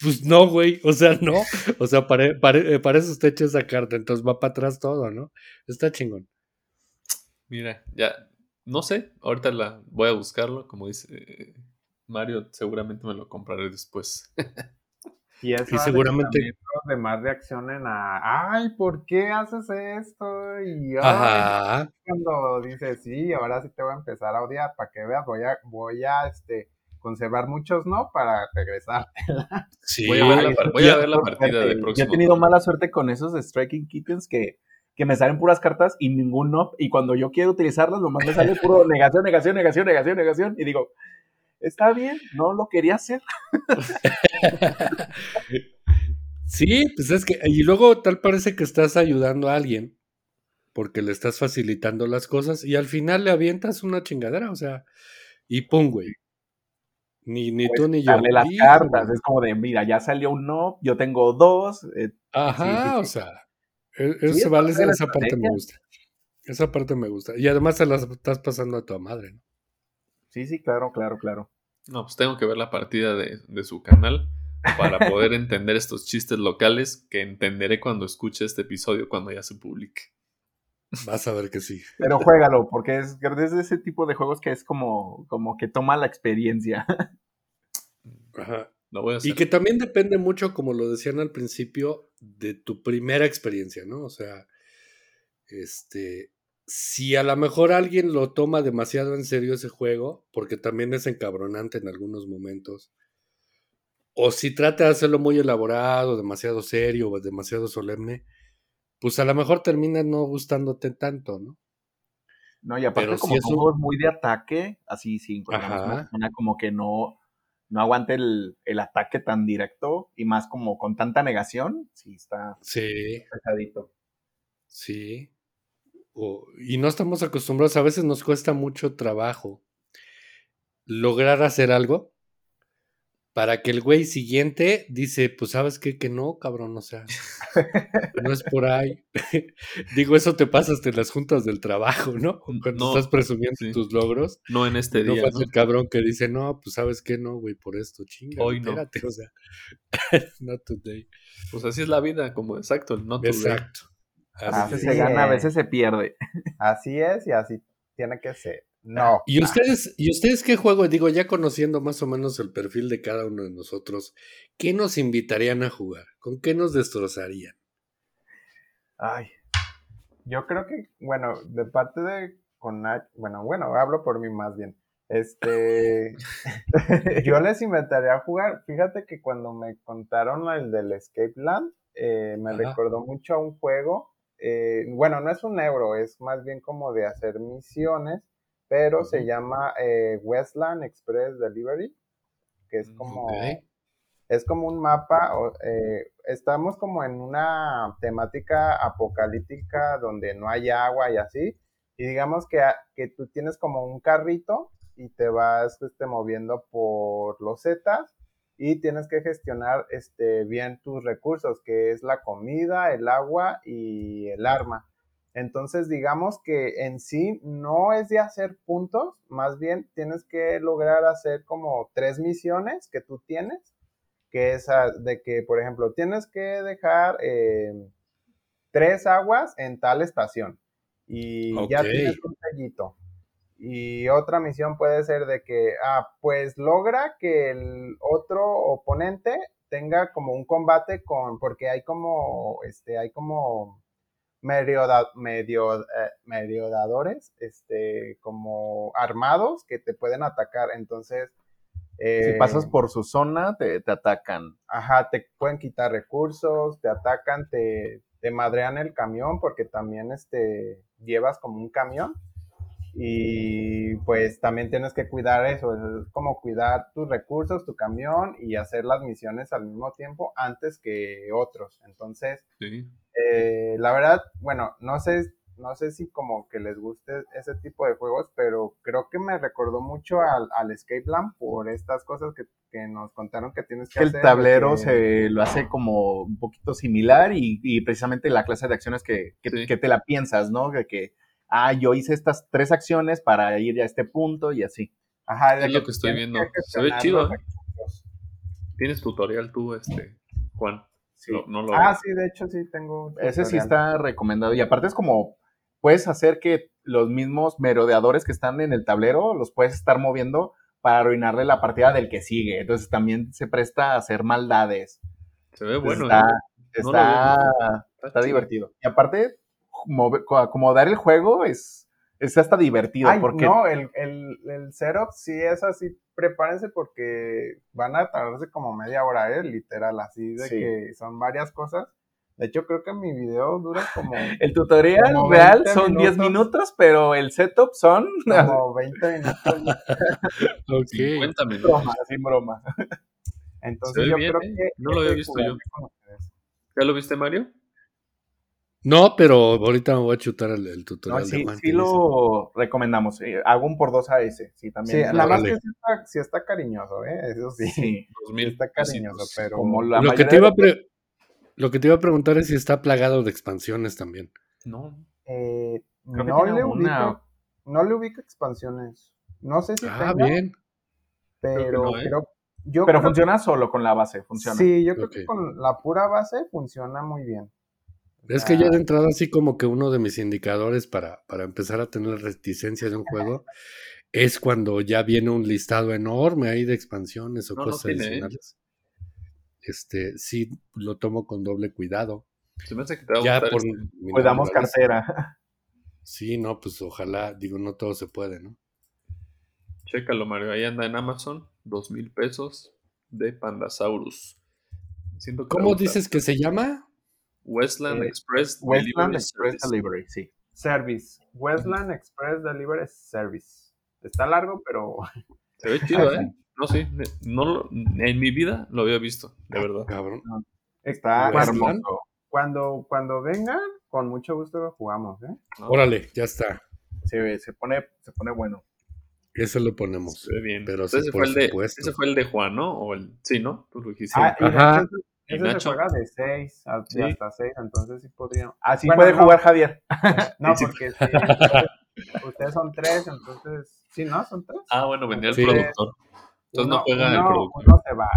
Pues no, güey. O sea, no. O sea, para, eh, para, eso está hecha esa carta. Entonces va para atrás todo, ¿no? Está chingón. Mira, ya. No sé. Ahorita la voy a buscarlo. Como dice eh, Mario, seguramente me lo compraré después. Y, eso seguramente los demás reaccionen a, ay, ¿por qué haces esto? Y cuando dice, sí, ahora sí te voy a empezar a odiar, para que veas, voy a, voy a, este, conservar muchos no para regresar. Sí, voy a ver la, voy a ver la partida de próximo. Yo he tenido mala suerte con esos Striking Kittens que, que me salen puras cartas y ningún no. Y cuando yo quiero utilizarlas, nomás me sale puro negación, negación, negación, negación, negación. Y digo, está bien, no lo quería hacer. sí, pues es que, y luego tal parece que estás ayudando a alguien porque le estás facilitando las cosas y al final le avientas una chingadera, o sea, y pum, güey. Ni, ni tú ni yo. Darle las cartas, es como de, mira, ya salió un no, yo tengo dos. Eh, Ajá, o sea, e, esa parte me gusta. Esa parte me gusta. Y además se las estás pasando a tu madre, ¿no? Sí, sí, claro, claro, claro. No, pues tengo que ver la partida de, de su canal para poder entender estos chistes locales que entenderé cuando escuche este episodio cuando ya se publique. Vas a ver que sí. Pero juégalo, porque es, es de ese tipo de juegos que es como, como que toma la experiencia. Ajá. Y que también depende mucho, como lo decían al principio, de tu primera experiencia, ¿no? O sea, este, si a lo mejor alguien lo toma demasiado en serio ese juego, porque también es encabronante en algunos momentos, o si trata de hacerlo muy elaborado, demasiado serio o demasiado solemne, pues a lo mejor termina no gustándote tanto, ¿no? No, y aparte como si es muy de ataque, así sí, como que no, no aguante el, ataque tan directo y más como con tanta negación, sí está sí. pesadito. Sí. y no estamos acostumbrados, a veces nos cuesta mucho trabajo lograr hacer algo para que el güey siguiente dice, pues sabes qué, que no, cabrón, o sea, no es por ahí. Digo, eso te pasa hasta en las juntas del trabajo, ¿no? Cuando estás presumiendo tus logros. No en este día. No el cabrón que dice, no, pues sabes qué, no, güey, por esto, chinga. Hoy no. o sea, not today. Pues así es la vida, como exacto, el not today. Exacto. a veces se gana, a veces se pierde. Así es y así tiene que ser. No. ¿Y ustedes, ¿Y ustedes qué juego? Digo, ya conociendo más o menos el perfil de cada uno de nosotros, ¿qué nos invitarían a jugar? ¿Con qué nos destrozarían? Ay, yo creo que, bueno, de parte de con bueno, bueno, hablo por mí más bien. Este, yo les invitaría a jugar. Fíjate que cuando me contaron el del Escape Land, eh, me recordó mucho a un juego. Eh, bueno, no es un euro, es más bien como de hacer misiones, pero se llama eh, Westland Express Delivery, que es como, es como un mapa. estamos como en una temática apocalíptica donde no hay agua y así. Y digamos que, que tú tienes como un carrito y te vas este, moviendo por los zetas y tienes que gestionar este, bien tus recursos, que es la comida, el agua y el arma. Entonces, digamos que en sí no es de hacer puntos, más bien tienes que lograr hacer como tres misiones que tú tienes, que es de que, por ejemplo, tienes que dejar eh, tres aguas en tal estación y ya tienes un sellito. Y otra misión puede ser de que, ah, pues logra que el otro oponente tenga como un combate con, porque hay como, este, hay como medio, medio, eh, mediodadores, este, como armados que te pueden atacar. Entonces, si pasas eh, por su zona, te, te, atacan. Ajá, te pueden quitar recursos, te atacan, te, te madrean el camión porque también, este, llevas como un camión y pues también tienes que cuidar eso, es como cuidar tus recursos, tu camión y hacer las misiones al mismo tiempo antes que otros. Entonces, eh, la verdad, bueno, no sé, no sé si como que les guste ese tipo de juegos, pero creo que me recordó mucho al, al Escape Land por estas cosas que, nos contaron que tienes que, hacer. El tablero se lo hace como un poquito similar y, precisamente la clase de acciones que, que, te la piensas, ¿no? De que ah, yo hice estas tres acciones para ir a este punto y así. Ajá, es lo que estoy viendo. Se ve chido. ¿eh? Tienes tutorial tú, este, Juan. ah, sí, de hecho sí tengo. Ese sí está recomendado. Y aparte es como, puedes hacer que los mismos merodeadores que están en el tablero los puedes estar moviendo para arruinarle la partida del que sigue. Entonces también se presta a hacer maldades. Se ve bueno. Está, ¿eh? está, está divertido. Y aparte, acomodar el juego es, es hasta divertido. porque... No, el, el, el, setup sí es así, prepárense porque van a tardarse como media hora, ¿eh? literal, así de que son varias cosas. De hecho, creo que mi video dura como. El tutorial real son 10 minutos, pero el setup son. Como 20 minutos. ok. 50 minutos. Broma, sin broma. Entonces, yo creo ¿eh? que. No lo había visto yo. ¿Ya lo viste, Mario? No, pero ahorita me voy a chutar el, tutorial sí, de Juan. Sí, lo recomendamos. Eh, hago un por dos a ese. Sí, también. Sí, nada más que sí está, cariñoso, ¿eh? Eso sí. sí está cariñoso, pero. Como lo, que te iba a lo que te iba a preguntar es si está plagado de expansiones también. No. Eh, no, le ubico, no le ubico expansiones. No sé si. Ah, bien. Pero ¿eh? Yo pero funciona solo con la base, funciona. Sí, yo creo que con la pura base funciona muy bien. Es que ya de entrada, así como que uno de mis indicadores para, para empezar a tener reticencia de un juego es cuando ya viene un listado enorme ahí de expansiones o cosas ¿eh? adicionales. Este, sí, lo tomo con doble cuidado. Se me hace que te va ya por Cuidamos cartera. Sí, no, pues ojalá, digo, no todo se puede, ¿no? Chécalo, Mario, ahí anda en Amazon, dos mil pesos de Pandasaurus. ¿Cómo dices que se llama? Westland eh, Express Westland Express Delivery, sí. Service. Westland Express Delivery Service. Está largo, pero. Se ve chido, ¿eh? No, sí. No, en mi vida lo había visto, de verdad. Cabrón. Está hermoso. Cuando, cuando vengan, con mucho gusto lo jugamos, ¿eh? Órale, ya está. Se, se, pone, se pone bueno. Eso lo ponemos. Se ve bien. Pero ese, fue el de, ese fue el de Juan, ¿no? O el, sí, ¿no? Tú lo dijiste. Ah, Ajá. Ese se juega de 6 hasta 6, entonces sí podría. Ah, sí puede jugar Javier. no, porque sí, ustedes son 3, entonces. Sí, ¿no? ¿Son 3? Ah, bueno, vendría el productor. Entonces no juega el productor. Uno se va.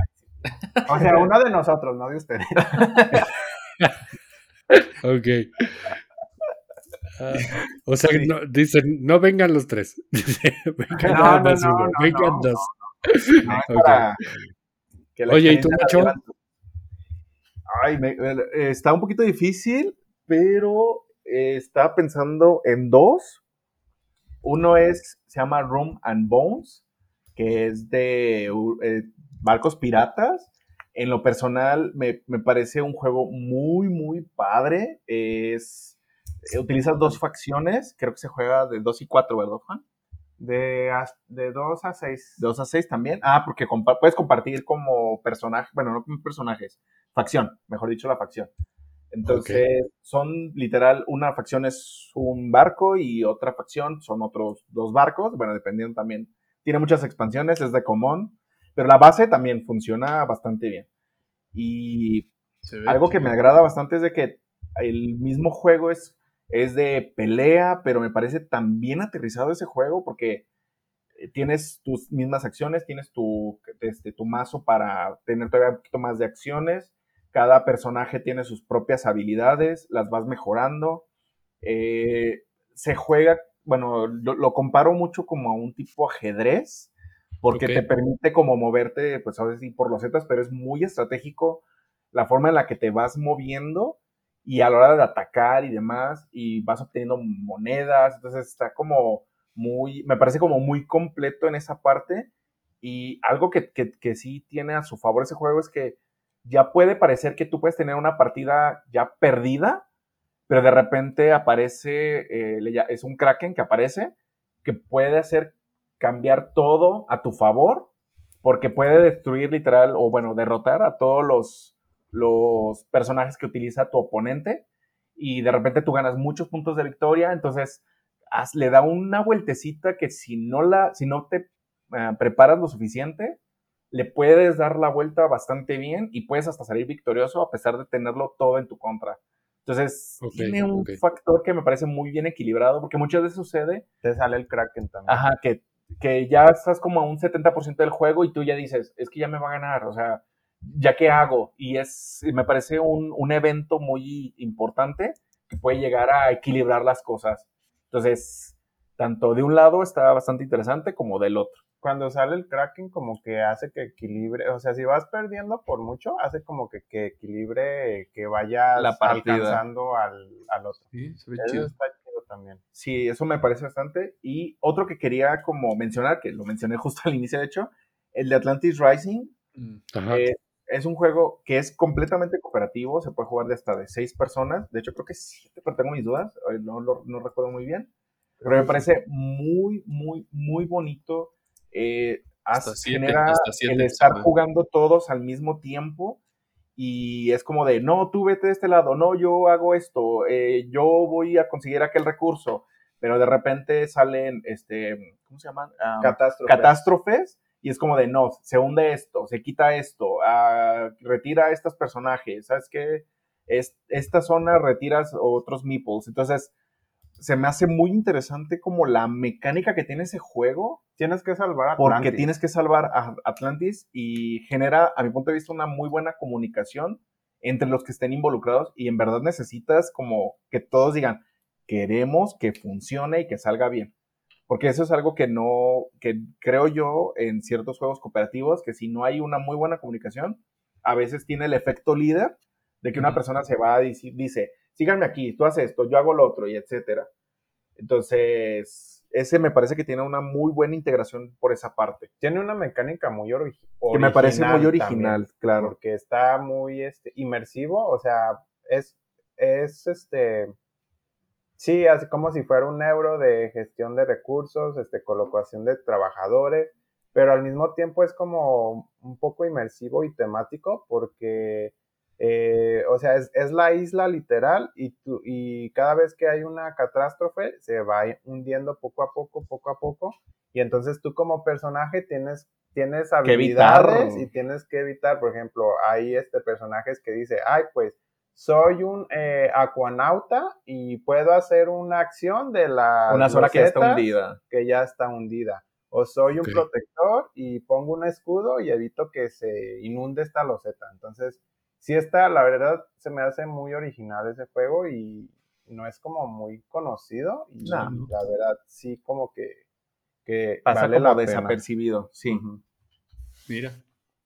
O sea, uno de nosotros, no de ustedes. ok. Uh, o sea, sí. no, dicen, no vengan los tres. vengan no, no, no, no, vengan no, dos. Okay. Oye, ¿y tú, Nacho? Ay, me, eh, está un poquito difícil, pero eh, estaba pensando en dos. Uno es, se llama Room and Bones, que es de eh, barcos piratas. En lo personal, me, me parece un juego muy, muy padre. Es, utilizas dos facciones, creo que se juega de 2 y 4, ¿verdad, Juan? De, de 2 a 6. De 2 a 6 también. Ah, porque puedes compartir como personaje, bueno, no como personajes, facción, mejor dicho, la facción. Entonces, son literal, una facción es un barco y otra facción son otros dos barcos, bueno, dependiendo también. Tiene muchas expansiones, es de común, pero la base también funciona bastante bien. Y algo que me agrada bastante es de que el mismo juego es es de pelea, pero me parece tan bien aterrizado ese juego porque eh, tienes tus mismas acciones, tienes tu, este, tu mazo para tener todavía un poquito más de acciones, cada personaje tiene sus propias habilidades, las vas mejorando, eh, se juega, bueno, lo, comparo mucho como a un tipo ajedrez, porque te permite como moverte, pues a veces por los zetas, pero es muy estratégico la forma en la que te vas moviendo y a la hora de atacar y demás, y vas obteniendo monedas, entonces está como muy, me parece como muy completo en esa parte, y algo que, que, sí tiene a su favor ese juego es que ya puede parecer que tú puedes tener una partida ya perdida, pero de repente aparece, eh, es un kraken que aparece, que puede hacer cambiar todo a tu favor, porque puede destruir literal, o bueno, derrotar a todos los, los personajes que utiliza tu oponente y de repente tú ganas muchos puntos de victoria, entonces le da una vueltecita que si no, la, si no te eh, preparas lo suficiente, le puedes dar la vuelta bastante bien y puedes hasta salir victorioso a pesar de tenerlo todo en tu contra. Entonces, tiene un factor que me parece muy bien equilibrado, porque muchas veces sucede. Te sale el Kraken también. Ajá, que, que ya estás como a un 70% del juego y tú ya dices, es que ya me va a ganar, o sea, ya que hago. Y es, me parece un, un, evento muy importante que puede llegar a equilibrar las cosas. Entonces, tanto de un lado está bastante interesante como del otro. Cuando sale el Kraken, como que hace que equilibre, o sea, si vas perdiendo por mucho, hace como que, que equilibre, que vayas La alcanzando al, al, otro. Sí, se ve chido. está chido también. Sí, eso me parece bastante. Y otro que quería como mencionar, que lo mencioné justo al inicio, de hecho, el de Atlantis Rising. Mm. Eh, es un juego que es completamente cooperativo, se puede jugar de hasta de seis personas, de hecho creo que siete, pero tengo mis dudas, no, no, recuerdo muy bien, pero me parece muy, muy, muy bonito. Eh, hasta genera el estar jugando todos al mismo tiempo y es como de, no, tú vete de este lado, no, yo hago esto, eh, yo voy a conseguir aquel recurso, pero de repente salen, este, ¿cómo se llaman? Ah, catástrofes. catástrofes y es como de, no, se hunde esto, se quita esto, uh, retira a estos personajes, ¿sabes qué? Es, esta zona retiras otros meeples. Entonces, se me hace muy interesante como la mecánica que tiene ese juego. Tienes que salvar a Atlantis. Porque tienes que salvar a Atlantis y genera, a mi punto de vista, una muy buena comunicación entre los que estén involucrados y en verdad necesitas como que todos digan, queremos que funcione y que salga bien. Porque eso es algo que no, que creo yo en ciertos juegos cooperativos, que si no hay una muy buena comunicación, a veces tiene el efecto líder de que una persona se va y dice, síganme aquí, tú haces esto, yo hago lo otro, y etcétera. Entonces, ese me parece que tiene una muy buena integración por esa parte. Tiene una mecánica muy original. Que me parece muy original, claro. Porque está muy este, inmersivo, o sea, es, es este Sí, así como si fuera un euro de gestión de recursos, este, colocación de trabajadores, pero al mismo tiempo es como un poco inmersivo y temático porque, eh, o sea, es, es, la isla literal y, tu, y cada vez que hay una catástrofe se va hundiendo poco a poco, poco a poco, y entonces tú como personaje tienes tienes habilidades y tienes que evitar, por ejemplo, hay este personajes que dice, ay, pues soy un eh, acuanauta y puedo hacer una acción de la una zona que está hundida. que ya está hundida. O soy un protector y pongo un escudo y evito que se inunde esta loseta entonces sí está la verdad se me hace muy original ese juego y no es como muy conocido y la verdad sí como que que pasa vale como desapercibido sí mira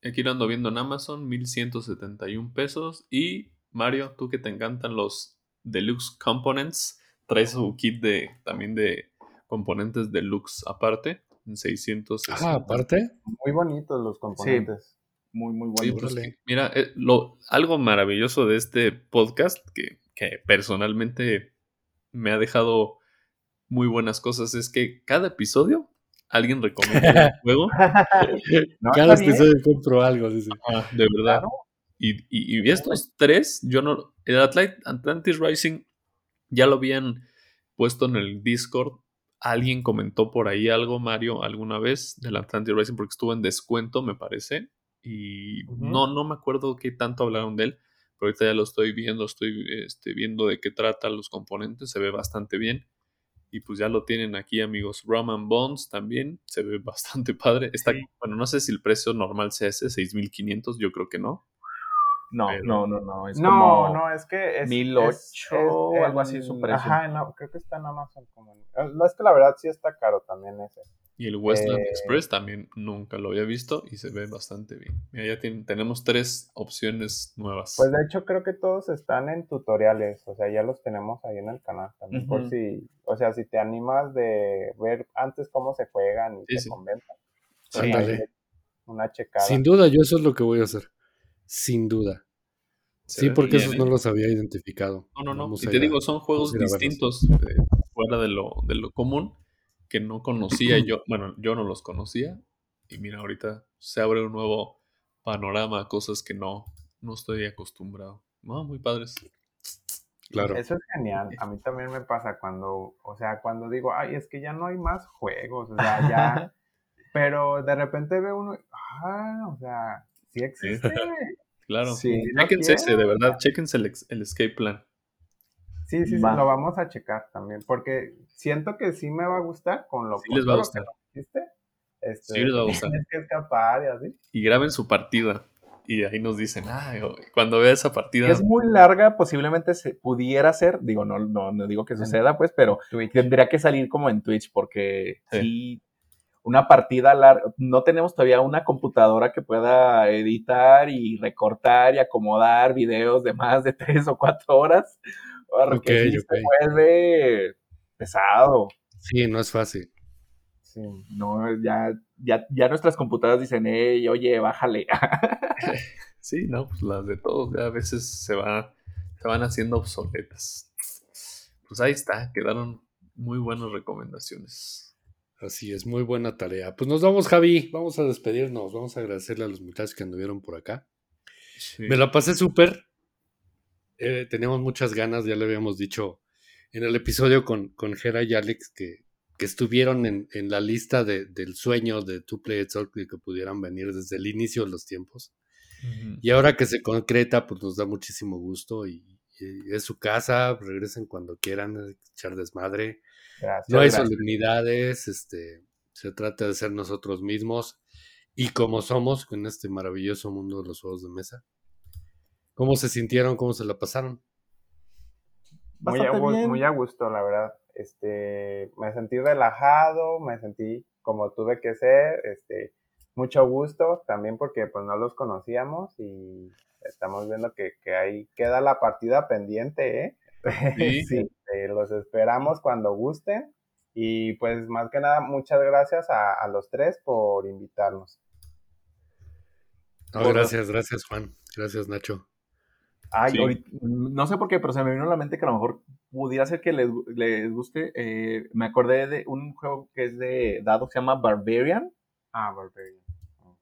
aquí lo ando viendo en Amazon 1171 pesos y Mario, tú que te encantan los deluxe components, traes su kit de también de componentes deluxe aparte, en 600. Ah, aparte. Muy bonitos los componentes. Muy, muy bueno. Pues, mira, eh, lo, algo maravilloso de este podcast, que, que personalmente me ha dejado muy buenas cosas, es que cada episodio alguien recomienda un juego. cada episodio compro algo, de verdad. Y, y, estos tres, yo no. El Atlantis Rising ya lo habían puesto en el Discord. Alguien comentó por ahí algo, Mario, alguna vez del Atlantis Rising, porque estuvo en descuento, me parece. Y no, no me acuerdo qué tanto hablaron de él, pero ahorita ya lo estoy viendo, estoy este, viendo de qué trata los componentes, se ve bastante bien. Y pues ya lo tienen aquí, amigos. Roman Bonds también se ve bastante padre. Está, Bueno, no sé si el precio normal sea ese, 6500, yo creo que no. No, no, no, no. Es no, no, es que es. 1008 o algo así su precio. Ajá, no, creo que está en Amazon. Como, es que la verdad sí está caro también ese. Y el Westland eh, Express también nunca lo había visto y se ve bastante bien. Mira, ya tenemos tres opciones nuevas. Pues de hecho creo que todos están en tutoriales, o sea, ya los tenemos ahí en el canal también. Por si, o sea, si te animas de ver antes cómo se juegan y se sí. una checada. Sin duda, yo eso es lo que voy a hacer. Sin duda. sí, porque esos no ¿eh? los había identificado. No, no, no. y te digo, son juegos distintos eh, fuera de lo, de lo común que no conocía yo, bueno, yo no los conocía y mira, ahorita se abre un nuevo panorama, cosas que no, no estoy acostumbrado. No, muy padres. Claro. Eso es genial. A mí también me pasa cuando, o sea, cuando digo, ay, es que ya no hay más juegos, o sea, ya. pero de repente veo uno, ah, o sea, sí existe. claro. Sí, chequense ese, de verdad, chequense el, el escape plan. Sí, sí, sí, lo vamos a checar también, porque siento que sí me va a gustar con lo sí les va a gustar. ¿Viste? Este, sí les va a gustar. Tienes que escapar y así. Y graben su partida. Y ahí nos dicen, ah, cuando vea esa partida. Es muy larga, posiblemente se pudiera ser, digo, no, no, no digo que suceda, pues, pero tendría que salir como en Twitch, porque sí. una partida larga, no tenemos todavía una computadora que pueda editar y recortar y acomodar videos de más de tres o cuatro horas porque se vuelve pesado. Sí, no es fácil. Sí, no, ya, ya, ya nuestras computadoras dicen, hey, oye, bájale. sí, no, pues las de todos a veces se, va, se van haciendo obsoletas. Pues ahí está, quedaron muy buenas recomendaciones. Así es, muy buena tarea. Pues nos vamos, Javi. Vamos a despedirnos. Vamos a agradecerle a los muchachos que anduvieron por acá. Me la pasé súper. Eh, teníamos muchas ganas, ya le habíamos dicho en el episodio con, con Jera y Alex que, que estuvieron en, en, la lista de, del sueño de Two Play y que pudieran venir desde el inicio de los tiempos. Y ahora que se concreta, pues nos da muchísimo gusto y, es su casa, regresen cuando quieran, echar desmadre. no hay solemnidades, este, se trata de ser nosotros mismos y como somos en este maravilloso mundo de los juegos de mesa. ¿Cómo se sintieron? ¿Cómo se la pasaron? Muy a, muy a, gusto, la verdad. Este, me sentí relajado, me sentí como tuve que ser, este, mucho gusto, también porque pues no los conocíamos y estamos viendo que, que ahí queda la partida pendiente, ¿eh? Sí. Eh, los esperamos cuando gusten y pues más que nada muchas gracias a, a los tres por invitarnos. gracias, gracias Juan, gracias Nacho. Ay, no sé por qué, pero se me vino a la mente que a lo mejor pudiera ser que les, guste. Eh, me acordé de un juego que es de dados que se llama Barbarian. Ah, Barbarian.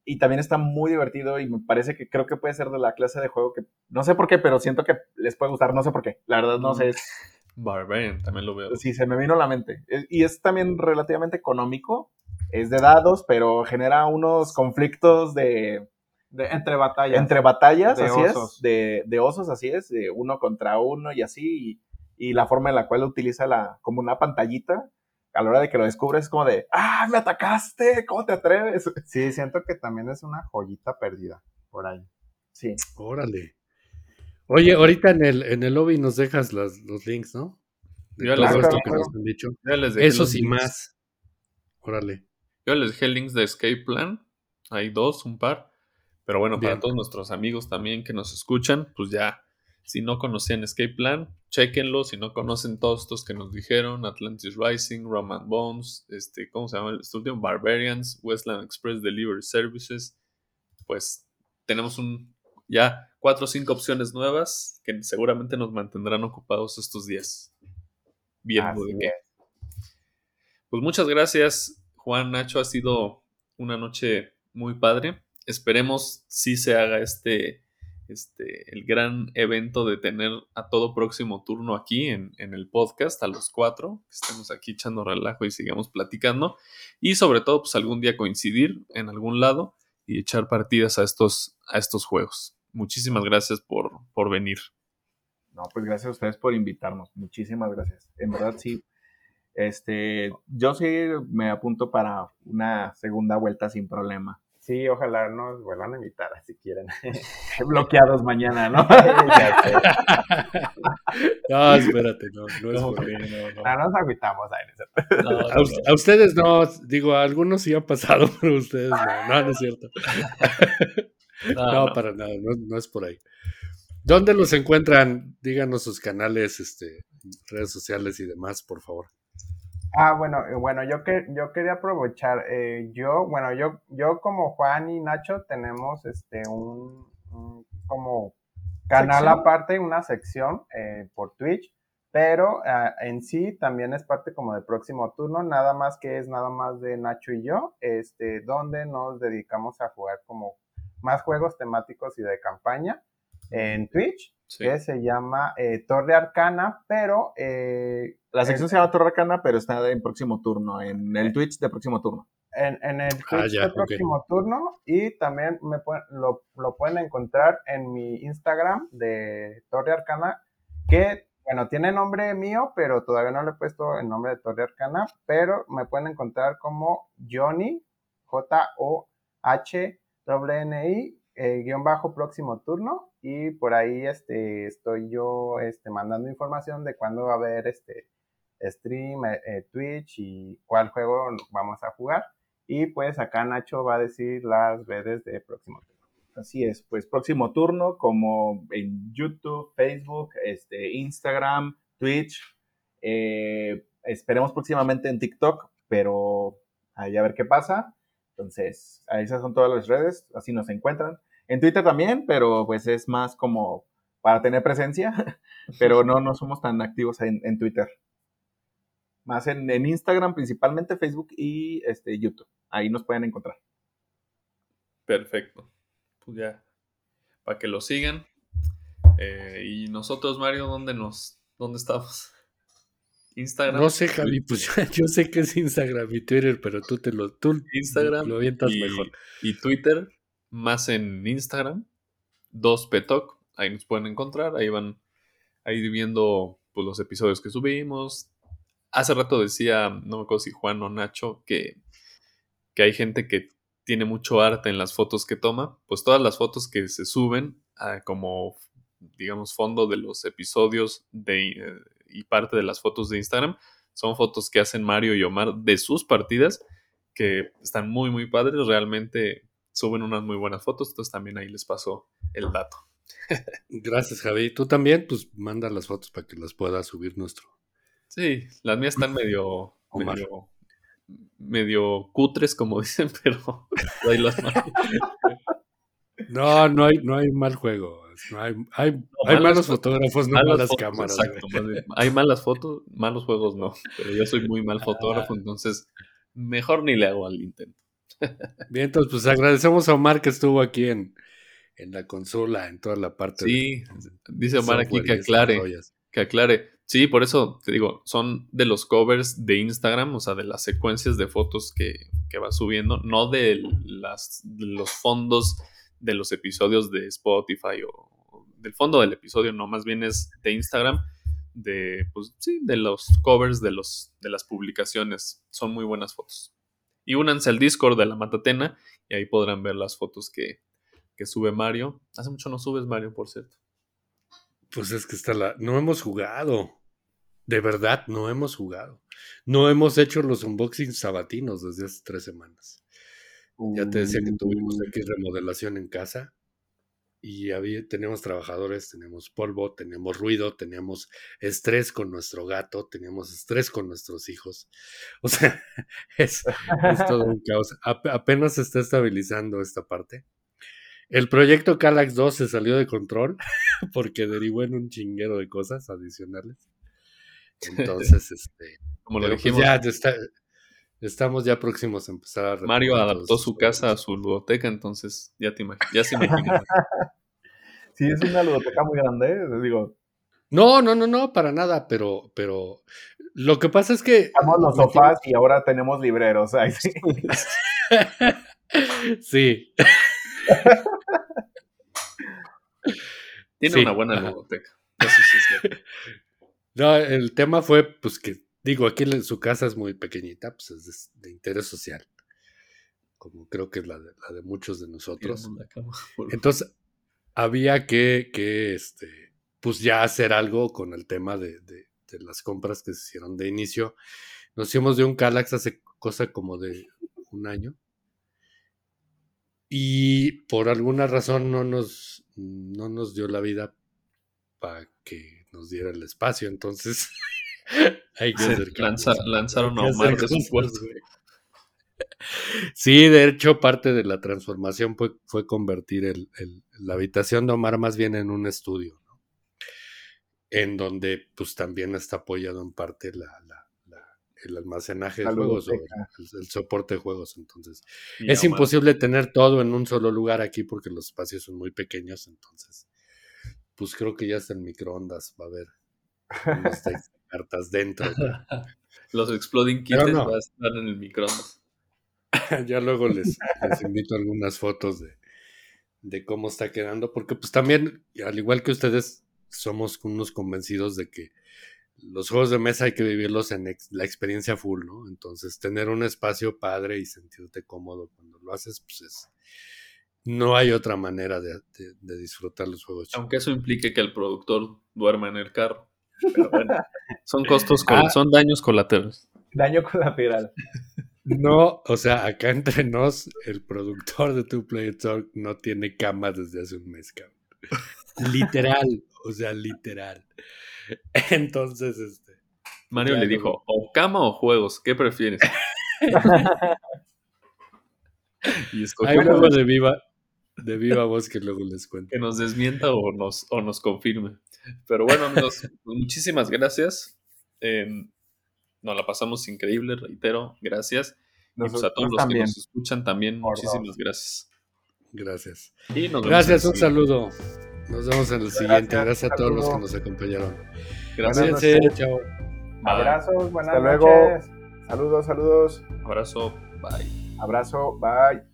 Y también está muy divertido y me parece que creo que puede ser de la clase de juego que no sé por qué, pero siento que les puede gustar, no sé por qué. La verdad no sé. Barbarian, también lo veo. Sí, se me vino a la mente. Y es también relativamente económico. Es de dados, pero genera unos conflictos de entre batallas. Entre batallas, de así osos. es. De, de, osos, así es. De uno contra uno y así. Y, y, la forma en la cual utiliza la, como una pantallita. A la hora de que lo descubres es como de, ¡ah, me atacaste! ¿Cómo te atreves? Sí, siento que también es una joyita perdida por ahí. Sí. Órale. Oye, ahorita en el, en el lobby nos dejas los links, ¿no? De Yo todo les esto que nos han dicho. Eso sí más. Órale. Yo les dejé links de Escape Plan. Hay dos, un par. Pero bueno, para todos nuestros amigos también que nos escuchan, pues ya, si no conocían Escape Plan, chequenlo. Si no conocen todos estos que nos dijeron, Atlantis Rising, Roman Bones, este, ¿cómo se llama? Este último, Barbarians, Westland Express Delivery Services, pues tenemos un ya cuatro o cinco opciones nuevas que seguramente nos mantendrán ocupados estos días. Bien, Pues muchas gracias, Juan Nacho. Ha sido una noche muy padre. Esperemos si se haga este, este, el gran evento de tener a todo próximo turno aquí en, en el podcast, a los cuatro, que estemos aquí echando relajo y sigamos platicando. Y sobre todo, pues algún día coincidir en algún lado y echar partidas a estos, a estos juegos. Muchísimas gracias por, por venir. No, pues gracias a ustedes por invitarnos. Muchísimas gracias. En verdad, sí. Este, yo sí me apunto para una segunda vuelta sin problema. Sí, ojalá nos vuelvan a invitar si quieren. Bloqueados mañana, ¿no? no, espérate, no, no es por no, no. nos agüitamos ahí. a, ustedes no, digo, a algunos sí ha pasado, pero ustedes no, no, no es cierto. no, para nada, no, es por ahí. ¿Dónde los encuentran? Díganos sus canales, este, redes sociales y demás, por favor. Ah, bueno, eh, bueno, yo que yo quería aprovechar, eh, yo, bueno, yo, yo como Juan y Nacho tenemos este un, como canal aparte, una sección eh, por Twitch, pero ah, en sí también es parte como del próximo turno, nada más que es nada más de Nacho y yo, este, donde nos dedicamos a jugar como más juegos temáticos y de campaña en Twitch, que se llama Torre Arcana, pero la sección se llama Torre Arcana, pero está en próximo turno, en el Twitch de próximo turno. En, en el ah, Twitch de próximo turno y también me lo, lo, pueden encontrar en mi Instagram de Torre Arcana, que, bueno, tiene nombre mío, pero todavía no le he puesto el nombre de Torre Arcana, pero me pueden encontrar como Johnny, J-O-H-N-I, eh, guion bajo próximo turno y por ahí este, estoy yo este, mandando información de cuándo va a haber este, stream, eh, eh, Twitch y cuál juego vamos a jugar. Y pues acá Nacho va a decir las redes de próximo turno. Así es, pues próximo turno como en YouTube, Facebook, este, Instagram, Twitch. Eh, esperemos próximamente en TikTok, pero ahí a ver qué pasa. Entonces, esas son todas las redes, así nos encuentran. En Twitter también, pero pues es más como para tener presencia, pero no, no somos tan activos en Twitter. Más en, Instagram, principalmente Facebook y este, YouTube. Ahí nos pueden encontrar. Perfecto. Pues ya, para que lo sigan. Eh, y nosotros, Mario, ¿dónde nos, dónde estamos? Instagram. No sé, Javi, pues yo sé que es Instagram y Twitter, pero tú te lo, tú Instagram lo avientas mejor. Y Twitter, más en Instagram, 2ptalk, ahí nos pueden encontrar, ahí van ahí viendo pues, los episodios que subimos, Hace rato decía, no me acuerdo si Juan o Nacho, que, que hay gente que tiene mucho arte en las fotos que toma. Pues todas las fotos que se suben como, digamos, fondo de los episodios de, eh, y parte de las fotos de Instagram son fotos que hacen Mario y Omar de sus partidas que están muy, muy padres. Realmente suben unas muy buenas fotos. Entonces también ahí les paso el dato. Gracias, Javi. Tú también, pues manda las fotos para que las pueda subir nuestro Sí, las mías están medio, medio, cutres, como dicen, pero ahí las No, no hay, no hay mal juego. Hay, hay, hay malos fotógrafos, no malas cámaras. Exacto, hay malas fotos, malos juegos no. Pero yo soy muy mal fotógrafo, entonces mejor ni le hago al intento. Bien, entonces pues agradecemos a Omar que estuvo aquí en, en la consola, en toda la parte. Sí, dice Omar aquí que aclare, que aclare. Sí, por eso te digo, son de los covers de Instagram, o sea, de las secuencias de fotos que, va subiendo, no de, las, los fondos de los episodios de Spotify o del fondo del episodio, no, más bien es de Instagram, de, pues sí, de los covers de, los, de las publicaciones. Son muy buenas fotos. Y únanse al Discord de la Matatena y ahí podrán ver las fotos que, que sube Mario. Hace mucho no subes, Mario, por cierto. Pues es que está la. No hemos jugado. De verdad, no hemos jugado. No hemos hecho los unboxings sabatinos desde hace tres semanas. Ya te decía que tuvimos aquí remodelación en casa y había, tenemos trabajadores, tenemos polvo, tenemos ruido, tenemos estrés con nuestro gato, tenemos estrés con nuestros hijos. O sea, es, todo un caos. apenas se está estabilizando esta parte. El proyecto Calax 2 se salió de control porque derivó en un chinguero de cosas adicionales. Entonces, este. Como lo pues, dijimos, ya está- estamos ya próximos a empezar a Mario adaptó su casa a su ludoteca, entonces ya te ya se imaginan. Sí, es una ludoteca muy grande, ¿eh? digo, No, no, no, no, para nada, pero, pero lo que pasa es que. Estamos los sofás y ahora tenemos libreros. ay, sí. Sí, Tiene Sí, una buena ludoteca. Eso sí es cierto. no, el tema fue, pues que, digo, aquí en su casa es muy pequeñita, pues es de, de interés social, como creo que es la de, la de muchos de nosotros. Entonces, había que, que este, pues ya hacer algo con el tema de, de- de las compras que se hicieron de inicio. Nos hicimos de un Calax hace cosa como de un año. Y por alguna razón no nos, no nos dio la vida para que nos diera el espacio. Entonces, hay que Se hacer lanza- cambios. lanzaron a Omar de su güey. Sí, de hecho, parte de la transformación fue, fue convertir el- el- la habitación de Omar más bien en un estudio, ¿no? En donde pues también está apoyado en parte la, la- la- el almacenaje de juegos o el, el soporte de juegos. Entonces, Y es Omar- imposible tener todo en un solo lugar aquí porque los espacios son muy pequeños, entonces, pues creo que ya hasta el microondas va a haber cartas dentro. ¿no? Los Exploding Kittens no. va a estar en el microondas. ya luego les, les invito algunas fotos de, de cómo está quedando, porque pues también, al igual que ustedes, somos unos convencidos de que los juegos de mesa hay que vivirlos en ex- la experiencia full, ¿no? Entonces, tener un espacio padre y sentirte cómodo cuando lo haces, pues es... No hay otra manera de, de- de disfrutar los juegos. chicos. Aunque eso implique que el productor duerma en el carro. Pero bueno, son costos, col- Ah. son daños colaterales. Daño colateral. No, o sea, acá entre nos, el productor de Two Player Talk no tiene cama desde hace un mes, cabrón. Literal, o sea, literal. Entonces, este. Mario le dijo, o cama o juegos, ¿qué prefieres? y escogió Hay de viva, de viva voz que luego les cuento. que nos desmienta o nos, o nos confirme. Pero bueno, amigos, pues muchísimas gracias. Eh, nos la pasamos increíble, reitero, gracias. Y pues a todos los que nos escuchan también, Por muchísimas dos. gracias. Gracias. Y nos vemos Gracias, un saludo. Nos vemos en el siguiente. Gracias, Gracias a todos los que nos acompañaron. Gracias. Chao. Bye. Abrazos, buenas Hasta luego. noches. Saludos, saludos. Abrazo. Bye. Abrazo. Bye.